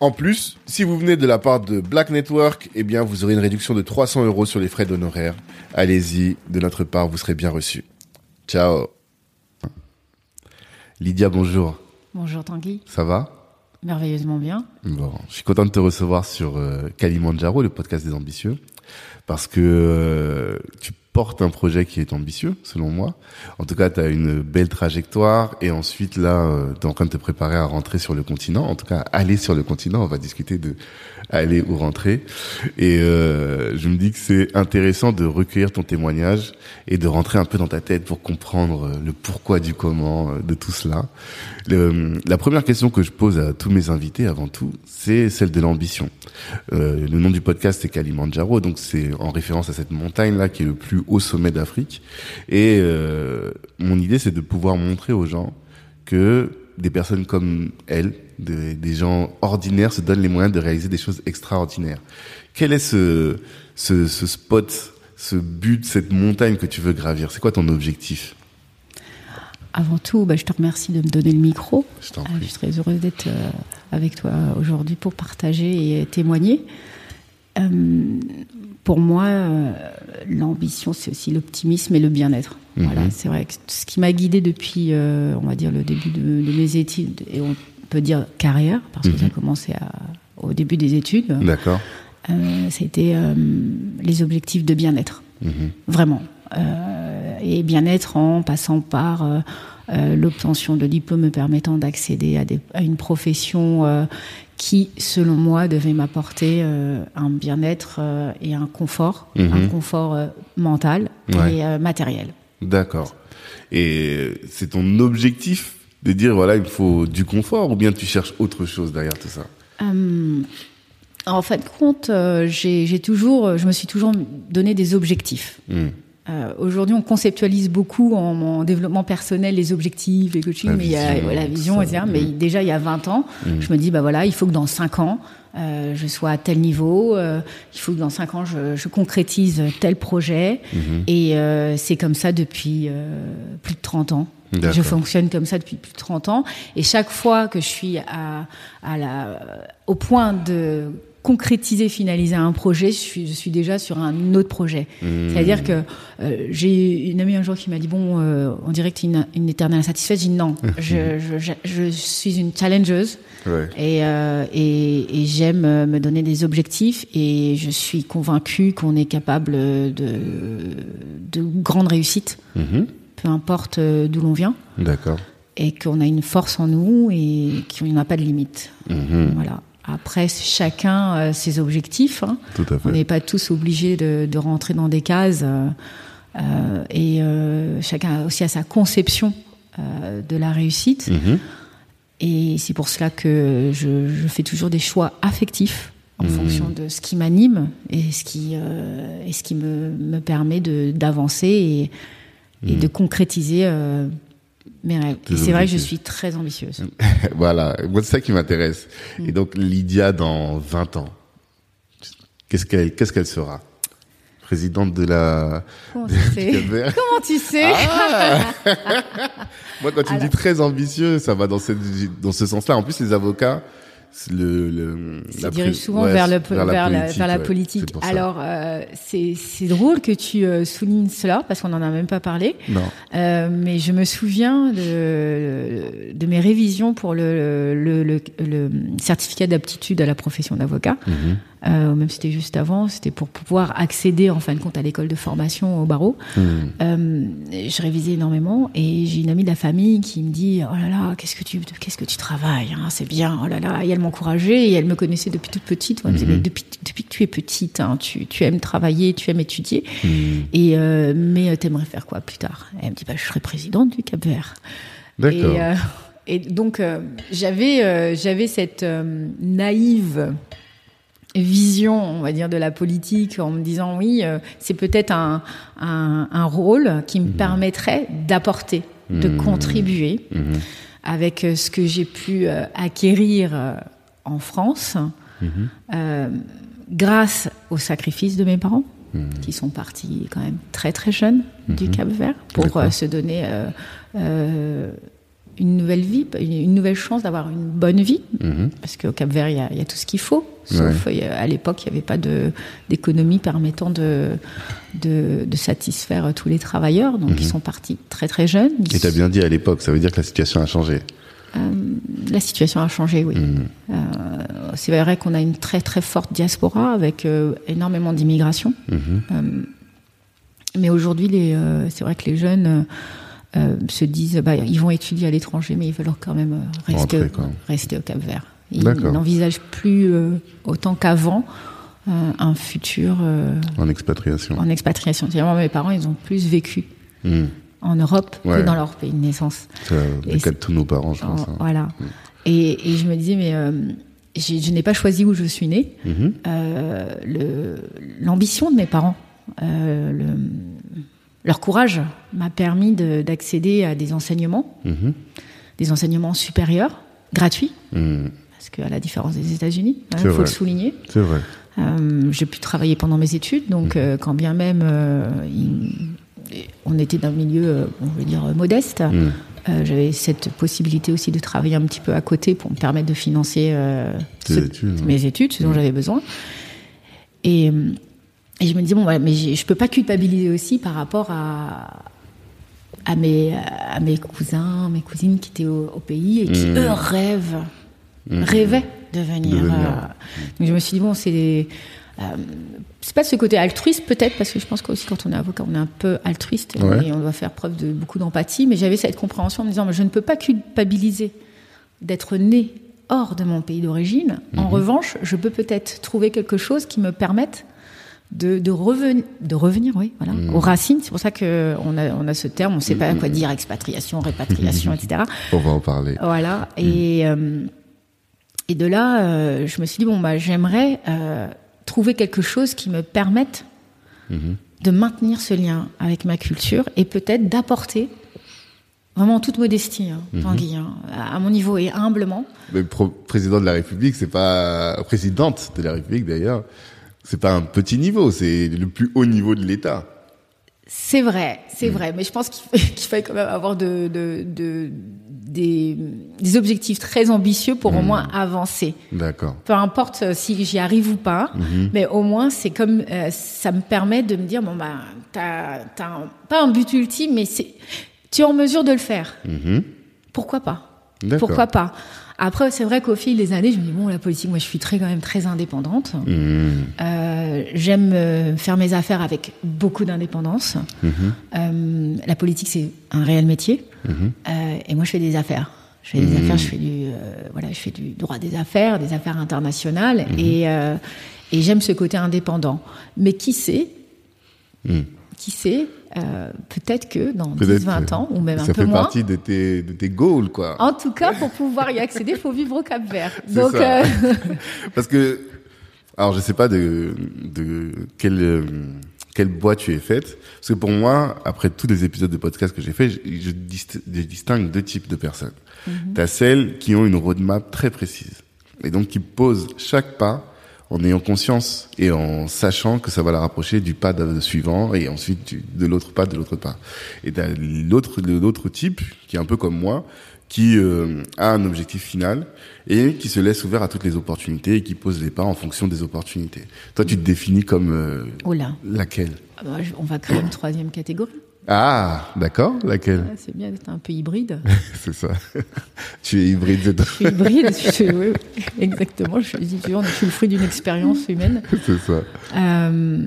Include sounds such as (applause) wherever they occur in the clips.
En plus, si vous venez de la part de Black Network, eh bien, vous aurez une réduction de 300 euros sur les frais d'honoraires. Allez-y, de notre part, vous serez bien reçu. Ciao. Lydia, bonjour. Bonjour Tanguy. Ça va? Merveilleusement bien. Bon, je suis content de te recevoir sur euh, Kalimandjaro, le podcast des ambitieux, parce que euh, tu portes un projet qui est ambitieux, selon moi. En tout cas, tu as une belle trajectoire et ensuite, là, euh, tu es en train de te préparer à rentrer sur le continent. En tout cas, aller sur le continent, on va discuter de aller ou rentrer. Et euh, je me dis que c'est intéressant de recueillir ton témoignage et de rentrer un peu dans ta tête pour comprendre euh, le pourquoi du comment de tout cela. la première question que je pose à tous mes invités, avant tout, c'est celle de l'ambition. le nom du podcast, c'est Kalimandjaro, donc c'est en référence à cette montagne-là qui est le plus au sommet d'Afrique. Et euh, mon idée, c'est de pouvoir montrer aux gens que des personnes comme elle, des, gens ordinaires, se donnent les moyens de réaliser des choses extraordinaires. Quel est ce, ce, spot, ce but, cette montagne que tu veux gravir? C'est quoi ton objectif? Avant tout, bah, je te remercie de me donner le micro. Je, euh, je suis très heureuse d'être euh, avec toi aujourd'hui pour partager et témoigner. Euh, pour moi, euh, l'ambition, c'est aussi l'optimisme et le bien-être. Mhm. Voilà, c'est vrai que ce qui m'a guidé depuis, euh, on va dire, le début de, mes études, et on peut dire carrière, parce que ça a mhm. commencé à, au début des études. D'accord. C'était les objectifs de bien-être. Mhm. Vraiment. et bien-être en passant par l'obtention de diplômes permettant d'accéder à, à, une profession qui, selon moi, devait m'apporter euh, un bien-être euh, et un confort, un confort euh, mental et matériel. D'accord. Et c'est ton objectif de dire voilà, il faut du confort ou bien tu cherches autre chose derrière tout ça? En fait, compte, j'ai toujours, je me suis toujours donné des objectifs. Hmm. Euh, aujourd'hui, on conceptualise beaucoup en, développement personnel les objectifs, les coaching, mais il y a la vision, etc. Mais déjà, il y a 20 ans, mm. je me dis, bah voilà, il faut que dans 5 ans, euh, je sois à tel niveau, euh, il faut que dans 5 ans, je, je concrétise tel projet. Mm-hmm. Et c'est comme ça depuis plus de 30 ans. Je fonctionne comme ça depuis plus de 30 ans. Et chaque fois que je suis à, à la, au point de concrétiser, finaliser un projet, je suis, je suis déjà sur un autre projet. Mmh. C'est-à-dire que euh, j'ai une amie un jour qui m'a dit bon, euh, on dirait que tu es une, une, éternelle insatisfaite. J'ai dit non, (laughs) mmh. je, je, je, suis une challengeuse ouais. et, euh, et, et j'aime me donner des objectifs et je suis convaincue qu'on est capable de, de grandes réussites, mmh. peu importe euh, d'où l'on vient. D'accord. Et qu'on a une force en nous et qu'il n'y a pas de limite. Voilà. Après, chacun euh, ses objectifs. Hein. Tout à fait. On n'est pas tous obligés de, de, rentrer dans des cases. Euh, euh et euh, chacun aussi a sa conception de la réussite. Mm-hmm. Et c'est pour cela que je, je, fais toujours des choix affectifs en mm. fonction de ce qui m'anime et ce qui, et ce qui me, me permet d'avancer et, et mm. de concrétiser mais c'est vrai que je suis très ambitieuse. (laughs) voilà, moi c'est ça qui m'intéresse. Mm. Et donc Lydia dans 20 ans, qu'est-ce qu'elle qu'est-ce qu'elle sera? Présidente de la Comment tu sais? (laughs) Comment tu sais? Ah (laughs) Moi quand tu me dis très ambitieux, ça va dans, cette, dans ce sens-là. En plus les avocats, le, le ça dirige souvent vers, le, vers, la, politique. Vers la politique. Alors, euh, c'est drôle que tu euh, soulignes cela, parce qu'on n'en a même pas parlé. Non. Euh, mais je me souviens de, de mes révisions pour le, le, le, le certificat d'aptitude à la profession d'avocat. Mm euh, même si c'était juste avant, c'était pour pouvoir accéder en fin de compte à l'école de formation au barreau. Hmm. Euh, je révisais énormément et j'ai une amie de la famille qui me dit oh là là qu'est-ce que tu qu'est-ce que tu travailles hein, c'est bien oh là là et elle m'encourageait et elle me connaissait depuis toute petite. Elle me disait, hmm. depuis depuis que tu es petite hein, tu, tu aimes travailler tu aimes étudier hmm. et euh, mais t'aimerais faire quoi plus tard? Elle me dit bah je serai présidente du Cap Vert. D'accord. Et, euh, et donc j'avais j'avais cette naïve vision, on va dire, de la politique en me disant oui, euh, c'est peut-être un, un, un, rôle qui me mmh. permettrait d'apporter, de mmh. contribuer mmh. avec euh, ce que j'ai pu euh, acquérir en France grâce au sacrifice de mes parents. qui sont partis quand même très très jeunes du Cap Vert pour se donner une nouvelle vie, une nouvelle chance d'avoir une bonne vie, mhm. parce qu'au Cap Vert, il y, a, tout ce qu'il faut. Sauf à l'époque, il n'y avait pas d'économie permettant de, de, satisfaire tous les travailleurs. Donc, ils mhm. sont partis très très jeunes. Et tu as bien dit à l'époque, ça veut dire que la situation a changé. Euh, la situation a changé, oui. Mhm. Euh, c'est vrai qu'on a une très très forte diaspora avec euh, énormément d'immigration. mais aujourd'hui, c'est vrai que les jeunes euh, se disent bah, ils vont étudier à l'étranger, mais ils veulent quand même euh, rester, rester au Cap Vert. Ils n'envisagent plus euh, autant qu'avant un futur en expatriation. En expatriation. Moi, mes parents, ils ont plus vécu hmm. en Europe que dans leur pays de naissance. C'est le cas de tous nos parents, je pense. Hein. Voilà. Hmm. Et, et, je me disais, mais je n'ai pas choisi où je suis née. Mhm. L'ambition de mes parents, le, leur courage m'a permis d'accéder à des enseignements, mhm. des enseignements supérieurs, gratuits, mhm. parce qu'à la différence des États-Unis, il hein, faut le souligner. C'est vrai. Euh, j'ai pu travailler pendant mes études, donc mhm. euh, quand bien même euh, on était dans un milieu, on va dire, modeste, j'avais cette possibilité aussi de travailler un petit peu à côté pour me permettre de financer mes études, ce dont j'avais besoin. Et et je me dis, bon, voilà, mais je peux pas culpabiliser aussi par rapport à, à, mes, à mes cousins, mes cousines qui étaient au, pays et qui, mmh. eux, rêvent, mmh. rêvaient de venir. Euh, donc je me suis dit, bon, c'est. Euh, c'est pas ce côté altruiste peut-être parce que je pense qu'aussi quand on est avocat on est un peu altruiste et on doit faire preuve de beaucoup d'empathie mais j'avais cette compréhension en me disant mais je ne peux pas culpabiliser d'être né hors de mon pays d'origine en mmh. revanche je peux peut-être trouver quelque chose qui me permette de, de, revenir, de revenir, oui, voilà, mmh. aux racines. C'est pour ça que on a, on a ce terme, on ne sait pas quoi mmh. dire, expatriation, répatriation, (laughs) etc. On va en parler. Voilà. Mmh. Et, euh, et de là, euh, je me suis dit, bon, bah, j'aimerais euh, trouver quelque chose qui me permette de maintenir ce lien avec ma culture et peut-être d'apporter vraiment toute modestie, hein, Tanguy, hein, à mon niveau et humblement. Mais président de la République, c'est pas présidente de la République d'ailleurs c'est pas un petit niveau, c'est le plus haut niveau de l'État. C'est vrai, c'est mm. vrai, mais je pense qu'il (laughs) qu'il quand même avoir de, de, de des, des, objectifs très ambitieux pour au mm. moins avancer. D'accord. Peu importe euh, si j'y arrive ou pas, mm-hmm. mais au moins c'est comme euh, ça me permet de me dire bon bah t'as t'as pas un but ultime, mais c'est tu es en mesure de le faire. Mm-hmm. Pourquoi pas? Pourquoi pas? Après, c'est vrai qu'au fil des années, je me dis bon, la politique, moi, je suis très quand même très indépendante. Mmh. Euh, J'aime euh, faire mes affaires avec beaucoup d'indépendance. Mmh. Euh, la politique, c'est un réel métier. Mmh. Euh, et moi, je fais des affaires. Je fais des affaires, je fais du voilà, je fais du droit des affaires, des affaires internationales, et, et j'aime ce côté indépendant. Mais qui sait? Qui sait? Euh, peut-être que dans 10-20 ans, ou même un peu moins. Ça fait partie de tes, de tes goals, quoi. En tout cas, pour pouvoir y accéder, il faut vivre au Cap Vert. Donc, euh... (laughs) Parce que, alors je sais pas de, de quelle, euh, quelle boîte tu es faite. Parce que pour moi, après tous les épisodes de podcast que j'ai fait, je, je, distingue deux types de personnes. Mm -hmm. Tu as celles qui ont une roadmap très précise. Et donc qui posent chaque pas en ayant conscience et en sachant que ça va la rapprocher du pas de- suivant et ensuite de l'autre pas de l'autre pas. Et l'autre l'autre type qui est un peu comme moi qui euh, a un objectif final et qui se laisse ouvert à toutes les opportunités et qui pose les pas en fonction des opportunités. Toi, tu te définis comme euh, laquelle? Ah bah, on va créer une troisième catégorie. Ah, d'accord, laquelle Ah, c'est bien d'être un peu hybride. (laughs) C'est ça. (laughs) tu es hybride, c'est Je suis hybride, je suis- (laughs) oui, oui, exactement. Je suis, je suis le fruit d'une expérience humaine. c'est ça. Euh,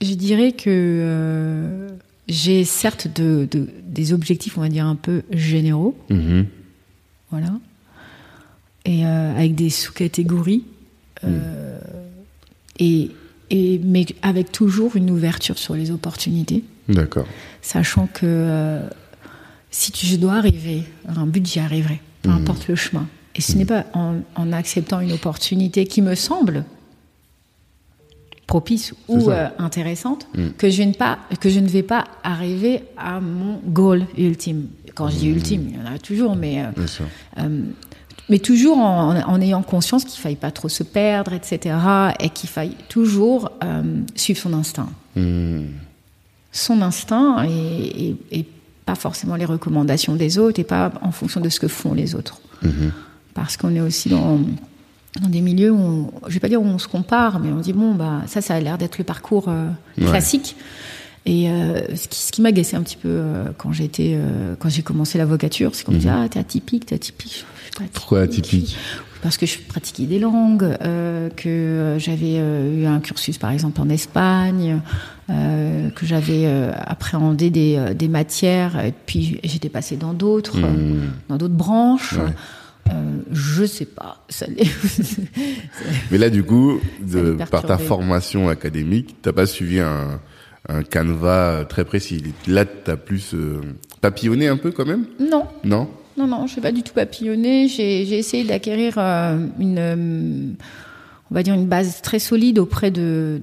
je dirais que euh, j'ai certes de, de- des objectifs, on va dire, un peu généraux, Mhm. voilà, et euh, avec des sous-catégories, euh, et, et, mais avec toujours une ouverture sur les opportunités, D'accord. sachant que euh, si tu, je dois arriver à un but, j'y arriverai, peu importe le chemin. Et ce n'est pas en, en acceptant une opportunité qui me semble propice ou euh, intéressante que je, ne pas, que je ne vais pas arriver à mon goal ultime. Quand je dis ultime, il y en a toujours, mais, euh, Bien sûr. euh, mais toujours en, en ayant conscience qu'il ne faille pas trop se perdre, etc. Et qu'il faille toujours euh, suivre son instinct Mhm. son instinct et, et- et pas forcément les recommandations des autres et pas en fonction de ce que font les autres. Mhm. Parce qu'on est aussi dans, dans des milieux où, on, je vais pas dire où on se compare, mais on dit bon bah ça, ça a l'air d'être le parcours euh, Ouais. Et euh, ce qui, ce qui m'agaçait un petit peu euh, quand j'étais, euh, quand j'ai commencé l'avocature, c'est qu'on me dit ah t'es atypique, t'es atypique. Je suis pas Mhm. Pourquoi atypique parce que je pratiquais des langues, euh, que j'avais eu un cursus par exemple en Espagne, que j'avais appréhendé des, des matières, et puis j'étais passée dans d'autres, Mhm. dans d'autres branches. Ouais. Euh, je sais pas. Ça (laughs) Mais là, du coup, de, par ta formation académique, t'as pas suivi un, un canevas très précis. Là, t'as plus euh, papillonné un peu quand même? Non, Non? Non, non, je suis pas du tout papillonnée. J'ai essayé d'acquérir euh, une, euh, on va dire une base très solide auprès de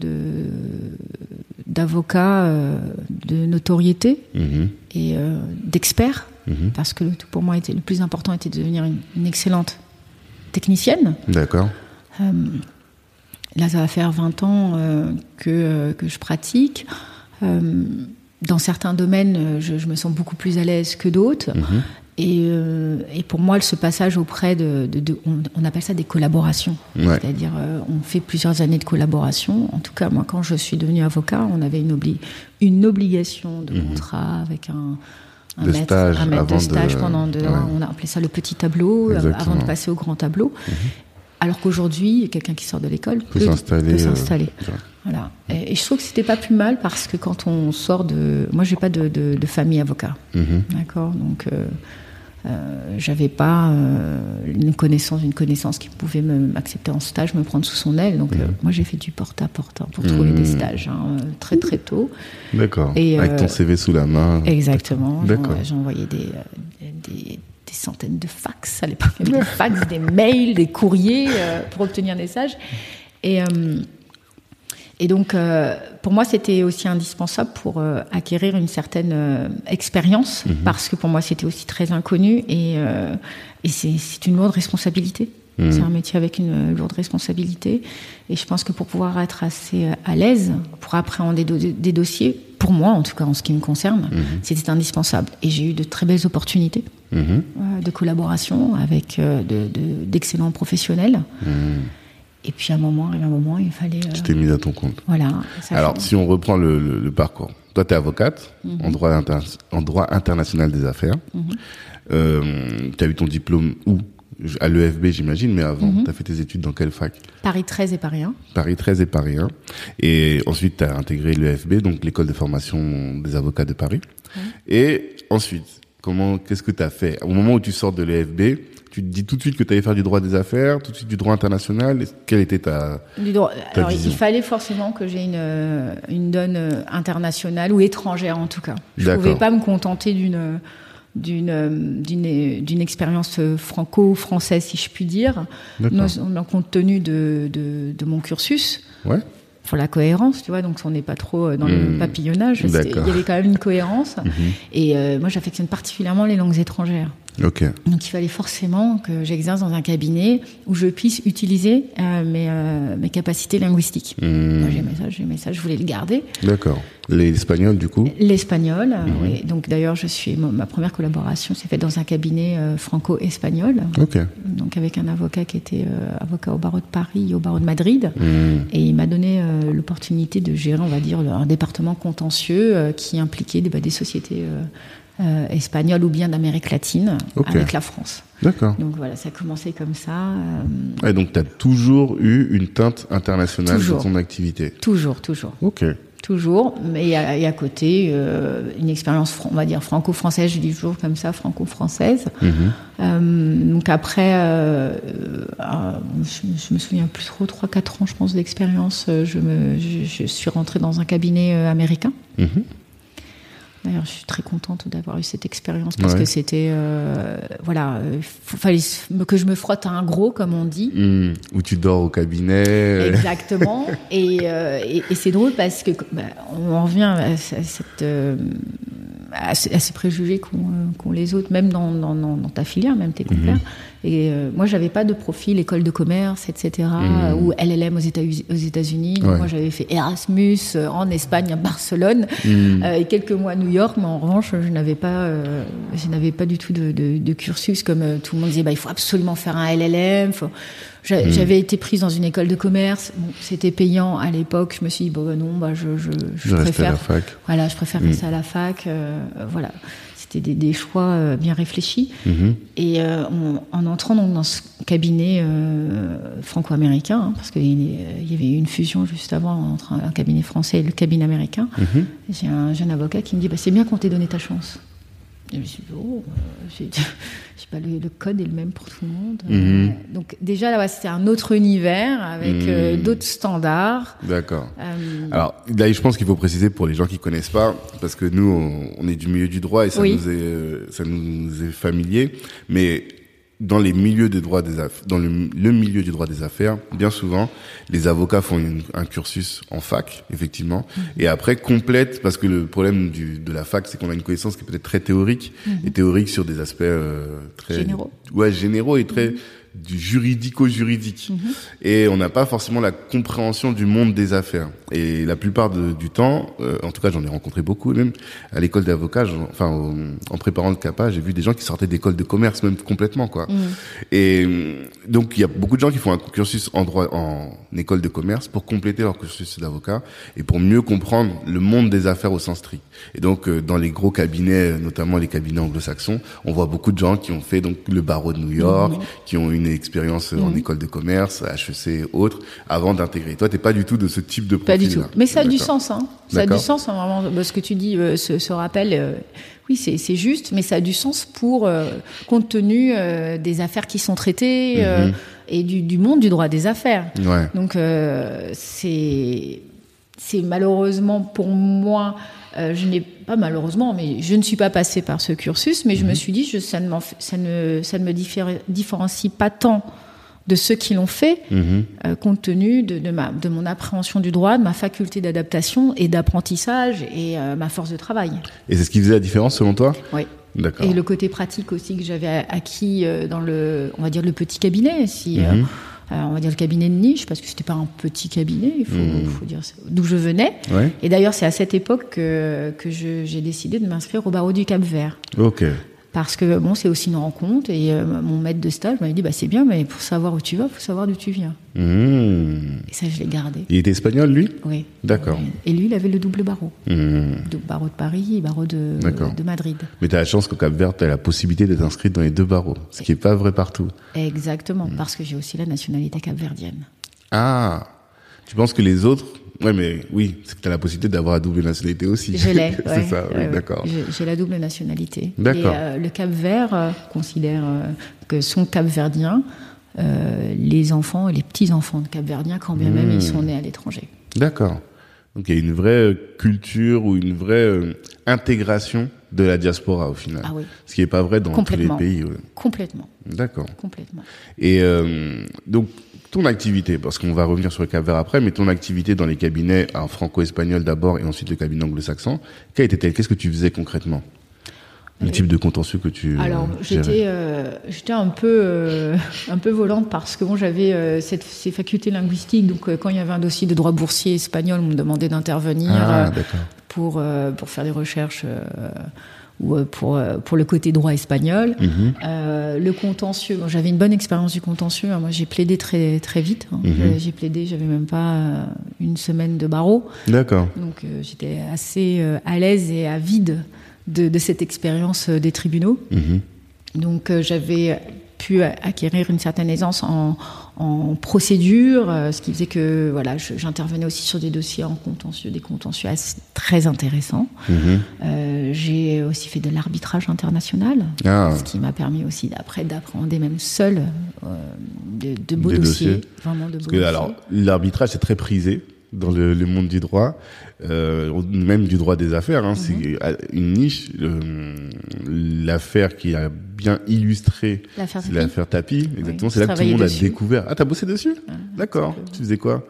d'avocats euh, de notoriété. Mhm. et euh, d'experts, Mhm. parce que le tout pour moi était le plus important était de devenir une, une excellente technicienne. D'accord. Là, ça va faire 20 ans euh, que, euh, que je pratique. Euh, dans certains domaines, je, je me sens beaucoup plus à l'aise que d'autres. Mhm. Et, euh, et pour moi, ce passage auprès de, de- de- on, on appelle ça des collaborations. Ouais. C'est-à-dire, euh, on fait plusieurs années de collaboration. En tout cas, moi, quand je suis devenue avocat, on avait une, obli- une obligation de contrat avec un, un Mhm. De maître, stage un maître avant de stage de- pendant deux ouais. ans. On a appelé ça le petit tableau, Exactement. Mhm. avant de passer au grand tableau. Alors qu'aujourd'hui, quelqu'un qui sort de l'école Peut s'installer, euh. Voilà. Et, et je trouve que c'était pas plus mal parce que quand on sort de, moi j'ai pas de, de, de famille avocat, Mhm. d'accord? Donc euh, euh, j'avais pas euh, une connaissance, une connaissance qui pouvait me- m'accepter en stage, me prendre sous son aile. Donc euh, moi j'ai fait du porte à porte hein, pour trouver des Mhm. stages hein, très très tôt. D'accord. Et, Avec ton CV sous la main. Exactement. D'accord. J'en- J'ai envoyé des, euh, des, des centaines de fax à l'époque. Des fax, (laughs) des mails, des courriers euh, pour obtenir des stages. Et, euh, et donc, euh, pour moi, c'était aussi indispensable pour acquérir une certaine expérience, parce que pour moi, c'était aussi très inconnu et, et c'est c'est une lourde responsabilité. C'est un métier avec une euh, lourde responsabilité. Et je pense que pour pouvoir être assez euh, à l'aise, pour appréhender do- des dossiers, pour moi, en tout cas en ce qui me concerne, c'était indispensable. Et j'ai eu de très belles opportunités Mhm. euh, de collaboration avec euh, de- de- d'excellents professionnels. Et puis à un moment, arrivé un moment, il fallait. euh, Tu t'es mis à ton compte. voilà. Alors, fait- si on reprend le, le- le parcours, toi, tu es avocate Mhm. en, droit inter- en droit international des affaires. Euh, tu as eu ton diplôme où? À l'EFB, j'imagine, mais avant, Mhm. tu as fait tes études dans quelle fac Paris 13 et Paris 1. Paris 13 et Paris 1. Et ensuite, tu as intégré l'EFB, donc l'école de formation des avocats de Paris. Et ensuite, comment, qu'est-ce que tu as fait? Au moment où tu sors de l'EFB, tu te dis tout de suite que tu allais faire du droit des affaires, tout de suite du droit international? Quelle était ta... Du droit. Alors, vision? il fallait forcément que j'ai une, une donne euh, internationale ou étrangère en tout cas. Je ne pouvais pas me contenter d'une d'une euh, d'une d'une expérience euh, franco-française si je puis dire. Non, compte tenu de, de, de mon cursus. Ouais pour la cohérence, tu vois, donc on n'est pas trop euh, dans le Hmm. papillonnage. Il y avait quand même une cohérence. (laughs) Mhm. Et euh, moi, j'affectionne particulièrement les langues étrangères. Donc il fallait forcément que j'exerce dans un cabinet où je puisse utiliser euh, mes, euh, mes capacités linguistiques. Hmm. Moi, J'aimais ça, j'aimais ça, je voulais le garder. D'accord. L'espagnol, du coup L'espagnol, euh. Donc d'ailleurs, je suis ma première collaboration s'est faite dans un cabinet euh, franco-espagnol, donc avec un avocat qui était euh, avocat au barreau de Paris et au barreau de Madrid. Hmm. Et il m'a donné euh, l'opportunité de gérer, on va dire, un département contentieux qui impliquait des, bah, des sociétés euh, espagnoles ou bien d'Amérique latine avec la France. D'accord. Donc voilà, ça a commencé comme ça. euh, Et donc, tu as toujours eu une teinte internationale Toujours. dans ton activité. toujours, toujours, Ok. Toujours. Mais et à côté, euh, une expérience, on va dire, franco-française, je dis toujours comme ça, franco-française. Mhm. Euh, donc après, euh, je, je me souviens plus trop, 3-4 ans, je pense, d'expérience. Je, me, je, je suis rentrée dans un cabinet américain. Mhm. D'ailleurs, je suis très contente d'avoir eu cette expérience parce Ouais. que c'était, euh, voilà, il fallait que je me frotte à un gros, comme on dit. Hmm. Où tu dors au cabinet. Exactement. (laughs) et euh, et, et c'est drôle parce que bah, on en revient à, ce- à cette, euh, à, ce- à ces préjugés qu'ont euh, qu'ont les autres, même dans, dans, dans- dans ta filière, même tes confrères. Et euh, moi, j'avais pas de profil école de commerce, etc. euh, ou LLM aux États- aux États-Unis. Ouais. Moi, j'avais fait Erasmus euh, en Espagne, à Barcelone, Hmm. euh, et quelques mois à New York. Mais en revanche, je n'avais pas, euh, je n'avais pas du tout de, de- de cursus comme euh, tout le monde disait. Bah, il faut absolument faire un LLM. faut- J'a- J'avais été prise dans une école de commerce. Bon, c'était payant à l'époque. Je me suis dit bon, bah, non, bah, je, je, je Je à préfère. la fac. Voilà, je préfère rester à la fac. euh, voilà, c'était des, des choix euh, bien réfléchis. Mhm. Et euh, on- en entrant donc dans ce cabinet euh, franco-américain, hein, parce qu'il y avait eu une fusion juste avant entre un cabinet français et le cabinet américain, Mhm. j'ai un jeune avocat qui me dit bah, C'est bien qu'on t'ait donné ta chance. Je me suis dit Oh, euh, je sais (laughs) pas, le, le code est le même pour tout le monde. Mhm. Euh, donc, déjà, là, ouais, c'était un autre univers avec euh, Mhm. d'autres standards. D'accord. Euh, Alors là, je pense qu'il faut préciser pour les gens qui connaissent pas, parce que nous, on, on est du milieu du droit et ça Oui. nous est, ça nous est familier. Mais dans les milieux de droit des affaires, dans le, le milieu du droit des affaires, bien souvent, les avocats font une- un cursus en fac, effectivement, Mhm. et après complètent, parce que le problème du, de la fac, c'est qu'on a une connaissance qui est peut-être très théorique, et théorique sur des aspects euh, très Mhm. Généraux. ouais, généraux et très du juridico-juridique. Mhm. Et on n'a pas forcément la compréhension du monde des affaires. Et la plupart de- du temps, euh, en tout cas j'en ai rencontré beaucoup même, à l'école d'avocat, enfin au- en préparant le CAPA, j'ai vu des gens qui sortaient d'école de commerce même complètement quoi. Et euh, donc il y a beaucoup de gens qui font un cursus en droit en école de commerce pour compléter leur cursus d'avocat et pour mieux comprendre le monde des affaires au sens strict. Et donc euh, dans les gros cabinets, notamment les cabinets anglo-saxons, on voit beaucoup de gens qui ont fait donc le barreau de New York, qui ont une expérience en école de commerce, HEC et autres, avant d'intégrer. Toi, t'es pas du tout de ce type de Pas profil. du tout. Mais ça a du sens. Hein. Ça a du sens, hein, vraiment. Bah, ce que tu dis, euh, ce, ce rappel, euh, oui, c'est juste, mais ça a du sens pour, euh, compte tenu des affaires qui sont traitées euh, et du, du monde du droit des affaires. Ouais. Donc, c'est c'est malheureusement pour moi. Euh, je n'ai pas malheureusement, mais je ne suis pas passée par ce cursus, mais je me suis dit, je, ça, ne m'en fait- ça, ne, ça ne me diffé- différencie pas tant de ceux qui l'ont fait, Mhm. euh, compte tenu de, de, ma, de mon appréhension du droit, de ma faculté d'adaptation et d'apprentissage et euh, ma force de travail. Et c'est ce qui faisait la différence selon toi? Oui. D'accord. Et le côté pratique aussi que j'avais acquis dans le, on va dire le petit cabinet, si Mhm. Euh, on va dire le cabinet de niche, parce que c'était pas un petit cabinet, il faut, Mhm. faut dire d'où je venais. Ouais. Et d'ailleurs, c'est à cette époque que, que j'ai décidé de m'inscrire au barreau du Cap Vert. Ok. Parce que bon, c'est aussi une rencontre et euh, mon maître de stage m'avait dit bah c'est bien, mais pour savoir où tu vas, faut savoir d'où tu viens. Mhm. Et ça, je l'ai gardé. Il était espagnol, lui? Oui. D'accord. Et lui, il avait le double barreau. Donc, barreau de Paris et barreau de, de Madrid. Mais tu as la chance qu'au Cap Vert, tu as la possibilité d'être inscrite dans les deux barreaux, ce qui est pas vrai partout. Exactement, Mm. parce que j'ai aussi la nationalité capverdienne. Ah Tu penses que les autres Ouais, mais oui, c'est que tu as la possibilité d'avoir la double nationalité aussi. Je l'ai. (laughs) c'est ouais, ça, oui, ouais, d'accord. J'ai la double nationalité. D'accord. Et euh, le Cap Vert euh, considère euh, que sont capverdiens euh, les enfants et les petits-enfants de capverdiens, quand bien même ils sont nés à l'étranger. D'accord. Donc il y a une vraie culture ou une vraie intégration de la diaspora au final. Ah oui, Ce qui est pas vrai dans tous les pays. ouais. complètement, D'accord. complètement. Et donc ton activité, parce qu'on va revenir sur le Cap Vert après, mais ton activité dans les cabinets franco-espagnol d'abord et ensuite le cabinet anglo-saxon, quelle était-elle Qu'est-ce que tu faisais concrètement? Le type de contentieux que tu. Alors, j'étais, euh, j'étais un peu, euh, un peu volante parce que bon, j'avais euh, cette, ces facultés linguistiques. Donc, quand il y avait un dossier de droit boursier espagnol, on me demandait d'intervenir Ah, pour pour faire des recherches ou pour pour le côté droit espagnol. Mhm. le contentieux, bon, j'avais une bonne expérience du contentieux. hein. Moi, j'ai plaidé très très vite. hein. Mhm. J'ai- plaidé, j'avais même pas une semaine de barreau. D'accord. Donc euh, j'étais assez euh, à l'aise et avide de, de cette expérience euh, des tribunaux. Mhm. Donc euh, j'avais pu acquérir une certaine aisance en, en procédure, euh, ce qui faisait que voilà, j'intervenais aussi sur des dossiers en contentieux, des contentieux assez- très intéressants. Mhm. Euh, J'ai aussi fait de l'arbitrage international, Ah. ce qui m'a permis aussi d'après d'appréhender même seul euh, de, de beaux dossiers, dossiers. vraiment de beaux Parce que dossiers. alors l'arbitrage c'est très prisé dans le, le monde du droit, euh, même du droit des affaires. Hein, C'est Mhm. une niche. euh, L'affaire qui a bien illustré, L'affaire c'est Tapie. l'affaire Tapie. Exactement. c'est là que tout le monde a découvert. Ah, t'as bossé dessus un D'accord. Tu faisais quoi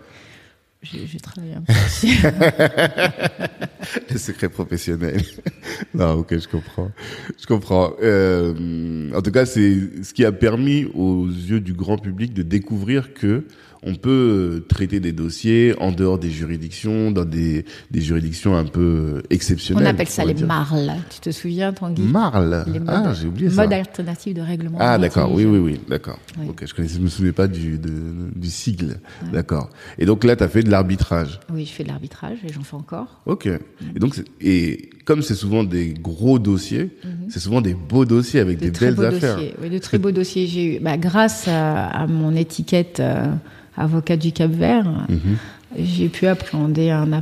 J'ai travaillé un peu dessus. (laughs) Les secrets professionnels. (laughs) non, ok, je comprends. Je comprends. Euh, en tout cas, c'est ce qui a permis aux yeux du grand public de découvrir que on peut traiter des dossiers en dehors des juridictions, dans des, des juridictions un peu On exceptionnelles. appelle ça on les dire. marles. Tu te souviens, Tanguy? Marles. Les modes, Ah, j'ai oublié ça. Mode alternatif de règlement. Ah d'accord, oui oui oui, d'accord. Oui. Ok, je je me souvenais pas du de, du sigle. D'accord. Et donc là, tu as fait de l'arbitrage. Oui, je fais de l'arbitrage et j'en fais encore. Ok. Et donc et comme c'est souvent des gros dossiers, c'est souvent des beaux dossiers avec Mhm. De des très belles beaux affaires. dossiers. Oui, de très beaux dossiers. J'ai eu, bah, grâce à, à mon étiquette euh, avocat du Cap Vert, Mhm. j'ai pu appréhender un,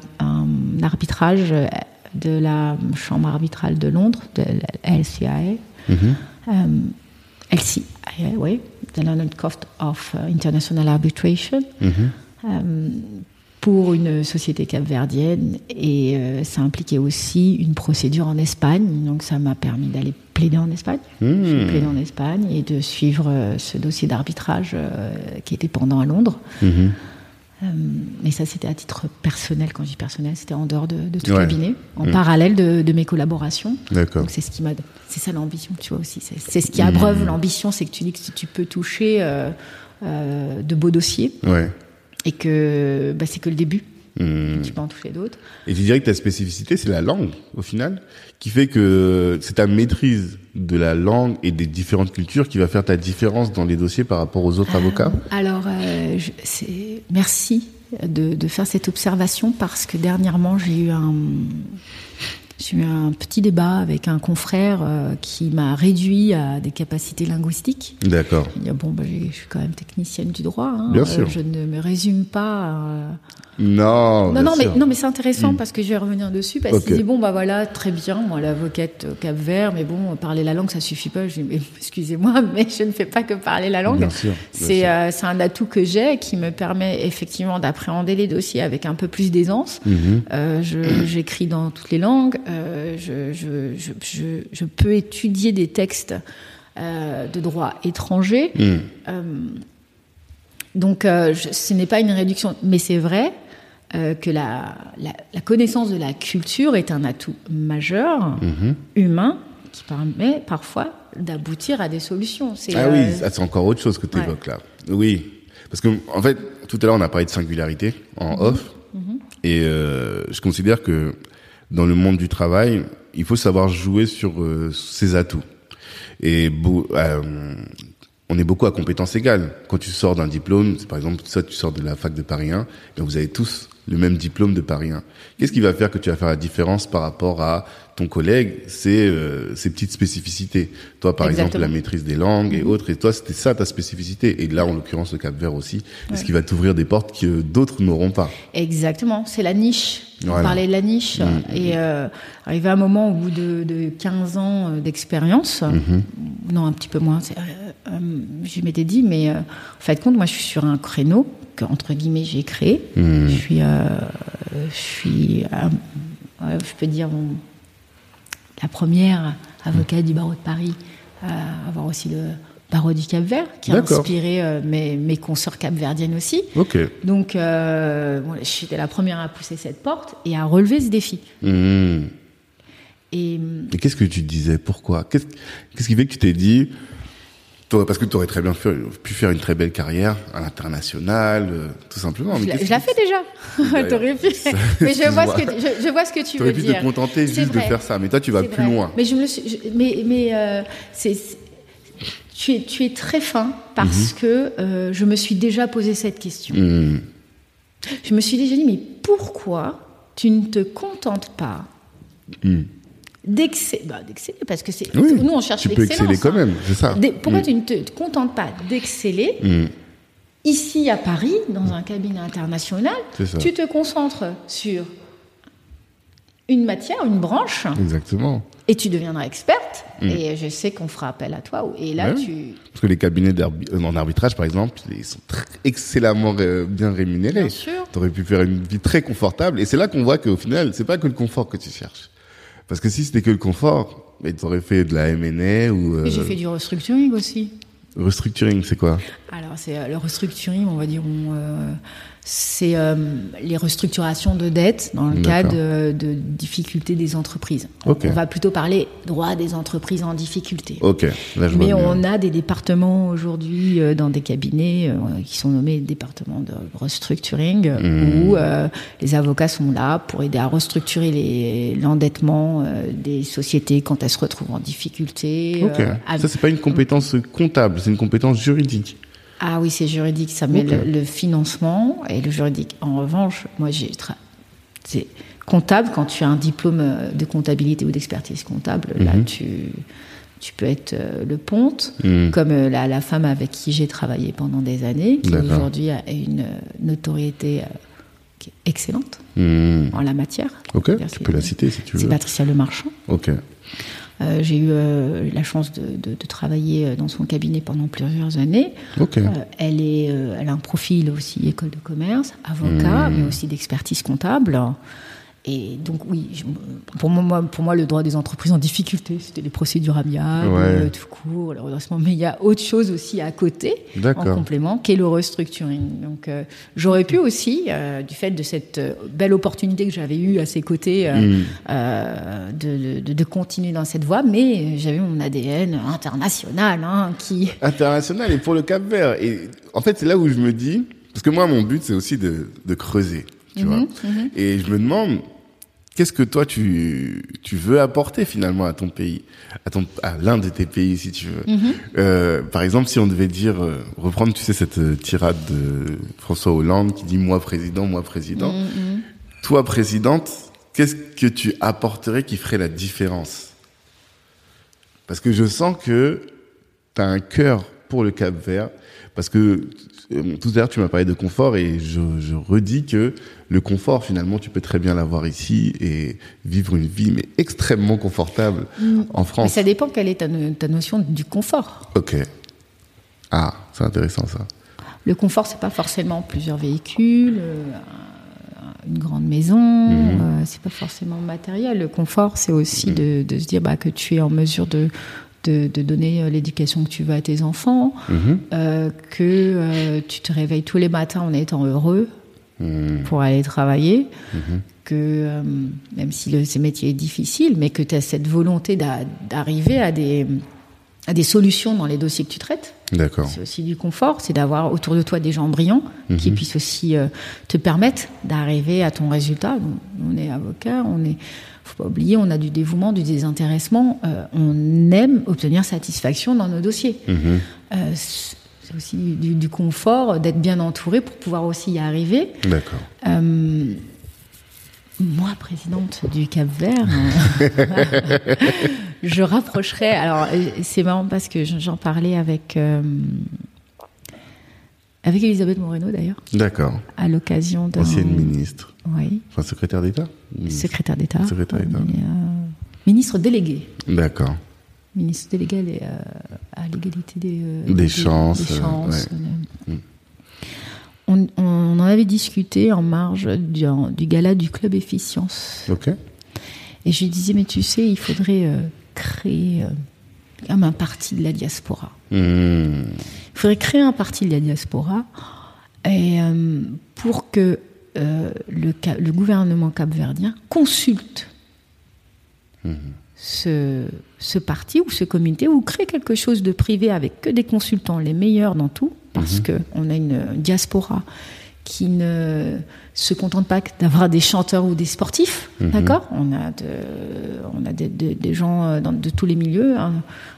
arbitrage euh, de la Chambre arbitrale de Londres, de LCIA. Mhm. Euh, LCIA, oui, the London Court of International Arbitration. Mhm. euh, pour une société capverdienne et euh, ça impliquait aussi une procédure en Espagne. Donc ça m'a permis d'aller plaider en Espagne. Mmh. J'ai plaidé en Espagne et de suivre euh, ce dossier d'arbitrage euh, qui était pendant à Londres. Mhm. Mais ça, c'était à titre personnel. Quand je dis personnel, c'était en dehors de, de tout Ouais. cabinet, en Mmh. parallèle de, de mes collaborations. D'accord. Donc c'est ce qui m'a, c'est ça l'ambition, tu vois aussi. C'est, ce qui abreuve l'ambition, c'est que tu dis que tu peux toucher de beaux dossiers Ouais. Et que bah, c'est que le début. Mhm. Tu peux en toucher d'autres. Et tu dirais que ta spécificité, c'est la langue, au final, qui fait que c'est ta maîtrise de la langue et des différentes cultures qui va faire ta différence dans les dossiers par rapport aux autres avocats? Alors, euh, je- merci de, de faire cette observation parce que dernièrement j'ai eu un j'ai eu un petit débat avec un confrère euh, qui m'a réduit à des capacités linguistiques. D'accord. Dit, bon, bah, j'ai- je suis quand même technicienne du droit. hein. Bien Euh, sûr. je ne me résume pas. Non. Non, non, mais, sûr. non, mais c'est intéressant Mm. parce que je vais revenir dessus. Parce qu'il dit, bon, bah voilà, très bien, moi, l'avocate au Cap Vert, mais bon, parler la langue, ça suffit pas. Je dis, mais (laughs) excusez-moi, mais je ne fais pas que parler la langue. Bien sûr, bien C'est sûr. euh, c'est un atout que j'ai qui me permet effectivement d'appréhender les dossiers avec un peu plus d'aisance. Mhm. Euh, je- J'écris dans toutes les langues. Euh, je, je, je, peux étudier des textes de droit étranger. Euh, donc, ce n'est pas une réduction, mais c'est vrai que la, la, la connaissance de la culture est un atout majeur, Mhm. humain, qui permet parfois d'aboutir à des solutions. Ah oui, euh, c'est encore autre chose que tu évoques là. Oui, parce que en fait, tout à l'heure on a parlé de singularité en off, et euh, je considère que dans le monde du travail, il faut savoir jouer sur euh, ses atouts. Et euh, on est beaucoup à compétences égales. Quand tu sors d'un diplôme, par exemple, ça, tu sors de la fac de Paris 1, ben vous avez tous le même diplôme de Paris 1. Qu'est-ce qui va faire que tu vas faire la différence par rapport à ton collègue C'est euh, ces petites spécificités. Toi, par exemple, la maîtrise des langues et autres. Et toi, c'était ça ta spécificité. Et là, en l'occurrence, le Cap Vert aussi, c'est ce qui va t'ouvrir des portes que d'autres n'auront pas. Exactement, c'est la niche. On Voilà. parlait de la niche. Mhm. Et euh, arrivé à un moment, au bout de, de 15 ans euh, d'expérience, Mhm. non, un petit peu moins, euh, euh, je m'étais dit, mais euh, en fait, compte, moi, je suis sur un créneau que, entre guillemets, j'ai créé. Mhm. Je suis, je suis je peux dire, la première avocate du barreau de Paris à avoir aussi le barreau du Cap-Vert, qui a inspiré euh, mes, mes consoeurs capverdiennes aussi. Ok. Donc, euh, bon, j'étais la première à pousser cette porte et à relever ce défi. Mhm. Et, Et qu'est-ce que tu disais? Pourquoi? Qu'est-ce qui fait que tu t'es dit parce que tu aurais très bien fait- pu faire une très belle carrière à l'international, euh, tout simplement. je Mais je l'ai qui- fait déjà. (laughs) (laughs) T'aurais pu. Mais je vois, ce que tu, je, je vois ce que tu veux pu dire. te contenter juste de faire ça, mais toi tu vas plus vrai. loin. Mais je me suis, je- mais mais euh, c'est- tu es tu es très fin parce Mhm. que euh, je me suis déjà posé cette question. Hmm. Je me suis déjà dit mais pourquoi tu ne te contentes pas d'exceller bah, d'exceller parce que c'est Oui, nous on cherche tu peux l'excellence. exceller quand hein. même, c'est ça. Des- pourquoi tu ne te te contentes pas d'exceller ici à Paris dans un cabinet international. Tu te concentres sur une matière, une branche, Exactement. Et tu deviendras experte. Et je sais qu'on fera appel à toi. Et là, Ouais. tu. Parce que les cabinets euh, en arbitrage, par exemple, ils sont très excellemment euh, bien rémunérés. Bien sûr. Tu aurais pu faire une vie très confortable. Et c'est là qu'on voit qu'au final, c'est pas que le confort que tu cherches. Parce que si c'était que le confort, mais tu aurais fait de la M&A ou euh, J'ai fait du restructuring aussi. restructuring, c'est quoi? Alors, c'est euh, le restructuring, on va dire, on, euh, c'est euh, les restructurations de dettes dans le cadre de, de difficultés des entreprises. On va plutôt parler droit des entreprises en difficulté. Ok, là je Mais on a des départements aujourd'hui euh, dans des cabinets euh, qui sont nommés départements de restructuring Mhm. où les avocats sont là pour aider à restructurer l'endettement des sociétés quand elles se retrouvent en difficulté. Ok. euh, à- Ça, c'est pas une compétence comptable, c'est une compétence juridique. Ah oui, c'est juridique, ça met le, le financement et le juridique. En revanche, moi j'ai tra- c'est comptable quand tu as un diplôme euh, de comptabilité ou d'expertise comptable, là Mhm. tu tu peux être euh, le ponte, Mhm. comme euh, la, la femme avec qui j'ai travaillé pendant des années, qui aujourd'hui a une notoriété qui est excellente Hmm. en la matière. Ok, tu c'est- peux la citer si tu C'est veux. Patricia Lemarchand. Ok. Euh, j'ai eu euh, la chance de, de- de travailler euh, dans son cabinet pendant plusieurs années. Ok. Euh, elle, est, euh, elle a un profil aussi école de commerce, avocat, Mmh. mais aussi d'expertise comptable. Et donc oui, je- pour moi, pour moi, le droit des entreprises en difficulté, c'était les procédures amiables, Ouais. euh, tout court, le redressement. Mais il y a autre chose aussi à côté, en complément, qui est le restructuring. Donc euh, j'aurais pu aussi, euh, du fait de cette euh, belle opportunité que j'avais eue à ses côtés, euh, Hmm. euh, de, de- de continuer dans cette voie, mais j'avais mon ADN international hein, qui... (laughs) international et pour le Cap Vert. Et en fait, c'est là où je me dis, parce que moi, mon but, c'est aussi de, de creuser, tu Mhm, vois. Et je me demande, qu'est-ce que toi, tu, tu veux apporter finalement à ton pays, à ton, à l'un de tes pays, si tu veux? Mhm. Euh, par exemple, si on devait dire, euh, reprendre, tu sais, cette euh, tirade de François Hollande qui dit moi président, moi président. Mhm. Toi, présidente, qu'est-ce que tu apporterais qui ferait la différence? Parce que je sens que tu as un cœur pour le Cap Vert. Parce que euh, tout à l'heure, tu m'as parlé de confort et je, je redis que le confort, finalement, tu peux très bien l'avoir ici et vivre une vie, mais extrêmement confortable en Mais France. ça dépend quelle est ta, no- ta notion du confort. Ok. Ah, c'est intéressant ça. Le confort, c'est pas forcément plusieurs véhicules, euh, une grande maison, Mhm. euh, c'est pas forcément matériel. Le confort, c'est aussi de, de se dire bah, que tu es en mesure de, de, de donner euh, l'éducation que tu veux à tes enfants, Mhm. euh, que euh, tu te réveilles tous les matins en étant heureux Mhm. pour aller travailler, que euh, même si le, ce métier est difficile, mais que tu as cette volonté d'a- d'arriver à des, à des solutions dans les dossiers que tu traites. D'accord. C'est aussi du confort, c'est d'avoir autour de toi des gens brillants qui puissent aussi euh, te permettre d'arriver à ton résultat. On est avocat, on est, faut pas oublier, on a du dévouement, du désintéressement. euh, on aime obtenir satisfaction dans nos dossiers. Euh, c'est aussi du, du confort d'être bien entouré pour pouvoir aussi y arriver. D'accord. Euh, moi, présidente du Cap Vert, euh, (laughs) je rapprocherais. Alors, euh, c'est marrant parce que j'en parlais avec euh, avec Elisabeth Moreno d'ailleurs, D'accord. à l'occasion d'un Ancienne ministre. oui, Enfin, secrétaire d'État secrétaire d'État, Secrétaire d'État. euh, ministre délégué, D'accord. Ministre délégué à euh, à l'égalité des, Des chances, des chances, ouais. Mm. On, on en avait discuté en marge du, du gala du club Efficience. Et je lui disais, mais tu sais, il faudrait euh, créer euh, comme un parti de la diaspora. Hmm. Il faudrait créer un parti de la diaspora et, euh, pour que le, le gouvernement capverdien consulte ce, ce parti ou ce comité ou créer quelque chose de privé avec que des consultants les meilleurs dans tout, parce que qu'on a une diaspora qui ne se contente pas d'avoir des chanteurs ou des sportifs, d'accord? On a, de, on a des, gens euh, dans, de tous les milieux, hein,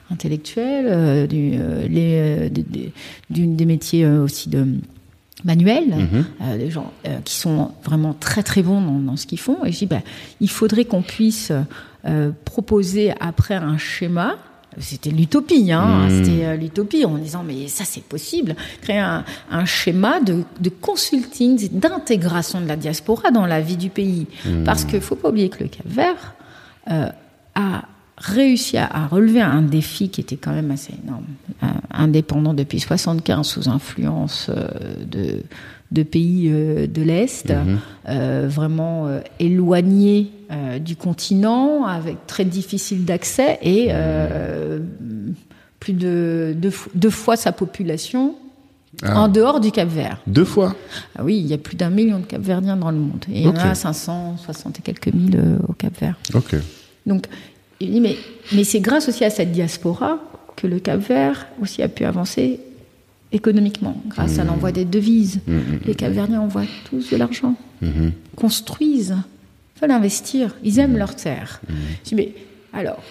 intellectuels, euh, du, euh, les, euh, des, métiers euh, aussi de manuels, euh, des gens euh, qui sont vraiment très très bons dans, dans ce qu'ils font. Et je dis, bah, il faudrait qu'on puisse euh, proposer après un schéma. C'était l'utopie, hein, c'était euh, l'utopie en disant mais ça c'est possible, créer un, un schéma de, de consulting, d'intégration de la diaspora dans la vie du pays. Parce qu'il faut pas oublier que le Cap Vert euh, a réussi à, à relever un défi qui était quand même assez énorme. Euh, indépendant depuis 75 sous influence euh, de, de pays euh, de l'Est, euh, vraiment euh, éloigné euh, du continent, avec très difficile d'accès et euh, plus de deux, fo- deux fois sa population Ah. en dehors du Cap Vert. Deux fois. Ah oui, il y a plus d'un million de Cap-Verdiens dans le monde. Et il y en a 560 et quelques mille au Cap Vert. Ok. Donc, il dit, mais, mais c'est grâce aussi à cette diaspora que le Cap Vert aussi a pu avancer économiquement, grâce à Mmh. l'envoi des devises. Les Cap-Verdiens envoient tous de l'argent, construisent, veulent investir, ils aiment leur terre. Je dis, mais alors,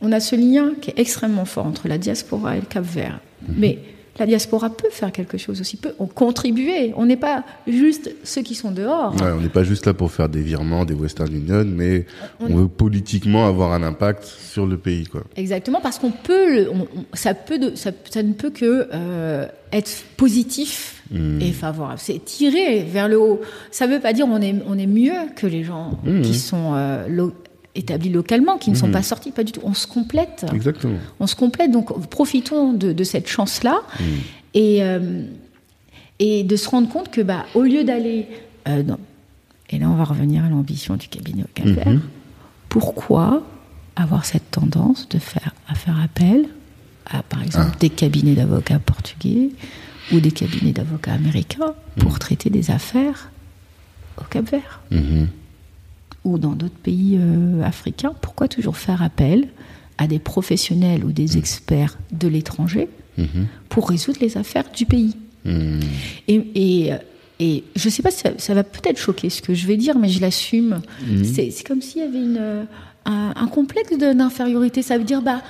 on a ce lien qui est extrêmement fort entre la diaspora et le Cap Vert. Mais la diaspora peut faire quelque chose aussi, peut contribuer. On n'est pas juste ceux qui sont dehors. Ouais, on n'est pas juste là pour faire des virements, des Western Union, mais on veut politiquement avoir un impact sur le pays, quoi. Exactement, parce qu'on peut, on- on- ça peut, de- ça, ça ne peut que euh, être positif et favorable. C'est tirer vers le haut. Ça ne veut pas dire on est, on est mieux que les gens qui sont euh, lo- établis localement, qui ne sont pas sortis, pas du tout. On se complète. Exactement. On se complète, donc profitons de, de cette chance-là et, euh, et de se rendre compte que, bah, au lieu d'aller euh, dans- et là on va revenir à l'ambition du cabinet au Cap Vert, pourquoi avoir cette tendance de faire, à faire appel à, par exemple, des cabinets d'avocats portugais ou des cabinets d'avocats américains pour traiter des affaires au Cap Vert Mhm. Ou dans d'autres pays euh, africains, pourquoi toujours faire appel à des professionnels ou des experts de l'étranger pour résoudre les affaires du pays Mhm. et, et, et je ne sais pas, si ça, ça va peut-être choquer ce que je vais dire, mais je l'assume. C'est c'est comme s'il y avait une, euh, un, un complexe d'infériorité. Ça veut dire, bah,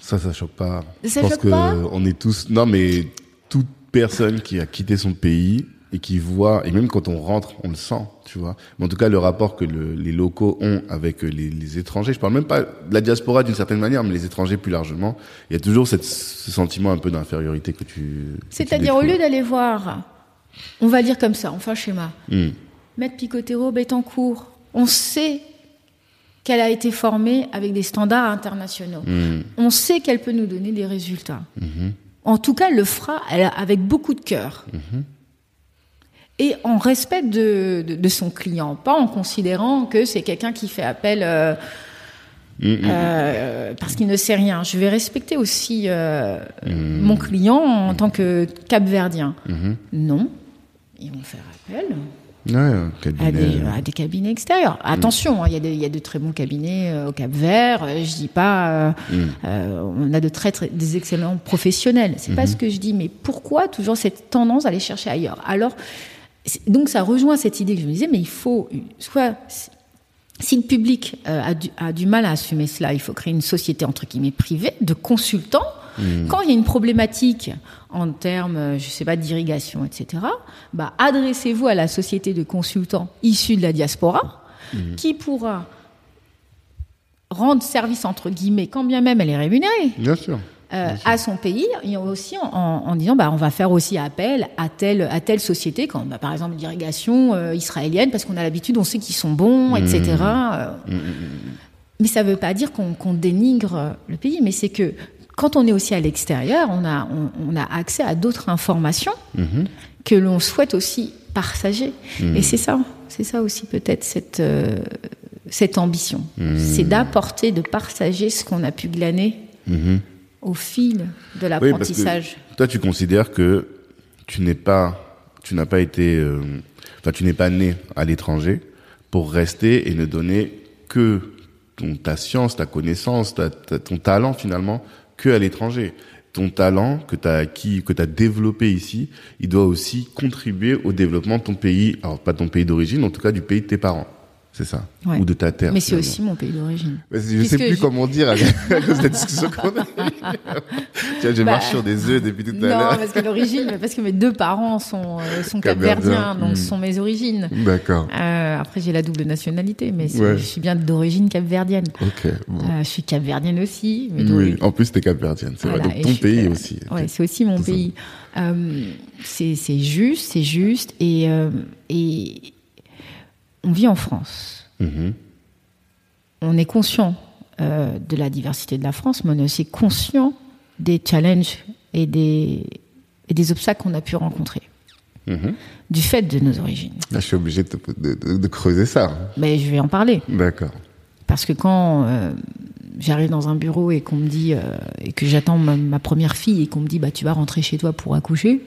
Ça, ça choque pas. Ça Je pense choque que pas on est tous. Non, mais toute personne qui a quitté son pays et qui voit, et même quand on rentre, on le sent, tu vois. Mais en tout cas, le rapport que le- les locaux ont avec euh, les, les étrangers, je parle même pas de la diaspora d'une certaine manière, mais les étrangers plus largement, il y a toujours cette, ce sentiment un peu d'infériorité que tu. c'est-à-dire au lieu d'aller voir, on va dire comme ça, un schéma. Hmm. Maître Picotero, Bettencourt, on sait qu'elle a été formée avec des standards internationaux. Hmm. On sait qu'elle peut nous donner des résultats. En tout cas, elle le fera elle, avec beaucoup de cœur. Et en respect de, de, de son client, pas en considérant que c'est quelqu'un qui fait appel euh, euh, parce qu'il ne sait rien. Je vais respecter aussi euh, mon client en tant que capverdien. Non, ils vont faire appel Ouais, à des, à des cabinets extérieurs. Attention, hein, il y, a de- il y a de très bons cabinets au Cap Vert. Je dis pas, on a de très, très des excellents professionnels. C'est pas ce que je dis, mais pourquoi toujours cette tendance à aller chercher ailleurs? Alors, donc ça rejoint cette idée que je me disais, mais il faut soit si le public euh, a, du, a du mal à assumer cela, il faut créer une société entre guillemets privée de consultants. Quand il y a une problématique en termes, euh, je sais pas, d'irrigation, etc., bah, adressez-vous à la société de consultants issus de la diaspora, qui pourra rendre service entre guillemets, quand bien même elle est rémunérée, Bien sûr. Euh, à son pays, et aussi en, en disant bah, on va faire aussi appel à telle, à telle société, quand, bah, par exemple l'irrigation euh, israélienne, parce qu'on a l'habitude, on sait qu'ils sont bons, etc. euh. Mais ça ne veut pas dire qu'on dénigre le pays, mais c'est que quand on est aussi à l'extérieur, on a, on, on a accès à d'autres informations que l'on souhaite aussi partager. Et c'est ça, c'est ça aussi peut-être cette, euh, cette ambition. C'est d'apporter, de partager ce qu'on a pu glaner au fil de Oui, l'apprentissage. toi, tu considères que tu n'es pas, tu n'as pas été, euh, enfin, tu n'es pas né à l'étranger pour rester et ne donner que ton, ta science, ta connaissance, ta, ton talent finalement que à l'étranger. Ton talent que tu as acquis, que tu as développé ici, il doit aussi contribuer au développement de ton pays, alors pas ton pays d'origine, en tout cas du pays de tes parents. C'est ça. Ou de ta terre. Mais c'est aussi mon pays d'origine. Je ne sais plus comment dire (laughs) à cause de la discussion qu'on a (laughs) Tiens, je bah, marche sur des œufs depuis tout à l'heure. Non, parce que l'origine, parce que mes deux parents sont, euh, sont capverdiens, donc ce hmm. sont mes origines. D'accord. Euh, après, j'ai la double nationalité, mais je suis bien d'origine capverdienne. Ok. Euh, je suis capverdienne aussi. Mais oui, en plus, tu es capverdienne, c'est vrai. Donc ton pays aussi. Ouais, c'est aussi mon pays. c'est juste, c'est juste. Et, et on vit en France. Mhm. On est conscient euh, de la diversité de la France, mais on est aussi conscient des challenges et des, des obstacles qu'on a pu rencontrer. Mhm. Du fait de nos origines. je suis obligé de, creuser ça. Mais je vais en parler. D'accord. Parce que quand euh, j'arrive dans un bureau et qu'on me dit euh, et que j'attends ma, ma, première fille et qu'on me dit bah tu vas rentrer chez toi pour accoucher,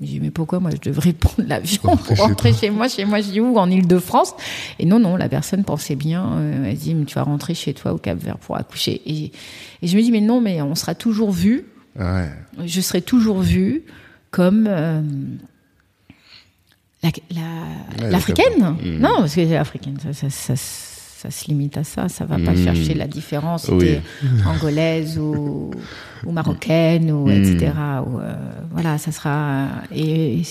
je dis, mais pourquoi moi je devrais (laughs) prendre l'avion pour rentrer chez, moi Chez moi, je dis où En Ile-de-France Et non, non, la personne pensait bien. Euh, elle dit, mais tu vas rentrer chez toi au Cap-Vert pour accoucher. Et, et, je me dis, mais non, mais on sera toujours vu. Ouais. Je serai toujours vue comme euh, l'africaine. La, mmh. Non, parce que l'africaine, ça, ça, ça ça se limite à ça. Ça va pas hmm. chercher la différence angolaise ou, ou, marocaine ou etc. Ou, euh, voilà, ça sera et,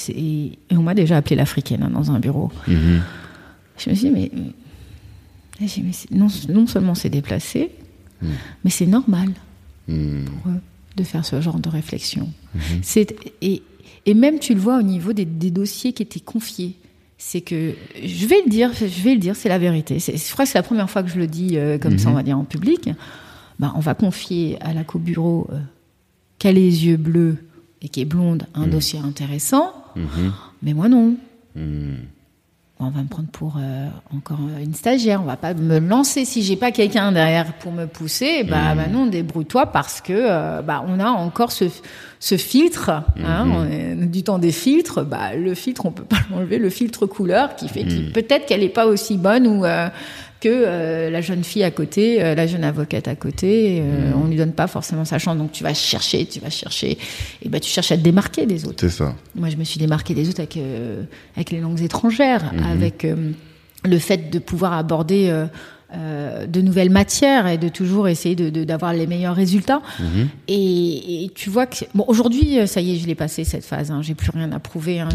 on m'a déjà appelé l'africaine hein, dans un bureau. Hmm. Je me suis dit mais, non, non, seulement c'est déplacé, hmm. mais c'est normal pour eux de faire ce genre de réflexion. C'est et, et même tu le vois au niveau des, des dossiers qui étaient confiés c'est que je vais le dire, je vais le dire, c'est la vérité. Je crois que c'est la première fois que je le dis euh, comme ça, on mhm. va dire en public. Bah, on va confier à la co-bureau euh, qui a les yeux bleus et qui est blonde un mhm. dossier intéressant, mhm. mais moi non on va me prendre pour euh, encore une stagiaire, on va pas me lancer si j'ai pas quelqu'un derrière pour me pousser. Bah, mmh. bah non, débrouille-toi parce que euh, bah on a encore ce, ce filtre, hein, mmh. du temps des filtres. Bah le filtre, on peut pas (laughs) l'enlever, le filtre couleur qui fait mmh. peut-être qu'elle est pas aussi bonne ou euh, que euh, la jeune fille à côté, euh, la jeune avocate à côté, euh, mm. on lui donne pas forcément sa chance. Donc tu vas chercher, tu vas chercher, et ben tu cherches à te démarquer des autres. C'est ça. Moi, je me suis démarquée des autres avec avec les langues étrangères, mm-hmm. avec le fait de pouvoir aborder de nouvelles matières et de toujours essayer d'avoir de, les meilleurs résultats. Mm-hmm. Et, tu vois que bon aujourd'hui, ça y est, je l'ai passé cette phase. Hein, j'ai plus rien à prouver. Hein,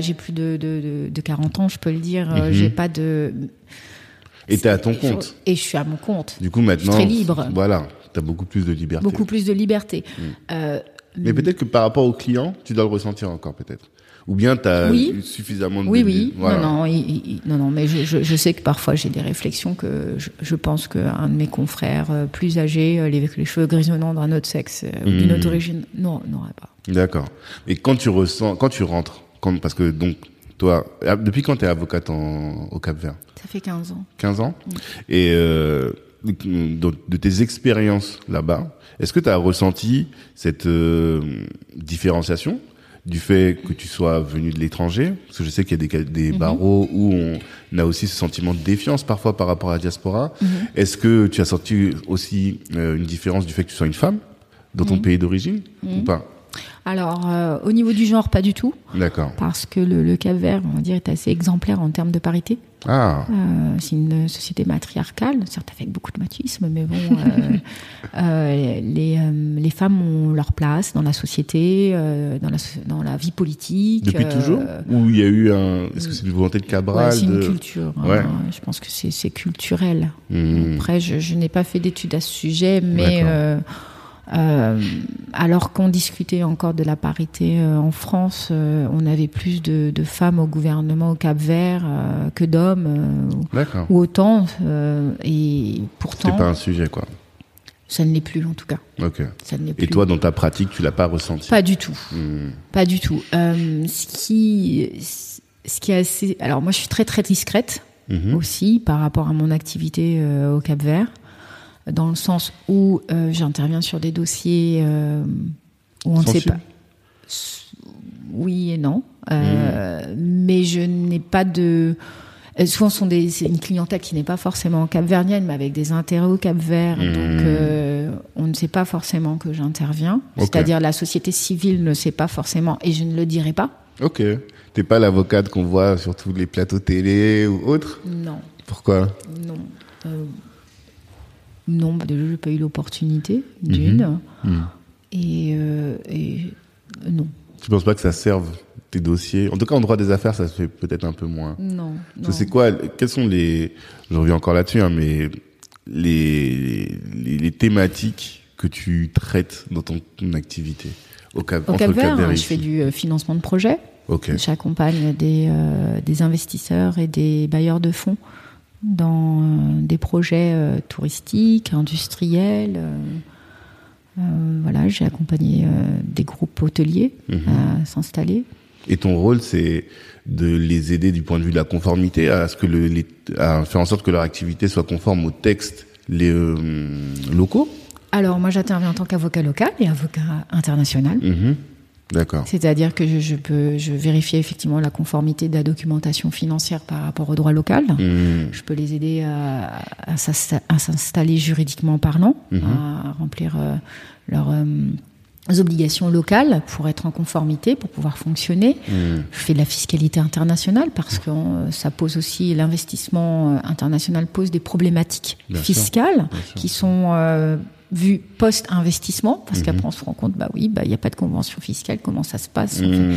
j'ai plus de, de, de, 40 ans, je peux le dire. Mm-hmm. J'ai pas de et t'es à ton compte. Et je suis à mon compte. Du coup, maintenant. Je suis très libre. Voilà. T'as beaucoup plus de liberté. Beaucoup plus de liberté. Mm. Euh, mais peut-être que par rapport aux clients, tu dois le ressentir encore, peut-être. Ou bien tu as suffisamment de... Oui, oui. Voilà. Non, non, non, non, mais je, je, je sais que parfois j'ai des réflexions que je, je pense qu'un de mes confrères euh, plus âgés, avec euh, les cheveux grisonnants d'un autre sexe ou d'une autre mm. origine, non, n'aurait pas. D'accord. Mais quand tu ressens, quand tu rentres, quand, parce que donc toi, ah, depuis quand tu es avocate en, au Cap Vert? Ça fait 15 ans. 15 ans? Et euh, de, tes expériences là-bas, est-ce que tu as ressenti cette euh, différenciation du fait que tu sois venu de l'étranger? Parce que je sais qu'il y a des, des mhm. barreaux où on a aussi ce sentiment de défiance parfois par rapport à la diaspora. Mhm. Est-ce que tu as senti aussi euh, une différence du fait que tu sois une femme dans ton pays d'origine ou pas? Alors, euh, au niveau du genre, pas du tout. D'accord. Parce que le, le Cap Vert, on va dire, est assez exemplaire en termes de parité. Ah. Euh, c'est une société matriarcale, certes avec beaucoup de machisme, mais bon, euh, (laughs) les, les femmes ont leur place dans la société, dans, la, dans la vie politique. Depuis toujours Ou il y a eu un. Est-ce que c'est une volonté de Cabral C'est une culture. Hein. je pense que c'est culturel. Hmm. Après, je, je n'ai pas fait d'études à ce sujet, mais euh, alors qu'on discutait encore de la parité euh, en France, euh, on avait plus de, de, femmes au gouvernement au Cap Vert que d'hommes, ou autant. et pourtant. C'est pas un sujet, quoi. Ça ne l'est plus, en tout cas. Ok. Ça ne et toi, dans ta pratique, tu l'as pas ressenti Pas du tout. Hmm. Pas du tout. ce qui, ce qui est assez. Alors moi, je suis très très discrète mhm. aussi par rapport à mon activité au Cap Vert dans le sens où euh, j'interviens sur des dossiers euh, où on ne sait pas. Oui et non. Euh, mmh. Mais je n'ai pas de. Souvent, sont des, c'est une clientèle qui n'est pas forcément capverdienne, mais avec des intérêts au Cap Vert. Mmh. Donc, on ne sait pas forcément que j'interviens. C'est-à-dire, la société civile ne sait pas forcément, et je ne le dirai pas. Ok. T'es pas l'avocate qu'on voit sur tous les plateaux télé ou autres Non, Pourquoi? Non. Non, bah, déjà, j'ai pas eu l'opportunité, d'une. Hmm. Et, euh, et euh, non, Tu penses pas que ça serve tes dossiers? En tout cas, en droit des affaires, ça se fait peut-être un peu moins. non. Je non. sais quoi Quels sont les Je reviens encore là-dessus, hein, mais les, les les thématiques que tu traites dans ton, ton activité au Cap Au Cap Cap Vert, Vert et je fais du euh, financement de projet. Ok. J'accompagne des, euh, des investisseurs et des bailleurs de fonds dans euh, des projets euh, touristiques, industriels. euh, voilà, j'ai accompagné des groupes hôteliers Mhm. à s'installer. Et ton rôle, c'est de les aider du point de vue de la conformité, à ce que le, les, à faire en sorte que leur activité soit conforme aux textes les euh, locaux? Alors moi j'interviens en tant qu'avocat local et avocat international. Mhm. D'accord. C'est-à-dire que je, je peux je vérifie effectivement la conformité de la documentation financière par rapport au droit local. Mhm. Je peux les aider à, à s'insta- à s'installer juridiquement parlant, Mhm. à remplir euh, leurs euh, obligations locales pour être en conformité, pour pouvoir fonctionner. Mhm. Je fais de la fiscalité internationale parce que euh, ça pose aussi l'investissement international pose des problématiques Bien fiscales sûr. qui sont euh, vues post-investissement parce Mhm. qu'après on se rend compte bah oui bah il n'y a pas de convention fiscale comment ça se passe en fait. Mhm.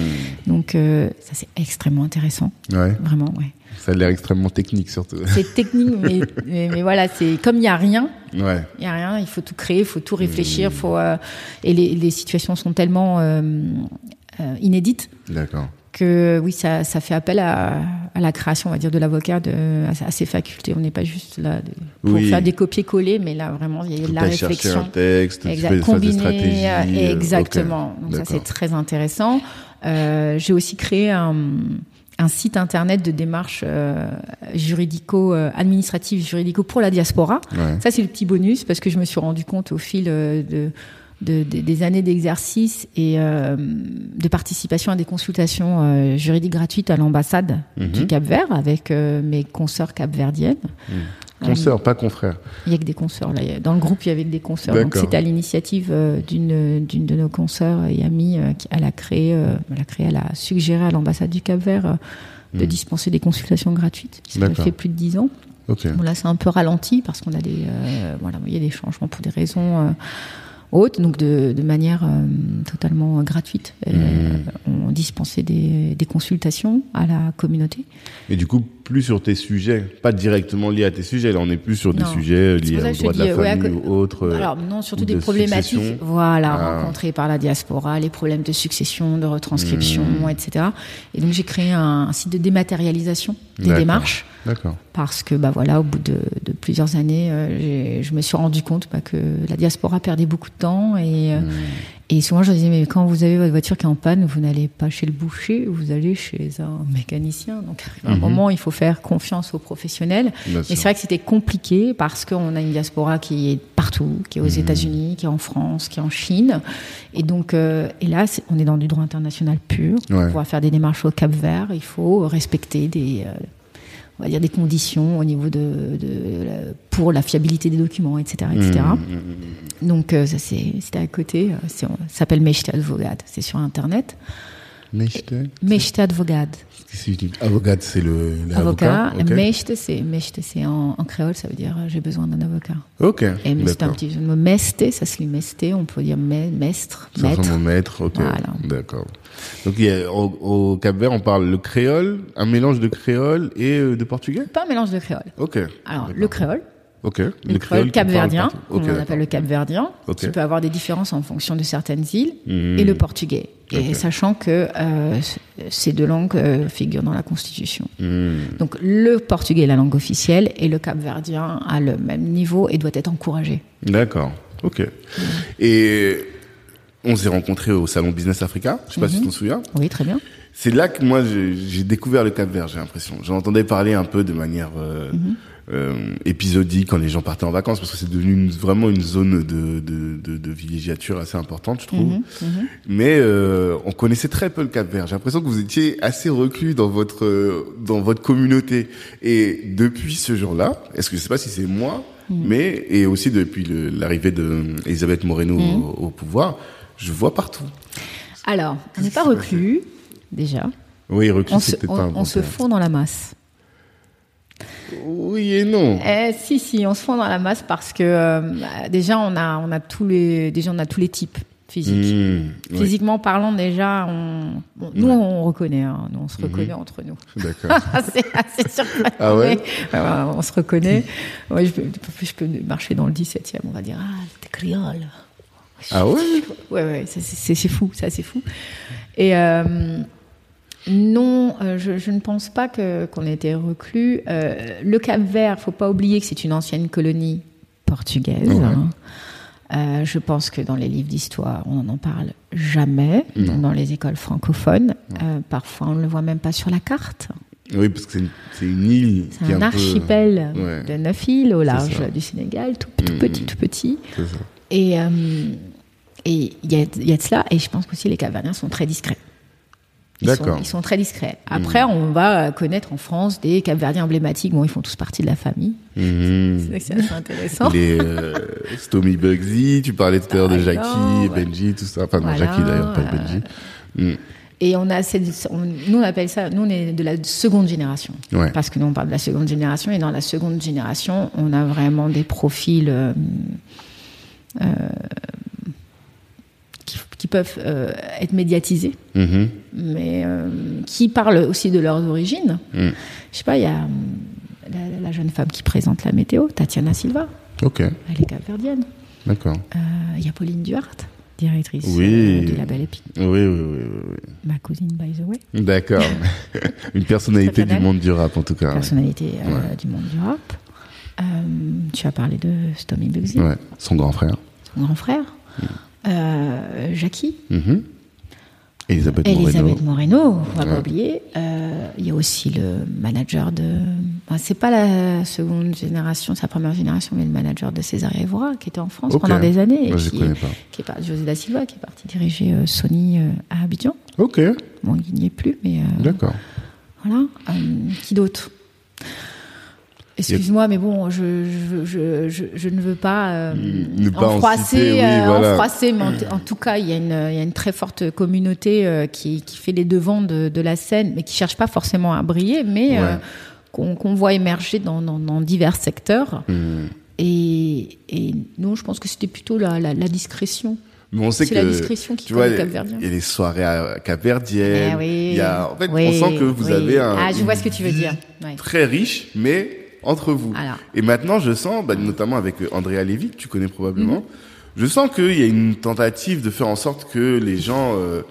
donc euh, ça c'est extrêmement intéressant Ouais. vraiment ouais Ça a l'air extrêmement technique surtout. (laughs) c'est technique mais, mais, mais voilà c'est comme il y a rien Ouais. il y a rien il faut tout créer il faut tout réfléchir Mmh. faut euh, et les, les situations sont tellement euh, inédites D'accord. Que oui, ça, ça fait appel à, à la création, on va dire, de l'avocat, de, à, à ses facultés. On n'est pas juste là de- pour Oui. faire des copier-coller, mais là vraiment il y a de la chercher un réflexion. texte, tu Exact. Combiner, euh, exactement. Donc ça c'est très intéressant. Euh, J'ai aussi créé un, un site internet de démarches euh, juridico, euh, administratives, juridico pour la diaspora. Ouais. Ça, c'est le petit bonus parce que je me suis rendu compte au fil euh, de, de- de- des années d'exercice et euh, de participation à des consultations euh, juridiques gratuites à l'ambassade Mhm. du Cap Vert avec euh, mes consoeurs capverdiennes. Consoeur, pas confrère. Il y a que des consoeurs là. Dans le groupe, il y avait que des consoeurs. Donc c'était à l'initiative d'une d'une de nos consoeurs et amies qui elle a créé, elle a créé, elle a suggéré à l'ambassade du Cap Vert euh, de Mhm. dispenser des consultations gratuites. Ça fait plus de dix ans. Ok. Bon, là, c'est un peu ralenti parce qu'on a des, voilà, il y a des changements pour des raisons euh, hautes, donc de, de manière euh, totalement euh, gratuite. Euh, Mhm. on dispensait des, des consultations à la communauté. Et du coup, plus sur tes sujets, pas directement liés à tes sujets. Là, on est plus sur des Non. sujets liés pour ça au que je droit te de la ouais, famille ou autre. euh, Alors non, surtout ou des de problématiques, succession. voilà, Ah. rencontrées par la diaspora, les problèmes de succession, de retranscription, Mhm. etc. Et donc j'ai créé un, un site de dématérialisation des démarches. D'accord. parce que bah voilà au bout de, de plusieurs années euh, je me suis rendu compte bah, que la diaspora perdait beaucoup de temps et euh, Mhm. Et souvent je disais mais quand vous avez votre voiture qui est en panne vous n'allez pas chez le boucher vous allez chez un mécanicien donc à un Mhm. moment il faut faire confiance aux professionnels et sûr. c'est vrai que c'était compliqué parce qu'on a une diaspora qui est partout qui est aux Mhm. États-Unis qui est en France qui est en Chine et donc euh, et là on est dans du droit international pur pour Ouais. pouvoir faire des démarches au Cap Vert il faut respecter des euh, on va dire des conditions au niveau de, de la- pour la fiabilité des documents, etc., etc. Mhm. Donc euh, ça c'est c'était à côté. euh, Ça s'appelle Mechte Advogad. C'est sur internet. Mechte Mechte Advogad. Qu'est-ce que tu dis Avocat, c'est le Avocat. l'avocat. Ok. Mechte c'est c'est en, en créole ça veut dire euh, j'ai besoin d'un avocat. Ok. Et c'est un petit jeu de mots. Meste ça se lit Meste. On peut dire me- mestre, Ça maître. maître. Ok. Voilà. D'accord. Donc il y a, au, au Cap Vert, on parle le créole, un mélange de créole et euh, de portugais? Pas un mélange de créole. Ok. Alors le créole. Ok. Le, créole qui parle capverdien, partout. comme Ok, on appelle le capverdien, Ok. qui peut avoir des différences en fonction de certaines îles, Mhm. et le portugais. Et sachant que euh, ces deux langues euh, figurent dans la Constitution. Mhm. Donc le portugais est la langue officielle, et le capverdien a le même niveau et doit être encouragé. D'accord. Ok. Et on s'est rencontrés au salon Business Africa. Je sais pas si tu t'en souviens. Oui, très bien. C'est là que moi j'ai découvert le Cap Vert. J'ai l'impression. J'en entendais parler un peu de manière euh, euh, épisodique quand les gens partaient en vacances parce que c'est devenu une- vraiment une zone de, de, de, de villégiature assez importante, je trouve. Mhm, mhm. Mais euh, on connaissait très peu le Cap Vert. J'ai l'impression que vous étiez assez reclus dans votre euh, dans votre communauté. Et depuis ce jour-là, est-ce que je sais pas si c'est moi, Mhm. mais et aussi depuis l'arrivée de Elisabeth Moreno au, au pouvoir, je vois partout. Alors, on n'est pas reclus, déjà. Oui, reclus, On c'est peut-être pas un on bon se fond dans la masse. Oui et non. Eh, si, si, on se fond dans la masse parce que euh, déjà, on a, on a tous les, déjà, on a tous les types physiques. Mmh, oui, Physiquement parlant, déjà, on, bon, nous, Ouais. on reconnaît, hein, nous, on se reconnaît entre nous. D'accord. (laughs) c'est assez surprenant. Ah ouais? Mais, ouais, On se reconnaît. Ouais, je, peux, je peux marcher dans le 17e, on va dire, ah, t'es créole. Ah ouais? Ouais, ouais, c'est fou, ça c'est fou. Et euh, non, euh, je, je ne pense pas que qu'on ait été reclus. Euh, le Cap Vert, faut pas oublier que c'est une ancienne colonie portugaise. Ouais. hein. Euh, je pense que dans les livres d'histoire, on n'en parle jamais. Non. Dans les écoles francophones, parfois on ne le voit même pas sur la carte. Oui, parce que c'est une, c'est une île C'est qui est un, peu- archipel Ouais. de neuf îles au large du Sénégal, tout, tout Mm. petit, tout petit. C'est ça. Et et il y a, il y a de cela. Et je pense qu'aussi les Capverdiens sont très discrets. Ils D'accord. sont, ils sont très discrets. Après, on va euh, connaître en France des Capverdiens emblématiques. Bon, ils font tous partie de la famille. Mhm. C'est c'est assez intéressant. Les euh, Stomy Bugsy, tu parlais tout à l'heure de Par Jackie, ouais. Benji, tout ça. Enfin, non, Voilà, Jackie d'ailleurs, pas Benji. Mm. Et on a cette, on- nous on appelle ça, nous on est de la seconde génération. Ouais. Parce que nous on parle de la seconde génération et dans la seconde génération, on a vraiment des profils euh, euh, qui, peuvent euh, être médiatisés, Mhm. mais euh, qui parlent aussi de leurs origines. Mm. Je sais pas, il y a euh, la, la jeune femme qui présente la météo, Tatiana Silva, Ok, elle est capverdienne. d'accord. Euh, Il y a Pauline Duhart, directrice Oui. du label Epi, Oui, oui, oui, oui, ma cousine by the way. D'accord. (laughs) (laughs) Une personnalité du monde du rap, en tout cas. personnalité Ouais. du monde du rap. Tu as parlé de Stomy Bugsy, Ouais, son grand frère. son grand frère. Euh, Jackie, Mhm. Elisabeth Moreno. Elisabeth Moreno, on va Ouais. pas oublier. Euh, Il y a aussi le manager de. bah, c'est pas la seconde génération, c'est la première génération, mais le manager de César Evora, qui était en France pendant des années. Et Moi, je qui, connais pas. qui est par- José da Silva, qui est parti diriger euh, Sony euh, à Abidjan. Ok, Bon, il n'y est plus, mais. euh, d'accord. Voilà. Euh, qui d'autre? Excuse-moi, mais bon, je, je, je, je, ne veux pas, euh, Ne pas en froisser, oui, euh, voilà. en froisser, mais en, tout cas, il y, a une, il y a une très forte communauté euh, qui, qui fait les devants de, de la scène, mais qui cherche pas forcément à briller, mais Ouais. qu'on voit émerger dans, dans, dans divers secteurs. Mhm. Et, et non, je pense que c'était plutôt la, la, la discrétion. Mais on sait C'est que la discrétion qui tu vois, il y a les soirées à Cap-Verdienne. Eh oui. Il y a, en fait, on Oui, sent que vous oui. avez un. Ah, je vois ce que tu veux dire. Ouais. Très riche, mais entre vous. Alors. Et maintenant, je sens, bah, notamment avec euh, Andrea Lévy, que tu connais probablement, Mhm. je sens qu'il y a une tentative de faire en sorte que les gens euh,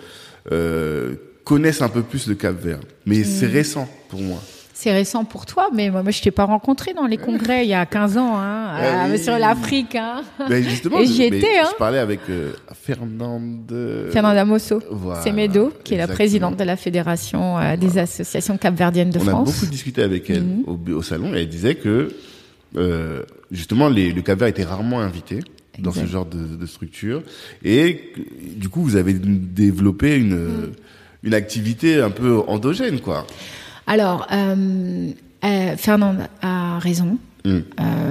euh, connaissent un peu plus le Cap Vert. Mais c'est Mhm. récent pour moi. C'est récent pour toi, mais moi, moi je t'ai pas rencontré dans les congrès il y a 15 ans, hein, euh, sur l'Afrique. Hein. Mais justement, Et j'y étais, hein. je parlais avec euh, Fernande. Fernanda Mosso, Voilà, Semedo, qui est la présidente de la Fédération euh, des associations capverdiennes de On a France. beaucoup discuté avec elle Mhm. au, au salon et elle disait que euh, justement les, le Cap Vert était rarement invité dans Exact. ce genre de, de structure et du coup vous avez développé une Mhm. une activité un peu endogène quoi. Alors, euh, euh, Fernande a raison. Mm. Euh,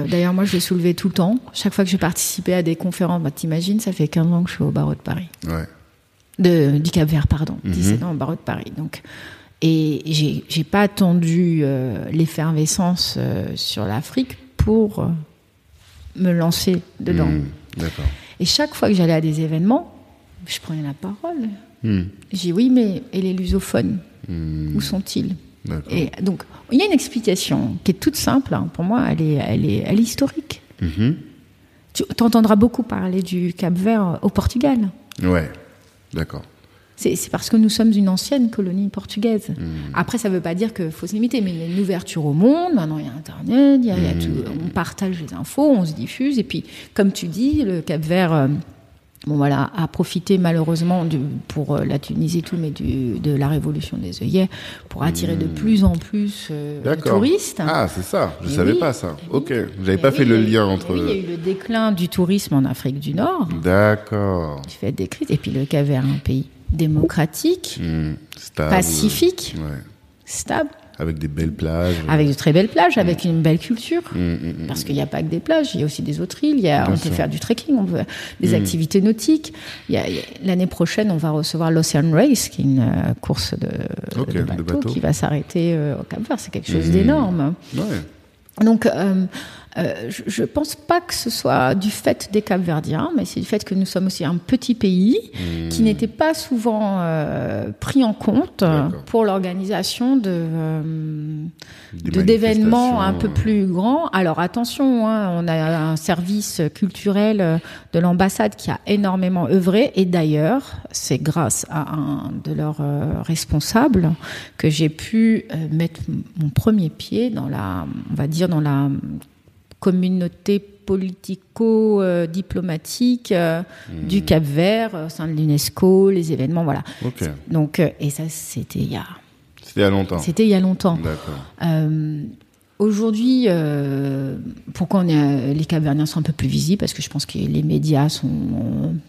D'ailleurs, moi, je le soulevais tout le temps. Chaque fois que je participais à des conférences, bah, t'imagines, ça fait 15 ans que je suis au barreau de Paris. Ouais. de, du Cap Vert, pardon, Mhm. 17 ans au barreau de Paris. Donc, et j'ai pas attendu euh, l'effervescence euh, sur l'Afrique pour me lancer dedans. Mm. Et chaque fois que j'allais à des événements, je prenais la parole. Mm. J'ai dit oui, mais et les lusophones, où sont-ils? Et donc, il y a une explication qui est toute simple. hein. Pour moi, elle est, elle est, elle est historique. Mhm. Tu entendras beaucoup parler du Cap Vert au Portugal. Ouais. D'accord. C'est parce que nous sommes une ancienne colonie portugaise. Mm. Après, ça ne veut pas dire qu'il faut se limiter, mais il y a une ouverture au monde. Maintenant, il y a Internet, il y a, il y a Mm. tout, on partage les infos, on se diffuse. Et puis, comme tu dis, le Cap Vert euh, bon voilà, a profité malheureusement du, pour euh, la Tunisie et tout, mais du, de la révolution des œillets pour attirer de plus en plus euh, de touristes. Ah, c'est ça. Je Eh savais oui. pas ça. Ok. oui. J'avais pas oui, fait le lien entre. oui, il y a eu le déclin du tourisme en Afrique du Nord, D'accord. fait des crises, et puis le Cap-Vert, un pays démocratique, Hmm, stable. pacifique, Ouais. stable, Avec des belles plages. avec de très belles plages, avec une belle culture. Hmm, hmm. Parce qu'il n'y a pas que des plages, il y a aussi des autres îles, il y a, Bien on sûr. peut faire du trekking, on peut, des activités nautiques. L'année prochaine, on va recevoir l'Ocean Race, qui est une euh, course de, Ok, de de bateau, qui va s'arrêter euh, au Cap-Vert. C'est quelque chose d'énorme. Ouais. Donc, euh, euh, je ne pense pas que ce soit du fait des Capverdiens, mais c'est du fait que nous sommes aussi un petit pays qui n'était pas souvent euh, pris en compte pour l'organisation de, euh, de d'événements un peu plus grands. Alors attention, hein, on a un service culturel de l'ambassade qui a énormément œuvré. Et d'ailleurs, c'est grâce à un de leurs responsables que j'ai pu mettre mon premier pied dans la, on va dire dans la communauté politico-diplomatique euh, du Cap-Vert, au sein de l'UNESCO, les événements, voilà. Donc, euh, et ça, c'était il y a, C'était il y a longtemps. c'était il y a longtemps. D'accord. Aujourd'hui, euh, pourquoi on est, euh, les Caverniens sont un peu plus visibles? Parce que je pense que les médias sont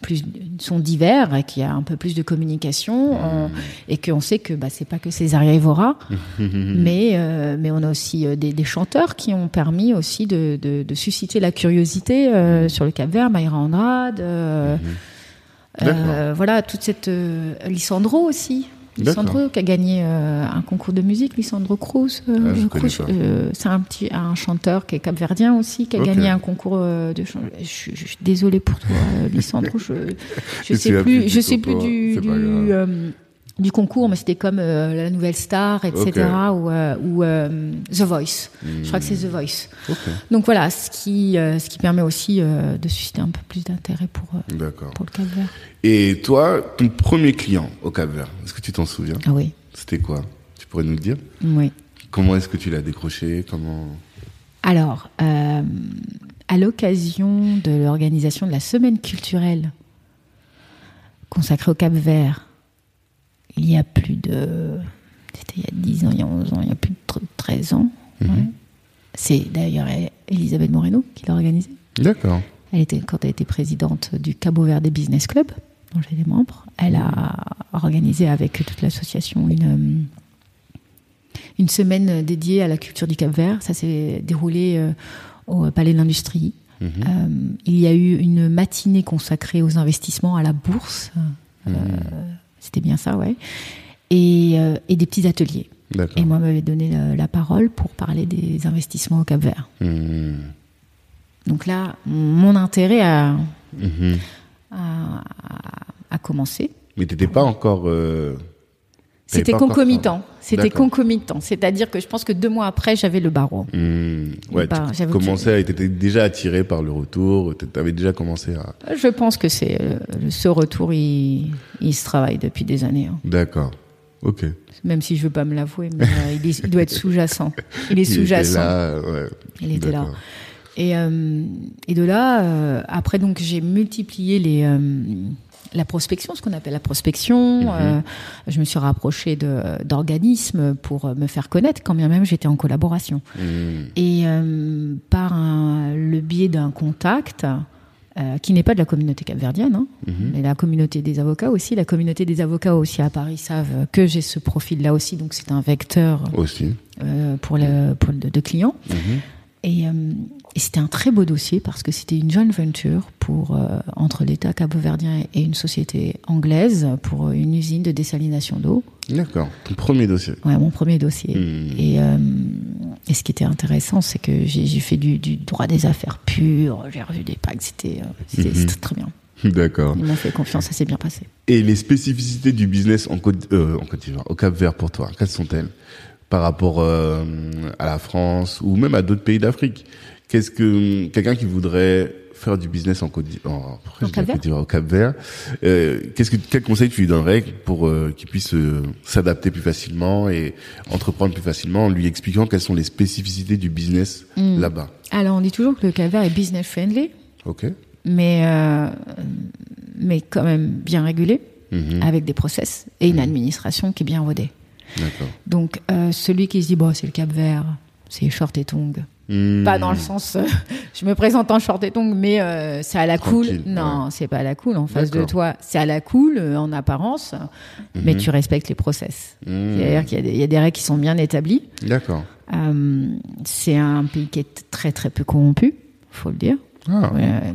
plus sont divers et qu'il y a un peu plus de communication. On- et qu'on sait que bah, c'est pas que Césaria Evora, (laughs) mais euh, mais on a aussi des, des chanteurs qui ont permis aussi de, de, de susciter la curiosité euh, sur le Cap-Vert, Mayra Andrade, euh, voilà toute cette Lissandro aussi. D'accord. Lissandro qui a gagné euh, un concours de musique, Lissandro Cruz. euh, Ah, euh, c'est un petit un chanteur qui est capverdien aussi, qui a gagné un concours euh, de chant. Je, suis- je suis désolée pour toi, (laughs) Lissandro. Je, je sais plus, je du sais plus du du, euh, du concours, mais c'était comme euh, la Nouvelle Star, etc. Ou, euh, ou euh, The Voice. Je crois que c'est The Voice. Ok. Donc voilà, ce qui ce qui permet aussi de susciter un peu plus d'intérêt pour pour le Cap-Vert. Et toi, ton premier client au Cap-Vert, est-ce que tu t'en souviens Ah oui, C'était quoi? Tu pourrais nous le dire? Oui. Comment est-ce que tu l'as décroché? Comment? Alors, à l'occasion de l'organisation de la semaine culturelle consacrée au Cap Vert, il y a plus de. C'était il y a 10 ans, il y a 11 ans, il y a plus de tr- 13 ans. ouais. C'est d'ailleurs Elisabeth Moreno qui l'a organisé. D'accord. Elle était, quand elle était présidente du Cabo Verde Business Club, dont j'étais membre, elle a organisé avec toute l'association une, euh, une semaine dédiée à la culture du Cap Vert. Ça s'est déroulé euh, au Palais de l'Industrie. Mhm. Euh, il y a eu une matinée consacrée aux investissements à la bourse. Euh, C'était bien ça, ouais. Et, euh, et des petits ateliers. Et moi, m'avait donné la, la parole pour parler des investissements au Cap Vert. Mhm. Donc là, mon intérêt a, Mhm. a, a commencé. Mais t'étais pas encore. euh, C'était pas concomitant. C'était concomitant. C'est-à-dire que je pense que deux mois après, j'avais le barreau. Mhm. Ouais, Bah, tu commençais, t'étais déjà attiré par le retour. T'avais déjà commencé à. Je pense que c'est euh, ce retour, il, il se travaille depuis des années. hein. D'accord. Ok. Même si je veux pas me l'avouer, mais euh, il, est- il doit être sous-jacent. Il est (laughs) sous-jacent. ouais. Il était là. Et, euh, et de là, euh, après, donc, j'ai multiplié les, la prospection, ce qu'on appelle la prospection. Euh, je me suis rapprochée d'organismes pour me faire connaître, quand bien même j'étais en collaboration. Mhm. Et euh, par un- le biais d'un contact, euh, qui n'est pas de la communauté capverdienne, hein, mais la communauté des avocats aussi. La communauté des avocats aussi à Paris savent que j'ai ce profil-là aussi, donc c'est un vecteur Aussi. pour, le, pour le- de clients. Mhm. Et, et c'était un très beau dossier parce que c'était une joint venture pour, euh, entre l'État capverdien et une société anglaise pour une usine de désalination d'eau. D'accord. Ton premier dossier. Ouais, mon premier dossier. Et, euh, et ce qui était intéressant, c'est que j'ai fait du, du droit des affaires pur, j'ai revu des packs, c'était euh, c'était très bien. (laughs) D'accord. Ils m'ont fait confiance, ça s'est bien passé. Et les spécificités du business en Côte, euh, en Côte d'Ivoire, au Cap Vert pour toi, quelles sont-elles? Par rapport euh, à la France ou même à d'autres pays d'Afrique? Qu'est-ce que quelqu'un qui voudrait faire du business en Côte d'Ivoire, Au Cap Vert Cap Vert, euh, qu'est-ce que quel conseil tu lui donnerais pour euh, qu'il puisse euh, s'adapter plus facilement et entreprendre plus facilement en lui expliquant quelles sont les spécificités du business Mm. là-bas? Alors, on dit toujours que le calvaire est business friendly, Ok. mais, mais quand même bien régulé, Mhm. avec des process et une administration qui est bien rodée. Donc, celui qui se dit, bon, c'est le Cap Vert, c'est short et tongs. Mhm. Pas dans le sens, euh, (laughs) je me présente en short et tongs, mais euh, c'est à la cool. Non, c'est pas à la cool en face de toi. C'est à la cool euh, en apparence, mais Mhm. tu respectes les process. Mhm. C'est-à-dire qu'il y, a des- il y a des règles qui sont bien établies. D'accord. C'est un pays qui est très très peu corrompu, faut le dire. Ah,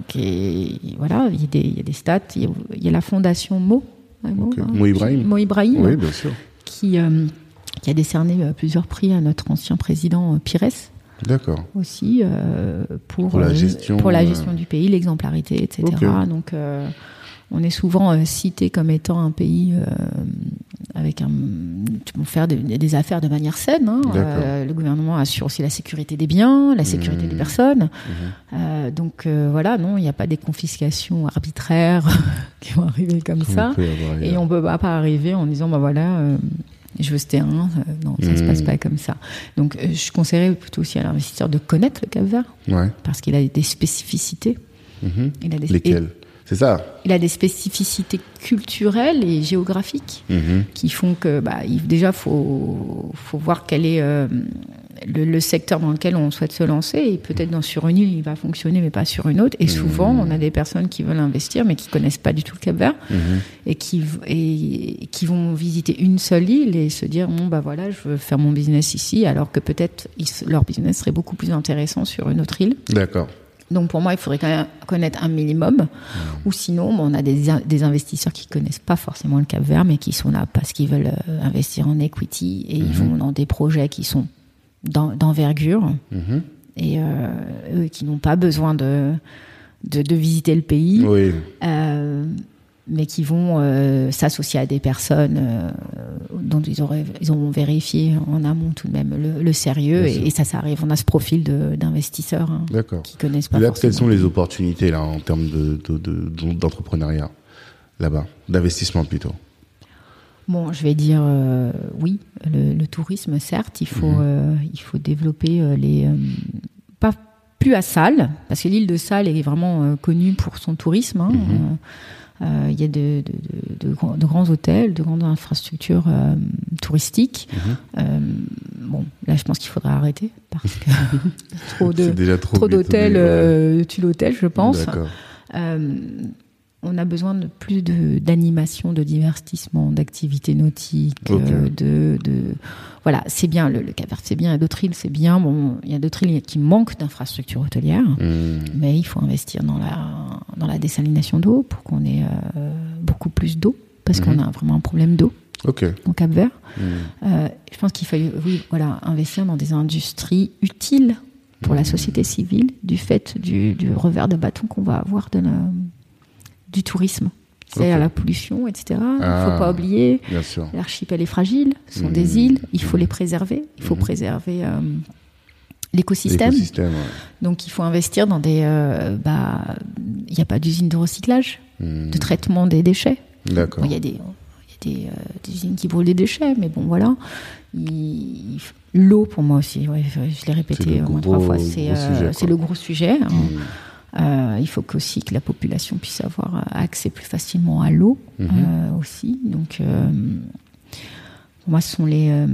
qui est- voilà, il y, a des, il y a des stats. Il y a, il y a la fondation Mo, hein, Mo, hein, Mo Ibrahim. Mo Ibrahim, oui, bien sûr. qui, qui a décerné plusieurs prix à notre ancien président Pires D'accord. aussi euh, pour, Pour la euh, gestion, pour la euh, gestion du pays, l'exemplarité, etc. Donc, on est souvent euh, cité comme étant un pays euh, avec un faire des, des affaires de manière saine. hein. Euh, le gouvernement assure aussi la sécurité des biens, la sécurité Mmh. des personnes. Mhm. Euh, donc voilà, non, il n'y a pas des confiscations arbitraires (laughs) qui vont arriver comme Comme ça. on peut Et on peut pas, pas arriver en disant, bah voilà, je veux ce terrain. Euh, non, ça se Mm. passe pas comme ça. Donc, euh, je conseillerais plutôt aussi à l'investisseur de connaître le Cap Vert Ouais. parce qu'il a des spécificités. Mhm. Il a des, Lesquels C'est ça. il a des spécificités culturelles et géographiques Mhm. qui font que, bah, il, déjà, faut, faut voir quel est euh, le, le secteur dans lequel on souhaite se lancer. Et peut-être dans sur une île, il va fonctionner, mais pas sur une autre. Et souvent, Mm. on a des personnes qui veulent investir, mais qui connaissent pas du tout le Cap Vert Mhm. et qui, v- et, qui vont visiter une seule île et se dire bon bah voilà je veux faire mon business ici alors que peut-être leur business serait beaucoup plus intéressant sur une autre île D'accord. donc pour moi il faudrait quand même connaître un minimum ou sinon bon, on a des, in- des investisseurs qui connaissent pas forcément le Cap Vert mais qui sont là parce qu'ils veulent euh, investir en equity et ils vont dans des projets qui sont d'envergure Mhm. et euh, eux qui n'ont pas besoin de, de, de visiter le pays Oui. euh, mais qui vont euh, s'associer à des personnes euh, dont ils, auraient, ils auront vérifié en amont tout de même le, le sérieux. Et, et ça, ça arrive. On a ce profil d'investisseurs hein, qui connaissent pas Là, forcément. quelles sont les opportunités là en termes de de- de- d'entrepreneuriat là-bas, d'investissement plutôt? Bon, je vais dire euh, oui, le, le tourisme, certes, il faut, Mhm. euh, il faut développer euh, les. pas plus à Salles, parce que l'île de Salles est vraiment connue pour son tourisme. hein. Mhm. Euh, Il y a de, de- de- de grands- de grands hôtels, de grandes infrastructures euh, touristiques. Mhm. Euh, bon, là, je pense qu'il faudra arrêter parce que (laughs) trop de trop d'hôtels euh, tuent l'hôtel, je pense. On a besoin de plus de d'animation, de divertissement, d'activités nautiques, euh, de, de voilà, c'est bien le, le Cap Vert, c'est bien. Il y a d'autres îles, c'est bien. Bon, il y a d'autres îles qui manquent d'infrastructures hôtelières, Mhm. mais il faut investir dans la dans la désalination d'eau pour qu'on ait euh, beaucoup plus d'eau, parce qu'on a vraiment un problème d'eau Ok. au Cap Vert. Mhm. Euh, je pense qu'il faut oui, voilà, investir dans des industries utiles pour la société civile du fait du, du revers de bâton qu'on va avoir de la- du tourisme. C'est-à-dire Ok. la pollution, etc. Il ne Ah. faut pas oublier, l'archipel est fragile, ce sont des îles, il faut Mhm. les préserver, il faut Mhm. préserver euh, l'écosystème. Ouais. Donc il faut investir dans des... euh, bah, Il n'y a pas d'usine de recyclage, de traitement des déchets. D'accord. Bon, Il y a des, des, euh, des usines qui brûlent des déchets, mais bon, voilà. Il- il- L'eau, pour moi aussi, ouais, je l'ai C'est répété au moins trois fois, c'est euh, c'est le gros sujet. hein. Euh, il faut qu'aussi que la population puisse avoir accès plus facilement à l'eau Mhm. euh, aussi. Donc, euh, pour moi, ce sont les, euh,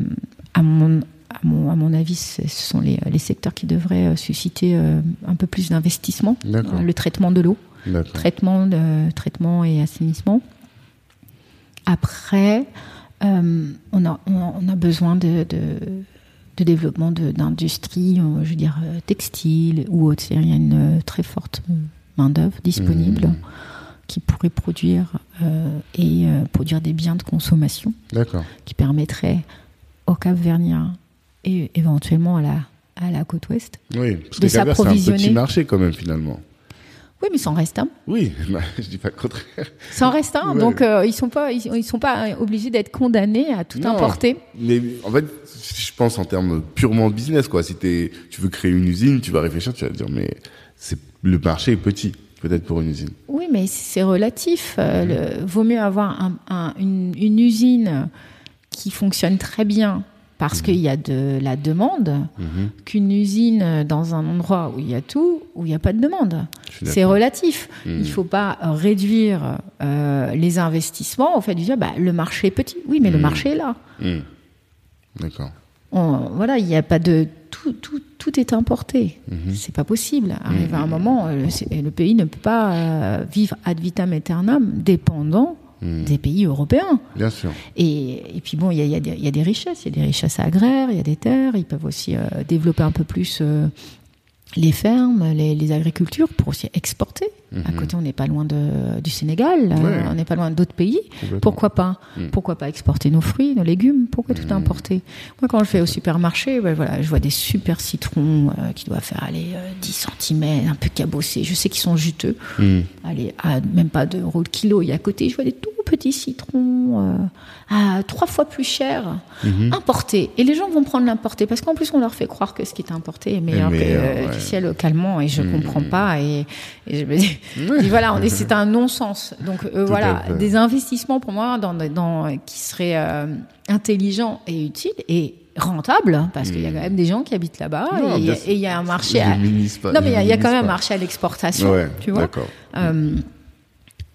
à mon, à mon, à mon avis, ce sont les, les secteurs qui devraient euh, susciter euh, un peu plus d'investissement. Euh, le traitement de l'eau traitement, de, traitement et assainissement. Après, euh, on, a, on, a- on a besoin de, de, de développement de- d'industries, euh, je veux dire, euh, textiles ou autres. Il y a une euh, très forte main-d'œuvre disponible Mhm. qui pourrait produire euh, et euh, produire des biens de consommation qui permettraient au Cap Vernien et éventuellement à la, à la côte ouest. Oui, parce De Cap-Vert, c'est un s'approvisionner. petit marché quand même finalement. Oui, mais sans reste un. Oui, (laughs) bah, je dis pas le contraire. Sans reste un. Ouais. Donc, euh, ils sont pas, ils, ils sont pas obligés d'être condamnés à tout Non. importer. Mais en fait, je pense en termes purement business, quoi. Si tu veux créer une usine, tu vas réfléchir, tu vas te dire, mais c'est le marché est petit, peut-être pour une usine. Oui, mais c'est relatif. Euh, le- vaut mieux avoir un- un- une, une usine qui fonctionne très bien parce qu'il y a de la demande qu'une usine dans un endroit où il y a tout, où il n'y a pas de demande. C'est relatif. Il ne faut pas réduire euh, les investissements au fait de dire bah, le marché est petit. Oui, mais le marché est là. D'accord. Voilà, il n'y a pas de tout, tout, tout est importé. C'est pas possible. Arrive à un moment, le, le, pays ne peut pas euh, vivre ad vitam aeternam dépendant des pays européens. Bien sûr. Et, et puis bon, il y a, y, a y a, des richesses. Il y a des richesses agraires, il y a des terres. Ils peuvent aussi euh, développer un peu plus euh, les fermes, les, les, agricultures pour aussi exporter. À côté, on n'est pas loin de, du Sénégal, Ouais. on n'est pas loin d'autres pays. Pourquoi pas Pourquoi pas exporter nos fruits, nos légumes Pourquoi tout importer Moi, quand je vais au supermarché, ben voilà, je vois des super citrons euh, qui doivent faire aller euh, 10 cm, un peu cabossés. Je sais qu'ils sont juteux. Allez, à même pas 2 euros le kilo. Et à côté, je vois des tout petits citrons euh, à trois fois plus cher, importés. Et les gens vont prendre l'importé parce qu'en plus, on leur fait croire que ce qui est importé est meilleur, que, ouais. qu'ici localement. Et je comprends pas. Et, et je me dis, et voilà, on est, (laughs) c'est un non-sens. Donc euh, voilà, des investissements pour moi dans, dans qui seraient euh, intelligents et utiles et rentables parce qu'il y a quand même des gens qui habitent là-bas Non, et il y a un marché. À... pas- Non, mais il y a, y quand même un marché à l'exportation, Ouais, tu vois. Euh,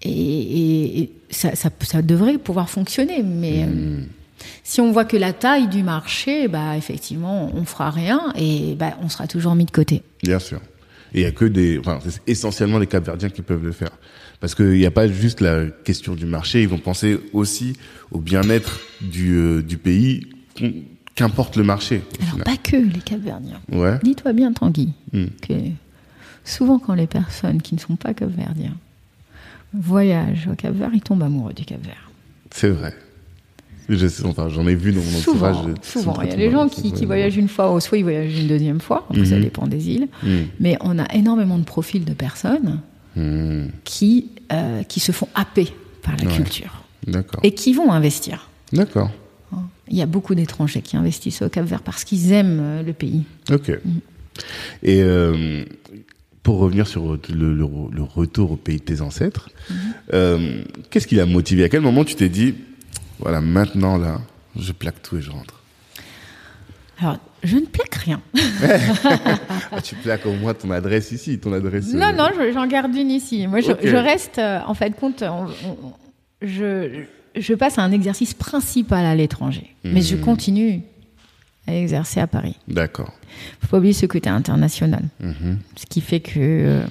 et, et- et ça, ça, ça devrait pouvoir fonctionner, mais Hmm. euh, si on voit que la taille du marché, bah effectivement, on fera rien et bah, on sera toujours mis de côté. Bien sûr. Et il y a que des, enfin, c'est essentiellement les Capverdiens qui peuvent le faire. Parce qu'il n'y a pas juste la question du marché, ils vont penser aussi au bien-être du, euh, du pays, qu'importe le marché. Alors final. pas que les Capverdiens. Ouais. Dis-toi bien, Tanguy, Hmm. que souvent quand les personnes qui ne sont pas Capverdiens voyagent au Cap-Vert, ils tombent amoureux du Cap-Vert. C'est vrai. Je sais, enfin, j'en ai vu dans mon Souvent, entourage. souvent. Il y a les gens tombés qui, voyagent une fois, ou soit ils voyagent une deuxième fois, ça Mhm. dépend des îles. Hmm. Mais on a énormément de profils de personnes Hmm. qui, euh, qui se font happer par la Ouais. culture D'accord. et qui vont investir. D'accord. Il y a beaucoup d'étrangers qui investissent au Cap-Vert parce qu'ils aiment euh, le pays. Ok. Et euh, pour revenir sur le, le- le retour au pays de tes ancêtres, euh, qu'est-ce qui l'a motivé? À quel moment tu t'es dit, voilà, maintenant là, je plaque tout et je rentre Alors, je ne plaque rien. (laughs) Ah, Tu plaques au moins ton adresse ici, ton adresse. Non, euh, non, je- j'en garde une ici. Moi, je, reste, euh, en fait, compte, on- on- je, je passe à un exercice principal à l'étranger. Mais je continue à exercer à Paris. D'accord. faut pas oublier ce côté international. Mhm. Ce qui fait que euh,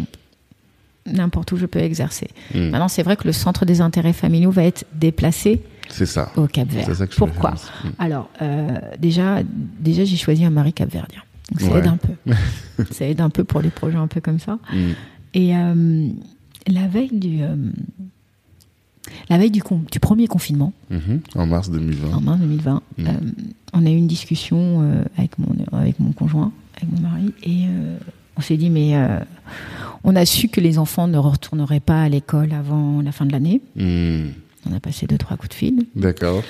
n'importe où je peux exercer. Mm. Maintenant, c'est vrai que le centre des intérêts familiaux va être déplacé C'est ça. au Cap Vert. C'est ça que je Pourquoi. Mm. Alors, euh, déjà, déjà j'ai choisi un mari capverdien. Donc ça Ouais. aide un peu. (laughs) ça aide un peu pour les projets un peu comme ça. Mm. Et euh, la veille du, euh, la veille du, premier confinement, Mhm. En mars 2020. en mars 2020, Mm. on a eu une discussion avec, mon, avec mon conjoint, avec mon mari, et on s'est dit, mais euh, on a su que les enfants ne retourneraient pas à l'école avant la fin de l'année. On a passé deux, trois coups de fil. D'accord.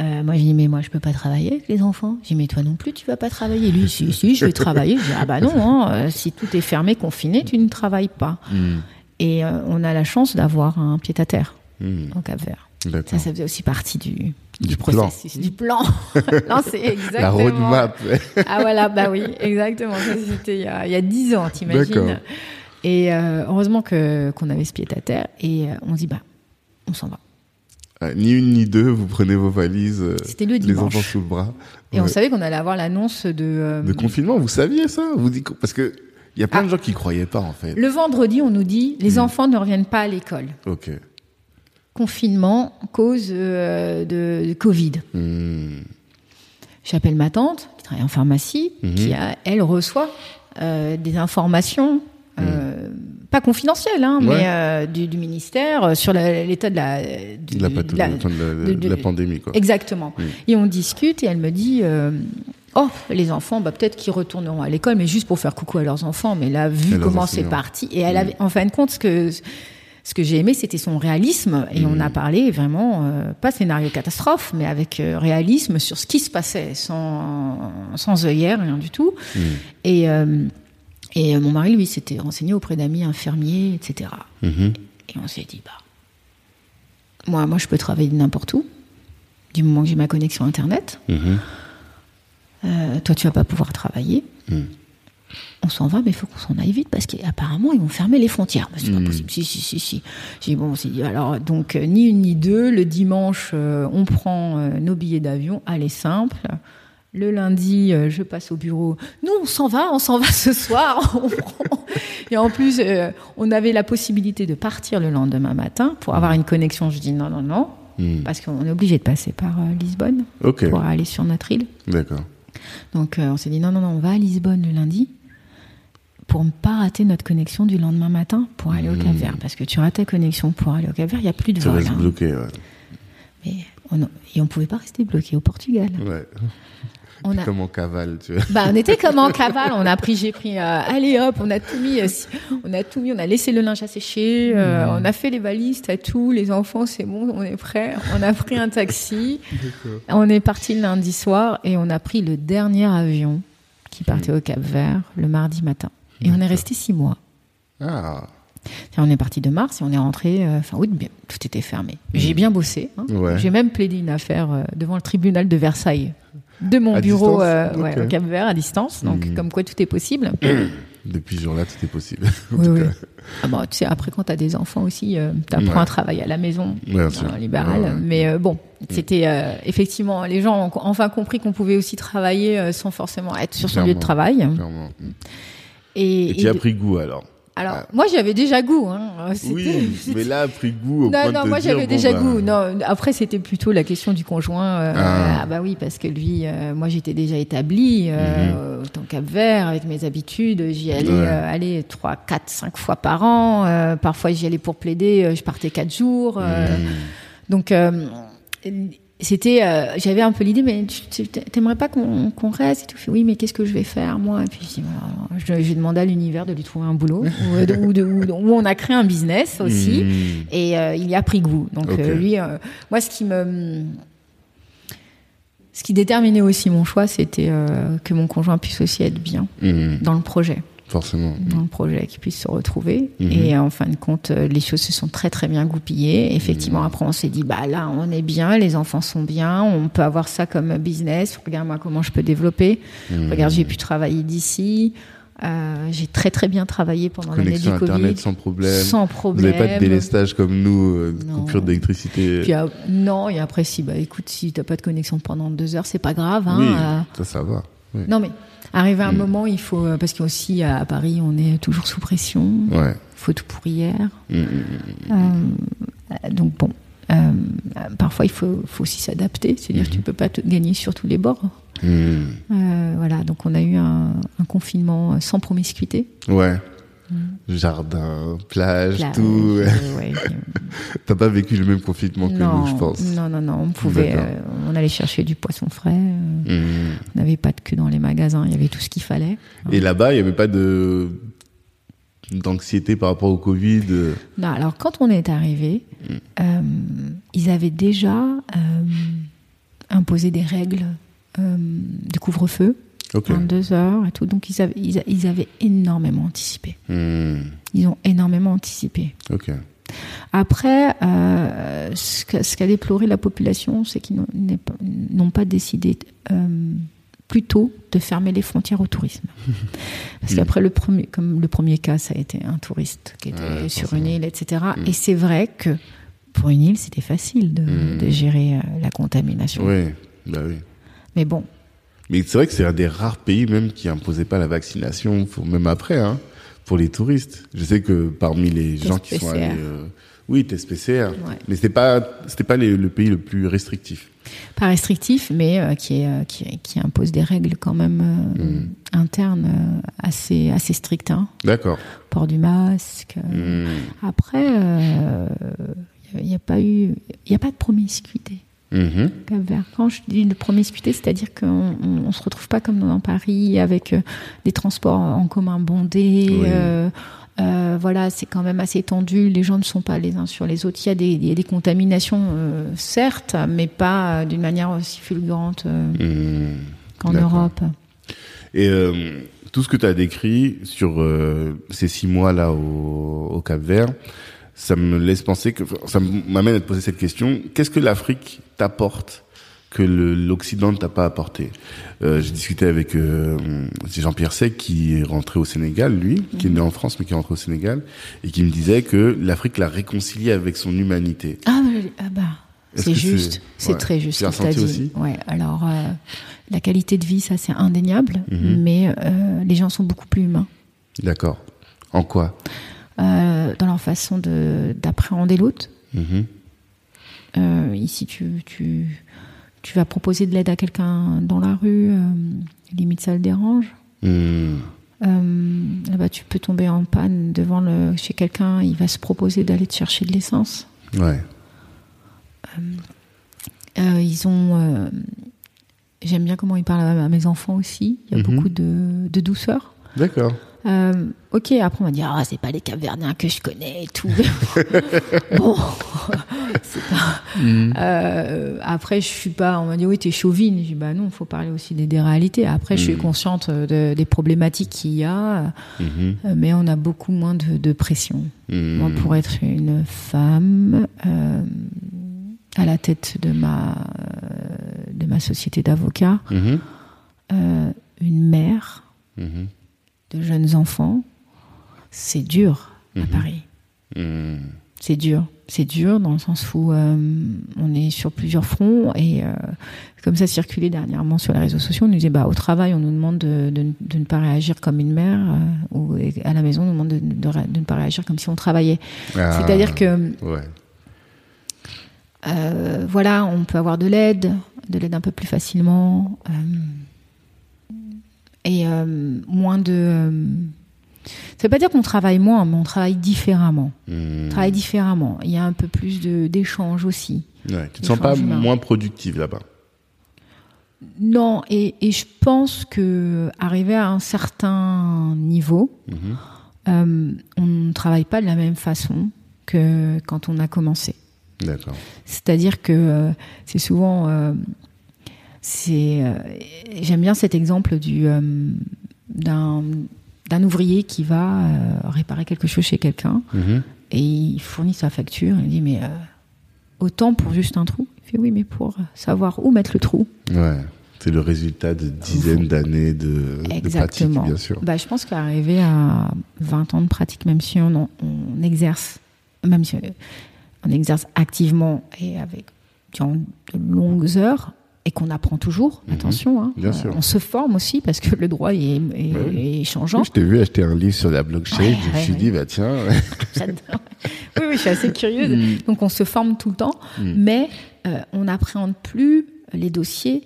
Euh, moi, j'ai dit, mais moi, je peux pas travailler avec les enfants. J'ai dit, mais toi non plus, tu vas pas travailler. Lui, si, si, je vais travailler. J'ai dit, ah bah non, hein, euh, si tout est fermé, confiné, tu ne travailles pas. Mm. Et euh, on a la chance d'avoir un pied-à-terre Mm. au Cap-Vert. Ça, ça faisait aussi partie du, Du processus, du plan. (laughs) non, c'est exactement. La roadmap. (laughs) Ah voilà, bah oui, exactement. C'était il y a- dix ans, t'imagines. Et euh, heureusement que qu'on avait ce pied à terre et on dit bah on s'en va. Ah, Ni une ni deux, vous prenez vos valises. euh, le Les dimanche. enfants sous le bras. Et on savait qu'on allait avoir l'annonce de, euh, De confinement, vous saviez ça? Vous dites Parce que il y a plein Ah. de gens qui croyaient pas en fait. le vendredi. On nous dit Hmm. les enfants ne reviennent pas à l'école. Ok. Confinement cause euh, de, de Covid. Hmm. J'appelle ma tante qui travaille en pharmacie, Mhm. qui a, elle reçoit euh, des informations. euh, Pas confidentielles, hein. Ouais. mais euh, du, du ministère sur l'état de la, du- De la, pathologie, de la- enfin, de la- de- de de- la pandémie, quoi. Exactement. Mm. Et on discute et elle me dit euh, Oh, les enfants, bah, peut-être qu'ils retourneront à l'école, mais juste pour faire coucou à leurs enfants. Mais là, vu Et comment c'est parti, et elle avait, en fin de compte, ce que, ce que j'ai aimé, c'était son réalisme. Et on a Mm. parlé vraiment, euh, pas scénario catastrophe, mais avec euh, réalisme sur ce qui se passait, sans, sans œillère, rien du tout. Hmm. Et, euh, et mon mari, lui, s'était renseigné auprès d'amis infirmiers, etc. Mhm. Et on s'est dit, bah, moi, moi, je peux travailler n'importe où, du moment que j'ai ma connexion Internet. Mhm. euh, toi tu vas pas pouvoir travailler. Hmm. On s'en va, mais il faut qu'on s'en aille vite parce qu'apparemment ils vont fermer les frontières. Mais c'est pas Hmm. possible. Si, si, si, si. J'ai dit, bon, on s'est dit, alors, donc, euh, ni une ni deux. Le dimanche, euh, on prend euh, nos billets d'avion. Allez, simple. Le lundi, euh, je passe au bureau. Nous, on s'en va, on s'en va ce soir. (laughs) On prend. Et en plus, euh, on avait la possibilité de partir le lendemain matin pour avoir une connexion. Je dis non, non, non, Hmm. parce qu'on est obligé de passer par euh, Lisbonne pour aller sur notre île. d'accord. Donc on s'est dit non, non, non, on va à Lisbonne le lundi pour ne pas rater notre connexion du lendemain matin pour aller au Cap Vert. Parce que tu rates ta connexion pour aller au Cap Vert, il n'y a plus de Tu vol. restes hein. bloqué, ouais. Mais on, et on ne pouvait pas rester bloqué au Portugal. ouais. On a, Comme en cavale, tu vois. bah, on était comme en (laughs) cavale. On a pris, j'ai pris, euh, allez hop, on a tout mis, euh, on a tout mis, on a laissé le linge à sécher, euh, on a fait les valises, t'as tout, les enfants, c'est bon, on est prêts. On a pris un taxi. On est parti le lundi soir et on a pris le dernier avion qui partait au Cap Vert le mardi matin. Et on est resté six mois. Ah, On est parti de mars et on est rentré euh, fin août. Bien, tout était fermé. J'ai bien bossé. hein. Ouais. J'ai même plaidé une affaire euh, devant le tribunal de Versailles, de mon À bureau euh, ouais, au Cap Vert à distance. Donc, Mhm. comme quoi tout est possible. (clears throat) depuis ce jour-là, tout est possible. (laughs) Oui. Ah bon, tu sais, après, quand tu as des enfants aussi, euh, tu apprends Ouais. à travailler à la maison, en libéral. Ouais. Mais euh, bon, c'était euh, effectivement, les gens ont enfin compris qu'on pouvait aussi travailler euh, sans forcément être sur son lieu de travail. Clairement. Et, Et tu as pris goût alors? Alors, Ah. moi, j'avais déjà goût. Hein. Oui, mais là, a pris goût au Non, point non, de moi j'avais bon, déjà bah, goût. Non, après c'était plutôt la question du conjoint. euh, Ah. ah. bah oui, parce que lui, euh, moi j'étais déjà établie euh, Cap Vert avec mes habitudes. J'y allais, Mhm. Ouais. euh, aller trois, quatre, cinq fois par an. Euh, parfois j'y allais pour plaider. je partais quatre jours. euh, hmm, donc euh, c'était, euh, j'avais un peu l'idée, mais tu- t'aimerais pas qu'on qu'on reste et tout? Oui, mais qu'est-ce que je vais faire moi? Et puis je dis, demandé à l'univers de lui trouver un boulot (laughs) ou, de- ou de- ou de- où on a créé un business aussi. hmm, Et euh, il y a pris goût. Donc euh, lui, moi, ce qui me, ce qui déterminait aussi mon choix, c'était que mon conjoint puisse aussi être bien hmm, dans le projet, Forcément. le projet, qu'il puisse se retrouver. Mhm. Et en fin de compte, euh, les choses se sont très très bien goupillées. Effectivement, Mhm. après, on s'est dit, bah là, on est bien, les enfants sont bien, on peut avoir ça comme business. Regarde moi comment je peux développer. Hmm. Regarde, j'ai pu travailler d'ici. Euh, j'ai très très bien travaillé pendant l'année du Covid. Internet sans problème. Sans Vous problème. n'avez pas de délestage comme nous, euh, de coupure d'électricité. Euh, non, et après, si, bah, écoute, si t'as pas de connexion pendant deux heures, c'est pas grave. Hein, oui, euh, ça, ça va. Oui. non, mais arrivé à un Mm. moment, il faut, euh, parce qu'aussi à, Paris, on est toujours sous pression, Ouais. faute pour hier. Hmm, hmm, Euh, euh, donc bon, euh, parfois il faut, faut aussi s'adapter, c'est-à-dire que tu peux pas te gagner sur tous les bords. Euh, voilà, donc on a eu un, un confinement sans promiscuité. Ouais. Jardin, plage. Plage, tout. ouais. (laughs) T'as pas vécu le même confinement que non, nous, je pense. non, non, non, on pouvait, euh, on allait chercher du poisson frais. euh, Hmm. On n'avait pas de queue dans les magasins, il y avait tout ce qu'il fallait. Et là-bas, il n'y avait pas de d'anxiété par rapport au Covid. euh. Non, alors quand on est arrivé, Mm. euh, ils avaient déjà imposé des règles de couvre-feu, Ok. 22 heures et tout. Donc ils avaient, ils, avaient énormément anticipé. Hmm. Ils ont énormément anticipé. Après, euh, ce qu'a ce déploré la population, c'est qu'ils n'ont pas- décidé euh, plus tôt de fermer les frontières au tourisme. (laughs) Parce qu'après le premier, comme le premier cas, ça a été un touriste qui était sur forcément. une île, etc. Mm. Et c'est vrai que pour une île, c'était facile de, Mm. de gérer euh, la contamination. Oui, bah oui. Mais bon, Mais c'est vrai que c'est un des rares pays même qui imposait pas la vaccination, pour, même après, hein, pour les touristes. Je sais que parmi les Test gens qui sont allés, euh, oui, test PCR, Ouais. mais c'était pas, c'était pas les- le pays le plus restrictif. pas restrictif, mais euh, qui, est, euh, qui, qui impose des règles quand même euh, Mm. internes euh, assez, assez strictes. hein. D'accord. Port du masque. euh, Hmm. Après, il n'y a, pas eu, il y a pas de promiscuité. Mhm. Vert. Quand je dis de promiscuité, c'est-à-dire qu'on on, on se retrouve pas comme dans Paris avec euh, des transports en commun bondés. Oui. euh, euh, voilà, c'est quand même assez tendu. Les gens ne sont pas les uns sur les autres. Il y a des, il y a des contaminations, euh, certes, mais pas d'une manière aussi fulgurante Hmm. qu'en. Europe. Et tout ce que tu as décrit sur ces six mois là au, au Cap Vert, ça me laisse penser que ça m'amène à te poser cette question. Qu'est-ce que l'Afrique t'apporte que l'Occident ne t'a pas apporté? Euh, J'ai discuté avec euh, Jean-Pierre Sec qui est rentré au Sénégal, lui, qui est né en France mais qui est rentré au Sénégal, et qui me disait que l'Afrique l'a réconcilié avec son humanité. Ah, ah bah, c'est juste, c'est très juste. Tu as aussi Ouais. Alors, euh, la qualité de vie, ça c'est indéniable, mhm. mais euh, les gens sont beaucoup plus humains. D'accord. En quoi? Euh, Dans leur façon d'appréhender l'autre. Mhm. ici, tu, tu, tu, vas proposer de l'aide à quelqu'un dans la rue, limite ça le dérange. Mhm. là-bas, tu peux tomber en panne devant le, chez quelqu'un, il va se proposer d'aller te chercher de l'essence. Ouais. ils ont J'aime bien comment il parle à, mes enfants aussi. Il y a mhm. beaucoup de, douceur. D'accord. Euh, ok, après on va dire ah c'est pas les Capverdiens que je connais et tout. (laughs) bon, (laughs) c'est pas. Mhm. Euh, après je suis pas. On m'a dit oui t'es chauvine. Je dis bah non, il faut parler aussi des, réalités. Après je suis mhm. consciente des problématiques qu'il y a, euh, mais on a beaucoup moins de, pression. Moi pour être une femme à la tête de ma, de ma société d'avocats, mhm. euh, une mère. De jeunes enfants, c'est dur à mhm. Paris. C'est dur. C'est dur dans le sens où euh, on est sur plusieurs fronts et euh, comme ça circulait dernièrement sur les réseaux sociaux, on nous disait bah au travail on nous demande de, de, ne pas réagir comme une mère ou à la maison on nous demande de, de, ne pas réagir comme si on travaillait. Ah. C'est-à-dire que ouais. Euh, voilà, on peut avoir de l'aide, de l'aide un peu plus facilement. Euh, et euh, moins de. ça veut pas dire qu'on travaille moins, mais on travaille différemment. Hmm. On travaille différemment. Il y a un peu plus d'échanges aussi. Ouais, tu te sens pas moins productive là-bas? Non, et, et, je pense que arriver à un certain niveau, mhm. on ne travaille pas de la même façon que quand on a commencé. C'est-à-dire que euh, c'est souvent. Euh, c'est, euh, j'aime bien cet exemple du, d'un, d'un ouvrier qui va réparer quelque chose chez quelqu'un mm-hmm. et il fournit sa facture. Il dit Mais autant pour juste un trou Il fait Oui, mais pour savoir où mettre le trou. Ouais. C'est le résultat de dizaines d'années de, de, pratique, bien sûr. Bah, je pense qu'arriver à 20 ans de pratique, même si on, on exerce, même si on exerce activement et avec durant de longues heures et qu'on apprend toujours, mhm. attention, hein. Bien sûr. on se forme aussi parce que le droit est, est, changeant. je t'ai vu acheter un livre sur la blockchain, je me suis dit, bah tiens. (laughs) oui, oui, je suis assez curieuse. Mm. Donc on se forme tout le temps, mm. mais euh, on n'appréhende plus les dossiers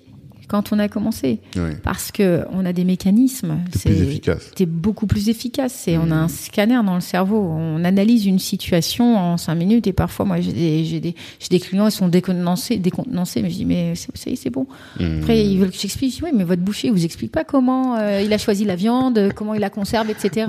quand on a commencé. Parce que on a des mécanismes. C'est plus efficace. C'est beaucoup plus efficace. C'est, On a un scanner dans le cerveau. On analyse une situation en cinq minutes et parfois, moi, j'ai des, des, des clients, ils sont décontenancés, décontenancés, mais je dis, mais c'est, c'est bon. Hmm. Après, ils veulent que j'explique. Je dis, oui, mais votre boucher, il vous explique pas comment euh, il a choisi la viande, comment il la conserve, etc.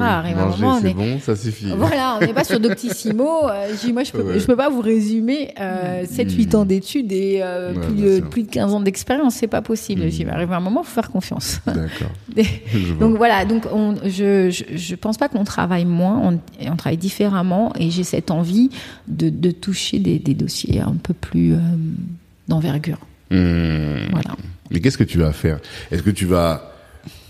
c'est bon, ça suffit. Voilà, on n'est pas sur Doctissimo. (laughs) Euh, je dis, moi, je peux, je peux pas vous résumer euh, 7-8 hmm. ans d'études et euh, plus, de, plus de 15 ans d'expérience. C'est pas possible possible. Mmh. arriver un moment, il faut faire confiance. (laughs) D'accord. donc voilà, donc on, je, je, pense pas qu'on travaille moins, on, on, travaille différemment et j'ai cette envie de, de toucher des, des, dossiers un peu plus euh, d'envergure. Mmh. Voilà. Mais qu'est-ce que tu vas faire? Est-ce que tu vas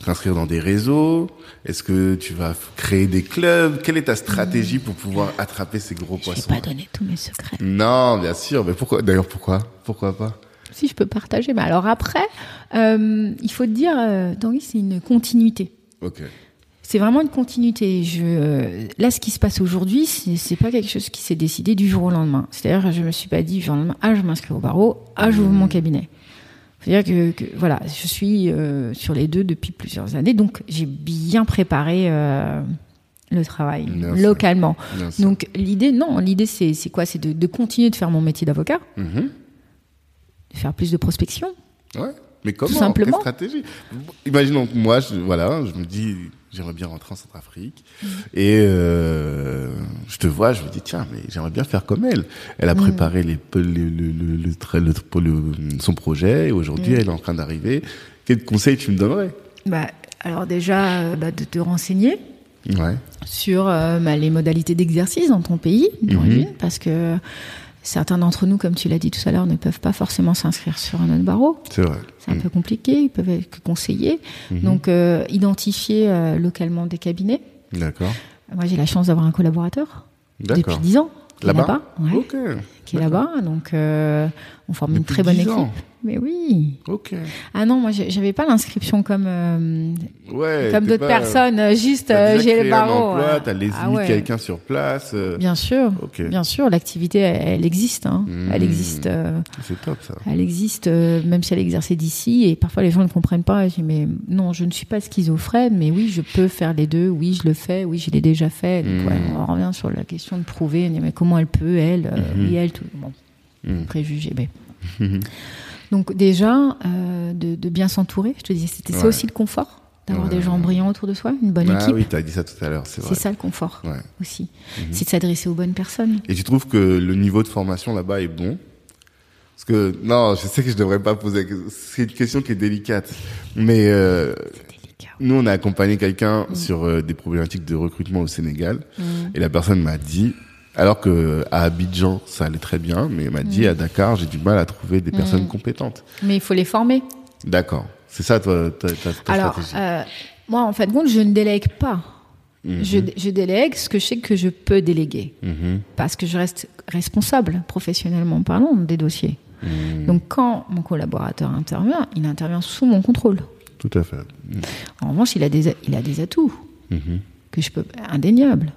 t'inscrire dans des réseaux? Est-ce que tu vas créer des clubs? Quelle est ta stratégie pour pouvoir attraper ces gros poissons? Je vais pas donner tous mes secrets. Non, bien sûr. Mais pourquoi? D'ailleurs, pourquoi? Pourquoi pas? Si je peux partager. Mais alors après, euh, il faut te dire, euh, c'est une continuité. Ok. C'est vraiment une continuité. Je, euh, là, ce qui se passe aujourd'hui, c'est pas quelque chose qui s'est décidé du jour au lendemain. C'est-à-dire, je me suis pas dit du jour au lendemain, ah, je m'inscris au barreau, ah, j'ouvre mon cabinet. C'est-à-dire que, voilà, je suis euh, sur les deux depuis plusieurs années, donc j'ai bien préparé euh, le travail localement. Donc l'idée, non, l'idée c'est quoi? C'est de, de, continuer de faire mon métier d'avocat. Mm-hmm faire plus de prospection. Ouais. Mais comment Tout simplement. stratégie? Imaginons que moi, je, voilà, je me dis, j'aimerais bien rentrer en Centrafrique, mm. et euh, je te vois, je me dis tiens, mais j'aimerais bien faire comme elle. Elle a mm. préparé les, le, le, le, son projet, et aujourd'hui, mm. elle est en train d'arriver. Quel conseil tu me donnerais? Bah, alors déjà, euh, bah, de te renseigner. Ouais. sur euh, bah, les modalités d'exercice dans ton pays d'origine, parce que certains d'entre nous, comme tu l'as dit tout à l'heure, ne peuvent pas forcément s'inscrire sur un autre barreau. C'est vrai. C'est un Mm. peu compliqué, ils peuvent être que conseillés. Mhm. Donc, euh, identifier euh, localement des cabinets. D'accord. Moi, j'ai la chance d'avoir un collaborateur depuis D'accord. 10 ans. Là-bas là-bas, ouais. Qui est là-bas. Donc, euh, on forme une très bonne 10 équipe. ans. Mais oui. Ok. Ah non, moi, j'avais pas l'inscription comme euh, Ouais. comme d'autres personnes. euh, Juste, j'ai créé le un barreau. emploi, euh. t'as les Ah ouais. quelqu'un sur place. euh, Bien sûr, Ok. bien sûr, l'activité, elle, elle existe. Hein. Mmh. Elle existe. euh, C'est top ça. Elle existe, même si elle est exercée d'ici, et parfois les gens ne comprennent pas. Je dis, mais non, je ne suis pas schizophrène, mais oui, je peux faire les deux, oui, je le fais, oui, je l'ai déjà fait. Donc, Mm. ouais, on revient sur la question de prouver, mais comment elle peut, elle, Mhm. oui, elle, tout. Bon, Mm. préjugés. mais- (laughs) Donc, déjà, euh, de, de bien s'entourer, je te disais, c'était ça aussi le confort, d'avoir Ouais. des gens brillants autour de soi, une bonne Ah équipe. oui, t'as dit ça tout à l'heure, c'est vrai. C'est ça le confort Ouais. aussi. Mhm. C'est de s'adresser aux bonnes personnes. Et tu trouves que le niveau de formation là-bas est bon? Parce que non, je sais que je devrais pas poser. C'est une question qui est délicate, mais euh, Délicat. nous on a accompagné quelqu'un Mm. sur euh, des problématiques de recrutement au Sénégal, et la personne m'a dit, alors que à Abidjan ça allait très bien, mais elle m'a dit Mm. à Dakar j'ai du mal à trouver des personnes compétentes. Mais il faut les former. D'accord, c'est ça toi ta, ta, Alors, stratégie. euh, moi, en fin de compte, je ne délègue pas. Mhm. Je, je délègue ce que je sais que je peux déléguer. Mhm. Parce que je reste responsable, professionnellement parlant, des dossiers. Mhm. Donc, quand mon collaborateur intervient, il intervient sous mon contrôle. Tout à fait. Mhm. En revanche, il a des, il a des atouts que je peux, indéniables.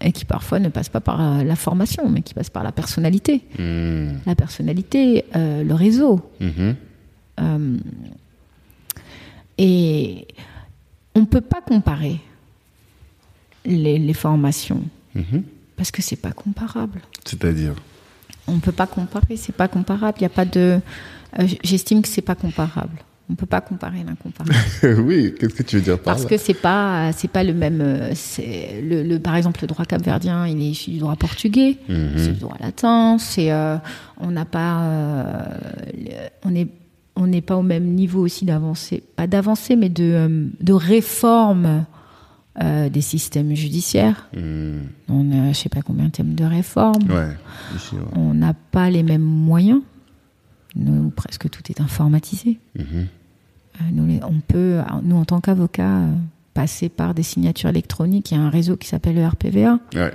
Et qui parfois ne passent pas par la formation, mais qui passent par la personnalité. Mhm. La personnalité, euh, le réseau, Mhm. Euh, et on ne peut pas comparer les, les formations Mhm. parce que c'est pas comparable. C'est-à-dire On ne peut pas comparer, c'est pas comparable. Il a pas de. euh, J'estime que c'est pas comparable. On peut pas comparer l'incomparable (laughs) oui, qu'est-ce que tu veux dire par parce là que c'est pas c'est pas le même. euh, C'est le, le- par exemple le droit capverdien, il est issu du droit portugais. Mhm. c'est du droit latin, c'est euh, on n'a pas euh, on est on n'est pas au même niveau aussi d'avancée, pas d'avancée mais de de réforme euh, des systèmes judiciaires. Mhm. On a je sais pas combien de thèmes de réforme. Ouais, ici, ouais. On n'a pas les mêmes moyens. Nous, presque tout est informatisé. Mhm. Euh, nous, on peut, nous en tant qu'avocats, euh, passer par des signatures électroniques. Il y a un réseau qui s'appelle le RPVA. Ouais.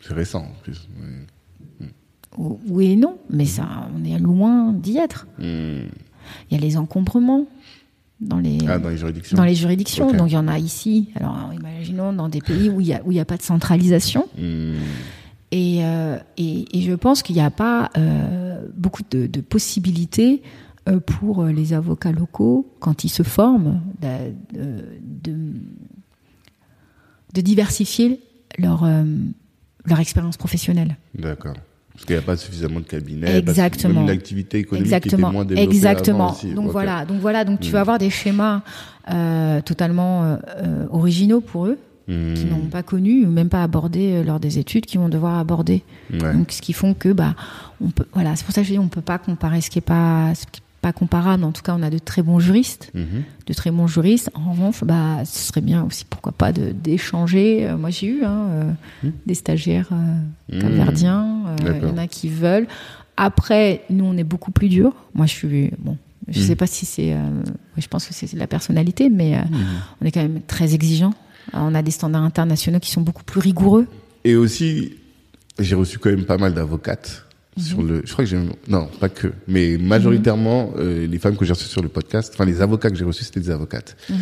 C'est récent en plus. Oui et non, mais ça, on est loin d'y être. Mhm. Il y a les encombrements dans les, Ah, dans les juridictions dans les juridictions. Donc il y en a ici. Alors imaginons dans des pays où il n'y a, où il y a pas de centralisation. Mhm. Et, euh, et, et je pense qu'il n'y a pas euh, beaucoup de, de possibilités euh, pour euh, les avocats locaux, quand ils se forment, de, de, de- diversifier leur, euh, leur expérience professionnelle. D'accord. Parce qu'il n'y a pas suffisamment de cabinets. parce Exactement. Même l'activité économique Exactement. était moins développée Exactement. avant aussi. Donc Ok. voilà. Donc voilà. Donc tu Mm. vas avoir des schémas euh, totalement euh, euh, originaux pour eux, Mhm. qui n'ont pas connu ou même pas abordé euh, lors des études, qui vont devoir aborder. Ouais. Donc, ce qui font que, bah, on peut, voilà, c'est pour ça que je dis, on peut pas comparer ce qui est pas, ce qui est pas comparable. En tout cas, on a de très bons juristes, Mhm. de très bons juristes. En revanche, bah, ce serait bien aussi, pourquoi pas, de d'échanger. Euh, moi, j'ai eu hein, euh, Mhm. des stagiaires euh, Mhm. capverdiens. Euh, Il y en a qui veulent. Après, nous, on est beaucoup plus dur. Moi, je suis bon. Je Mhm. sais pas si c'est. je pense que c'est la personnalité, mais on est quand même très exigeant. On a des standards internationaux qui sont beaucoup plus rigoureux. Et aussi, j'ai reçu quand même pas mal d'avocates. Sur le. Je crois que j'ai non pas que, mais majoritairement euh, les femmes que j'ai reçues sur le podcast, enfin les avocats que j'ai reçus, c'était des avocates. Mhm.